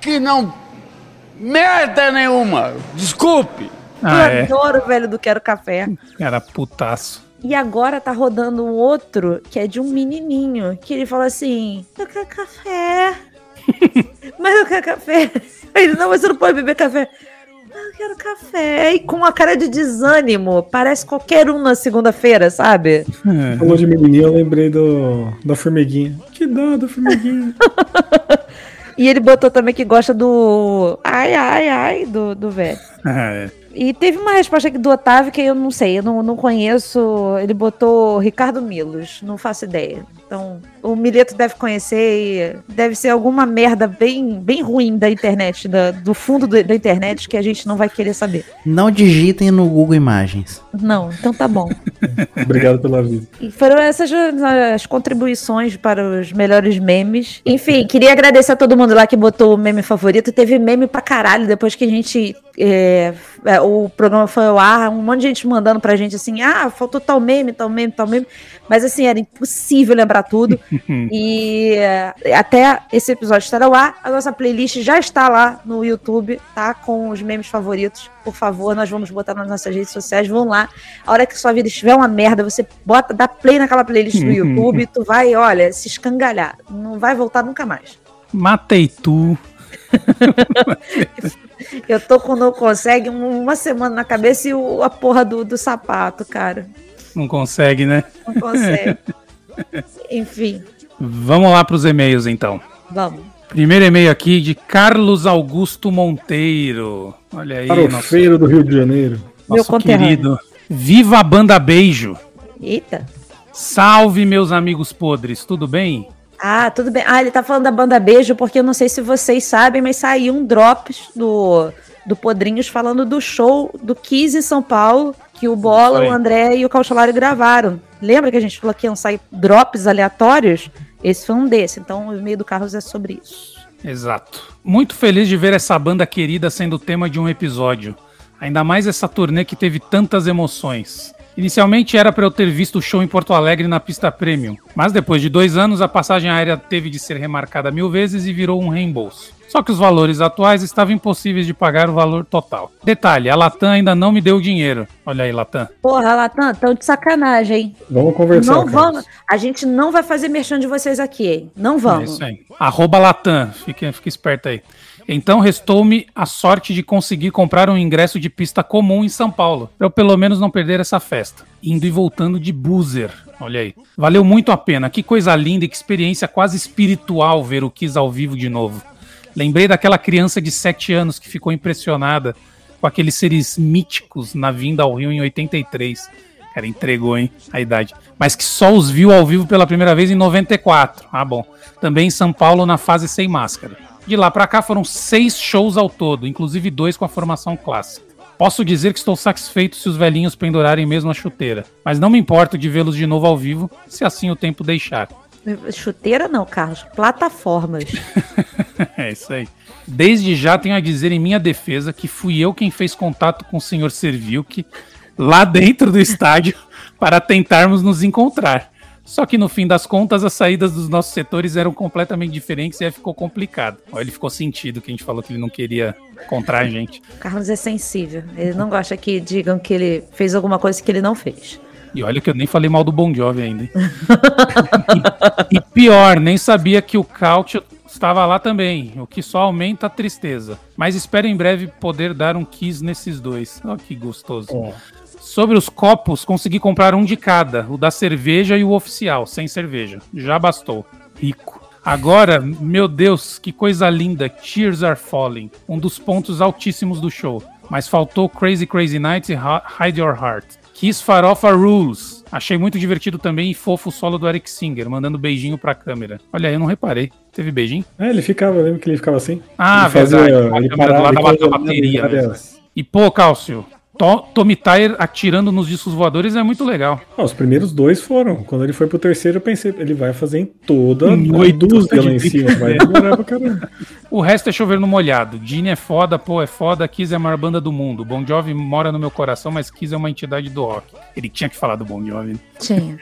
que não merda nenhuma. Desculpe. Ah, eu é. adoro o velho do Quero Café. Era putaço. E agora tá rodando um outro que é de um menininho, que ele fala assim: Eu quero café. mas eu quero café. Aí Ele, não, mas você não pode beber café. "Mas Eu quero café. E com uma cara de desânimo. Parece qualquer um na segunda-feira, sabe? É. Falou de menininha, eu lembrei do, da formiguinha. Que dó da formiguinha. E ele botou também que gosta do. Ai, ai, ai, do, do velho. Ah, é. E teve uma resposta aqui do Otávio que eu não sei, eu não, não conheço. Ele botou Ricardo Milos, não faço ideia. Então, o Mileto deve conhecer e deve ser alguma merda bem, bem ruim da internet, da- do fundo do- da internet que a gente não vai querer saber. Não digitem no Google Imagens. Não, então tá bom. Obrigado pela vida. E foram essas as contribuições para os melhores memes. Enfim, queria agradecer a todo mundo lá que botou o meme favorito. Teve meme pra caralho depois que a gente. é, é, o programa foi ao ar, um monte de gente mandando pra gente assim: ah, faltou tal meme, tal meme, tal meme. Mas assim, era impossível lembrar tudo. e é, até esse episódio estar ao ar, a nossa playlist já está lá no YouTube, tá? Com os memes favoritos. Por favor, nós vamos botar nas nossas redes sociais. Vão lá. A hora que sua vida estiver uma merda, você bota, dá play naquela playlist do YouTube, tu vai, olha, se escangalhar. Não vai voltar nunca mais. Matei tu. Eu tô com não consegue um- uma semana na cabeça e o- a porra do, do sapato, cara. Não consegue, né? Não consegue. Enfim, Vamos lá pros e-mails então. vamos. Primeiro e-mail aqui de Carlos Augusto Monteiro. Olha aí, nosso, Farofeiro do Rio de Janeiro. Meu nosso conterrâneo. querido. Viva a banda Beijo. Eita. Salve, meus amigos podres, tudo bem? Ah, tudo bem. Ah, ele tá falando da banda Beijo, porque eu não sei se vocês sabem, mas saiu um drops do, do Podrinhos falando do show do Kiss em São Paulo, que o Bola, o André e o Caucholário gravaram. Lembra que a gente falou que iam sair drops aleatórios? Esse foi um desses. Então, o e-mail do Carlos é sobre isso. Exato. Muito feliz de ver essa banda querida sendo tema de um episódio. Ainda mais essa turnê que teve tantas emoções. Inicialmente era para eu ter visto o show em Porto Alegre na pista premium, mas depois de dois anos a passagem aérea teve de ser remarcada mil vezes e virou um reembolso. Só que os valores atuais estavam impossíveis de pagar o valor total. Detalhe, a Latam ainda não me deu o dinheiro. Olha aí, Latam. Porra, Latam, tão de sacanagem, hein? Vamos conversar. não vamos. A gente não vai fazer merchan de vocês aqui, hein? Não É vamos. isso aí. Arroba Latam, fique, fique esperto aí. Então restou-me a sorte de conseguir comprar um ingresso de pista comum em São Paulo, para eu pelo menos não perder essa festa. Indo e voltando de buzzer. Olha aí. Valeu muito a pena. Que coisa linda e que experiência quase espiritual ver o Kiss ao vivo de novo. Lembrei daquela criança de 7 anos que ficou impressionada com aqueles seres míticos na vinda ao Rio em 83. Cara, entregou, hein, a idade. Mas que só os viu ao vivo pela primeira vez em 94. Ah, bom. Também em São Paulo na fase sem máscara. De lá pra cá foram seis shows ao todo, inclusive dois com a formação clássica. Posso dizer que estou satisfeito se os velhinhos pendurarem mesmo a chuteira, mas não me importo de vê-los de novo ao vivo, se assim o tempo deixar. Chuteira não, Carlos. Plataformas. é isso aí. Desde já tenho a dizer em minha defesa que fui eu quem fez contato com o senhor Servilk lá dentro do estádio para tentarmos nos encontrar. Só que no fim das contas, as saídas dos nossos setores eram completamente diferentes e aí ficou complicado. Olha, ele ficou sentido que a gente falou que ele não queria encontrar a gente. O Carlos é sensível. Ele não gosta que digam que ele fez alguma coisa que ele não fez. E olha que eu nem falei mal do Bon Jovi ainda. hein? e, e pior, nem sabia que o Cautio estava lá também, o que só aumenta a tristeza. Mas espero em breve poder dar um kiss nesses dois. Olha que gostoso. Sobre os copos, consegui comprar um de cada, o da cerveja e o oficial, sem cerveja. Já bastou. Rico. Agora, meu Deus, que coisa linda, Tears Are Falling, um dos pontos altíssimos do show. Mas faltou Crazy Crazy Night e Hi- Hide Your Heart. Kiss Farofa Rules. Achei muito divertido também e fofo o solo do Eric Singer, mandando beijinho pra câmera. Olha aí, eu não reparei. Teve beijinho? É, ele ficava, eu lembro que ele ficava assim. Ah, ele fazia, verdade. Ele câmera do parava, lado ele da- bateria, E pô, Cálcio, To- Tommy Tyler atirando nos discos voadores é muito legal. Ah, os primeiros dois foram. Quando ele foi pro terceiro, eu pensei, ele vai fazer em toda a dúzia lá em cima. Vai demorar pra caramba. O resto é chover no molhado. Gene é foda, pô, é foda, Kiss é a maior banda do mundo. Bon Jovi mora no meu coração, mas Kiss é uma entidade do rock. Ele tinha que falar do Bon Jovi. né? Tinha.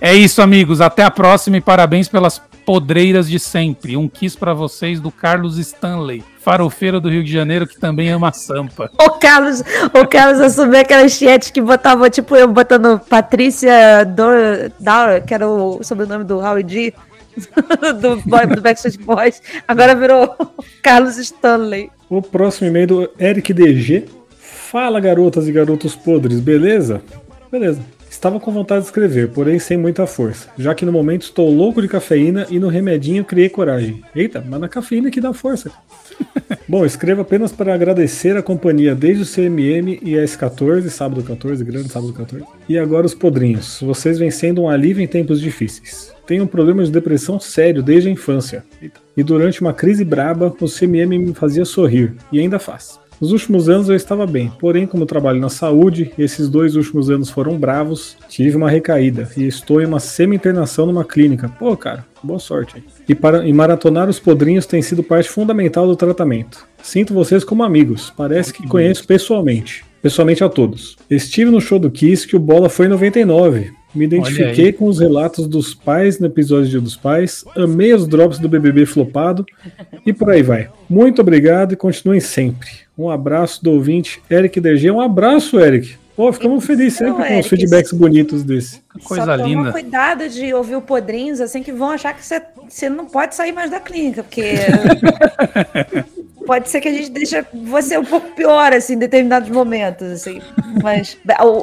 É isso, amigos. Até a próxima e parabéns pelas podreiras de sempre. Um kiss pra vocês do Carlos Stanley, farofeiro do Rio de Janeiro que também ama sampa. O Carlos, o Carlos assumiu aquela chat que botava, tipo, eu botando Patrícia Dor, Dower, que era o sobrenome do Howie D, do, boy, do Backstreet Boys. Agora virou Carlos Stanley. O próximo e-mail do Eric DG. Fala, garotas e garotos podres, beleza? Beleza. Estava com vontade de escrever, porém sem muita força, já que no momento estou louco de cafeína e no remedinho criei coragem. Eita, mas na cafeína que dá força. Bom, escrevo apenas para agradecer a companhia desde o CMM e a S14, sábado 14, grande sábado 14, e agora os podrinhos. Vocês vêm sendo um alívio em tempos difíceis. Tenho um problema de depressão sério desde a infância. Eita. E durante uma crise braba, o CMM me fazia sorrir, e ainda faz. Nos últimos anos eu estava bem, porém, como trabalho na saúde, esses dois últimos anos foram bravos, tive uma recaída e estou em uma semi-internação numa clínica. Pô, cara, boa sorte. E, para, e maratonar os podrinhos tem sido parte fundamental do tratamento. Sinto vocês como amigos, parece que conheço pessoalmente. Pessoalmente a todos. Estive no show do Kiss que o Bola foi em 99. Me identifiquei com os relatos dos pais no episódio Dia dos Pais, amei os drops do BBB flopado e por aí vai. Muito obrigado e continuem sempre. Um abraço do ouvinte Eric DG. Um abraço, Eric. Pô, ficamos felizes sempre com os Eric, feedbacks bonitos desse. Coisa Só linda. toma cuidado de ouvir o Podrinhos, assim, que vão achar que você, você não pode sair mais da clínica, porque pode ser que a gente deixe você um pouco pior, assim, em determinados momentos, assim. Mas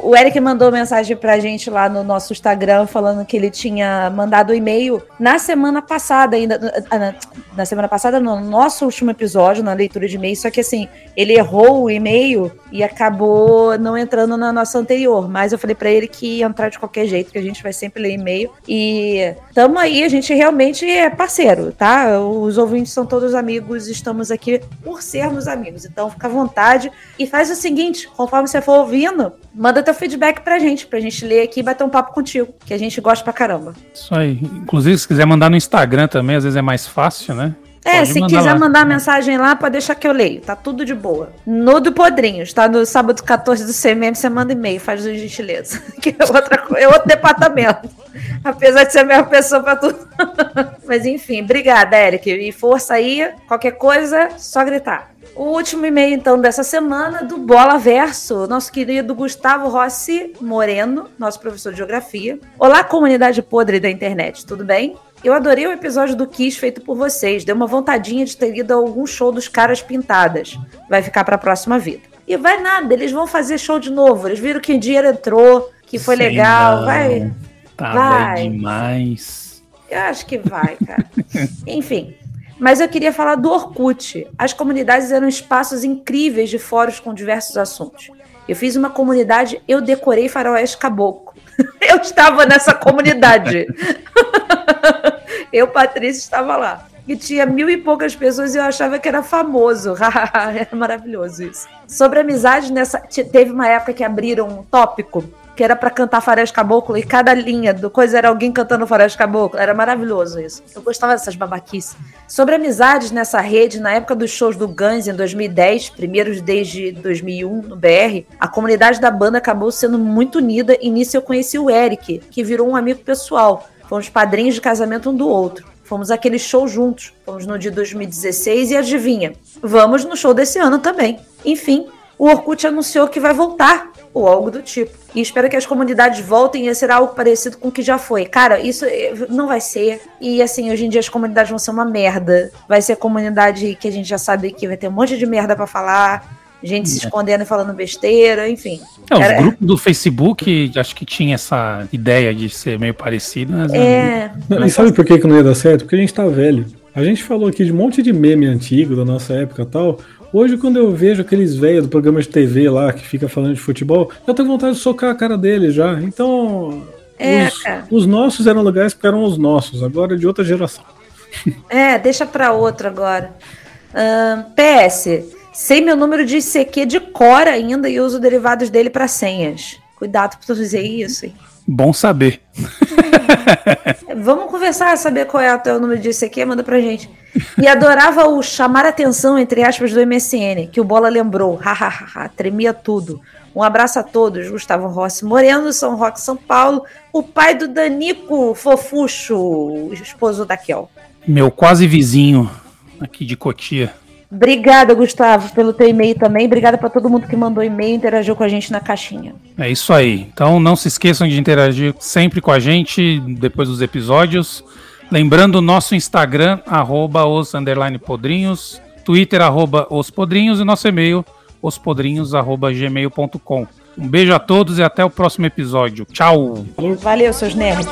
o, Eric mandou mensagem pra gente lá no nosso Instagram, falando que ele tinha mandado o e-mail na semana passada ainda, ah, na, na semana passada, no nosso último episódio, na leitura de e-mail, só que assim, ele errou o e-mail e acabou não entrando na nossa anterior, mas eu falei pra ele que ia entrar de qualquer jeito, que a gente vai sempre ler e-mail. E tamo aí, a gente realmente é parceiro, tá? Os ouvintes são todos amigos, estamos aqui por sermos amigos. Então fica à vontade e faz o seguinte, conforme você for ouvindo, manda teu feedback pra gente, pra gente ler aqui e bater um papo contigo, que a gente gosta pra caramba. Isso aí. Inclusive, se quiser mandar no Instagram também, às vezes é mais fácil, né? É, Pode se mandar quiser lá. mandar mensagem lá, pode deixar que eu leio. Tá tudo de boa. No do Podrinhos, tá? No sábado 14 do CMM, você manda e-mail, faz a gentileza. Que é, outra, é outro departamento. Apesar de ser a mesma pessoa pra tudo. Mas enfim, obrigada, Eric. E força aí. Qualquer coisa, só gritar. O último e-mail, então, dessa semana, do Bola Verso, nosso querido Gustavo Rossi Moreno, nosso professor de geografia. Olá, comunidade podre da internet, tudo bem? Eu adorei o episódio do Kiss feito por vocês. Deu uma vontadinha de ter ido a algum show dos caras pintadas. Vai ficar pra próxima vida. E vai nada, eles vão fazer show de novo. Eles viram que o dinheiro entrou, que foi Sei legal. não. Vai. Tá Vai. demais. Eu acho que vai, cara. Enfim. Mas eu queria falar do Orkut. As comunidades eram espaços incríveis de fóruns com diversos assuntos. Eu fiz uma comunidade, eu decorei faroeste caboclo. Eu estava nessa comunidade. eu, Patrícia, estava lá. E tinha mil e poucas pessoas e eu achava que era famoso. era maravilhoso isso. Sobre amizade, nessa, te- teve uma época que abriram um tópico que era pra cantar Faroeste Caboclo e cada linha do coisa era alguém cantando Faroeste Caboclo. Era maravilhoso isso. Eu gostava dessas babaquices. Sobre amizades nessa rede, na época dos shows do Guns em 2010, primeiros desde 2001 no BR, a comunidade da banda acabou sendo muito unida e nisso eu conheci o Eric, que virou um amigo pessoal. Fomos padrinhos de casamento um do outro. Fomos aquele show juntos. Fomos no de 2016 e adivinha? Vamos no show desse ano também. Enfim, o Orkut anunciou que vai voltar, ou algo do tipo. E espero que as comunidades voltem a ser algo parecido com o que já foi. Cara, isso eh, não vai ser. E assim, hoje em dia as comunidades vão ser uma merda. Vai ser comunidade que a gente já sabe que vai ter um monte de merda pra falar. Gente se escondendo e falando besteira, enfim. É, os Era- grupos do Facebook, acho que tinha essa ideia de ser meio parecido, mas É. Não, e sabe por que, que não ia dar certo? Porque a gente tá velho. A gente falou aqui de um monte de meme antigo da nossa época e tal. Hoje, quando eu vejo aqueles velhos do programa de TV lá que fica falando de futebol, eu tenho vontade de socar a cara deles já. Então, É, os, os nossos eram legais porque eram os nossos, agora é de outra geração. É, deixa pra outro agora. PS, sei meu número de ICQ de cor ainda e uso derivados dele pra senhas. Cuidado pra tu dizer isso. hein? Bom saber. Vamos conversar, saber qual é o teu número de ICQ, manda pra gente. E adorava o chamar atenção, entre aspas, do MSN, que o Bola lembrou. Hahaha, tremia tudo. Um abraço a todos. Gustavo Rossi Moreno, São Roque, São Paulo. O pai do Danico Fofuxo, esposo da Kel. Meu quase vizinho aqui de Cotia. Obrigada, Gustavo, pelo teu e-mail também. Obrigada pra todo mundo que mandou e-mail e interagiu com a gente na caixinha. É isso aí. Então não se esqueçam de interagir sempre com a gente depois dos episódios. Lembrando o nosso Instagram, arroba os underline podrinhos, Twitter, arroba os podrinhos e nosso e-mail, ospodrinhos, arroba gmail.com. Um beijo a todos e até o próximo episódio. Tchau! Valeu, seus nerds.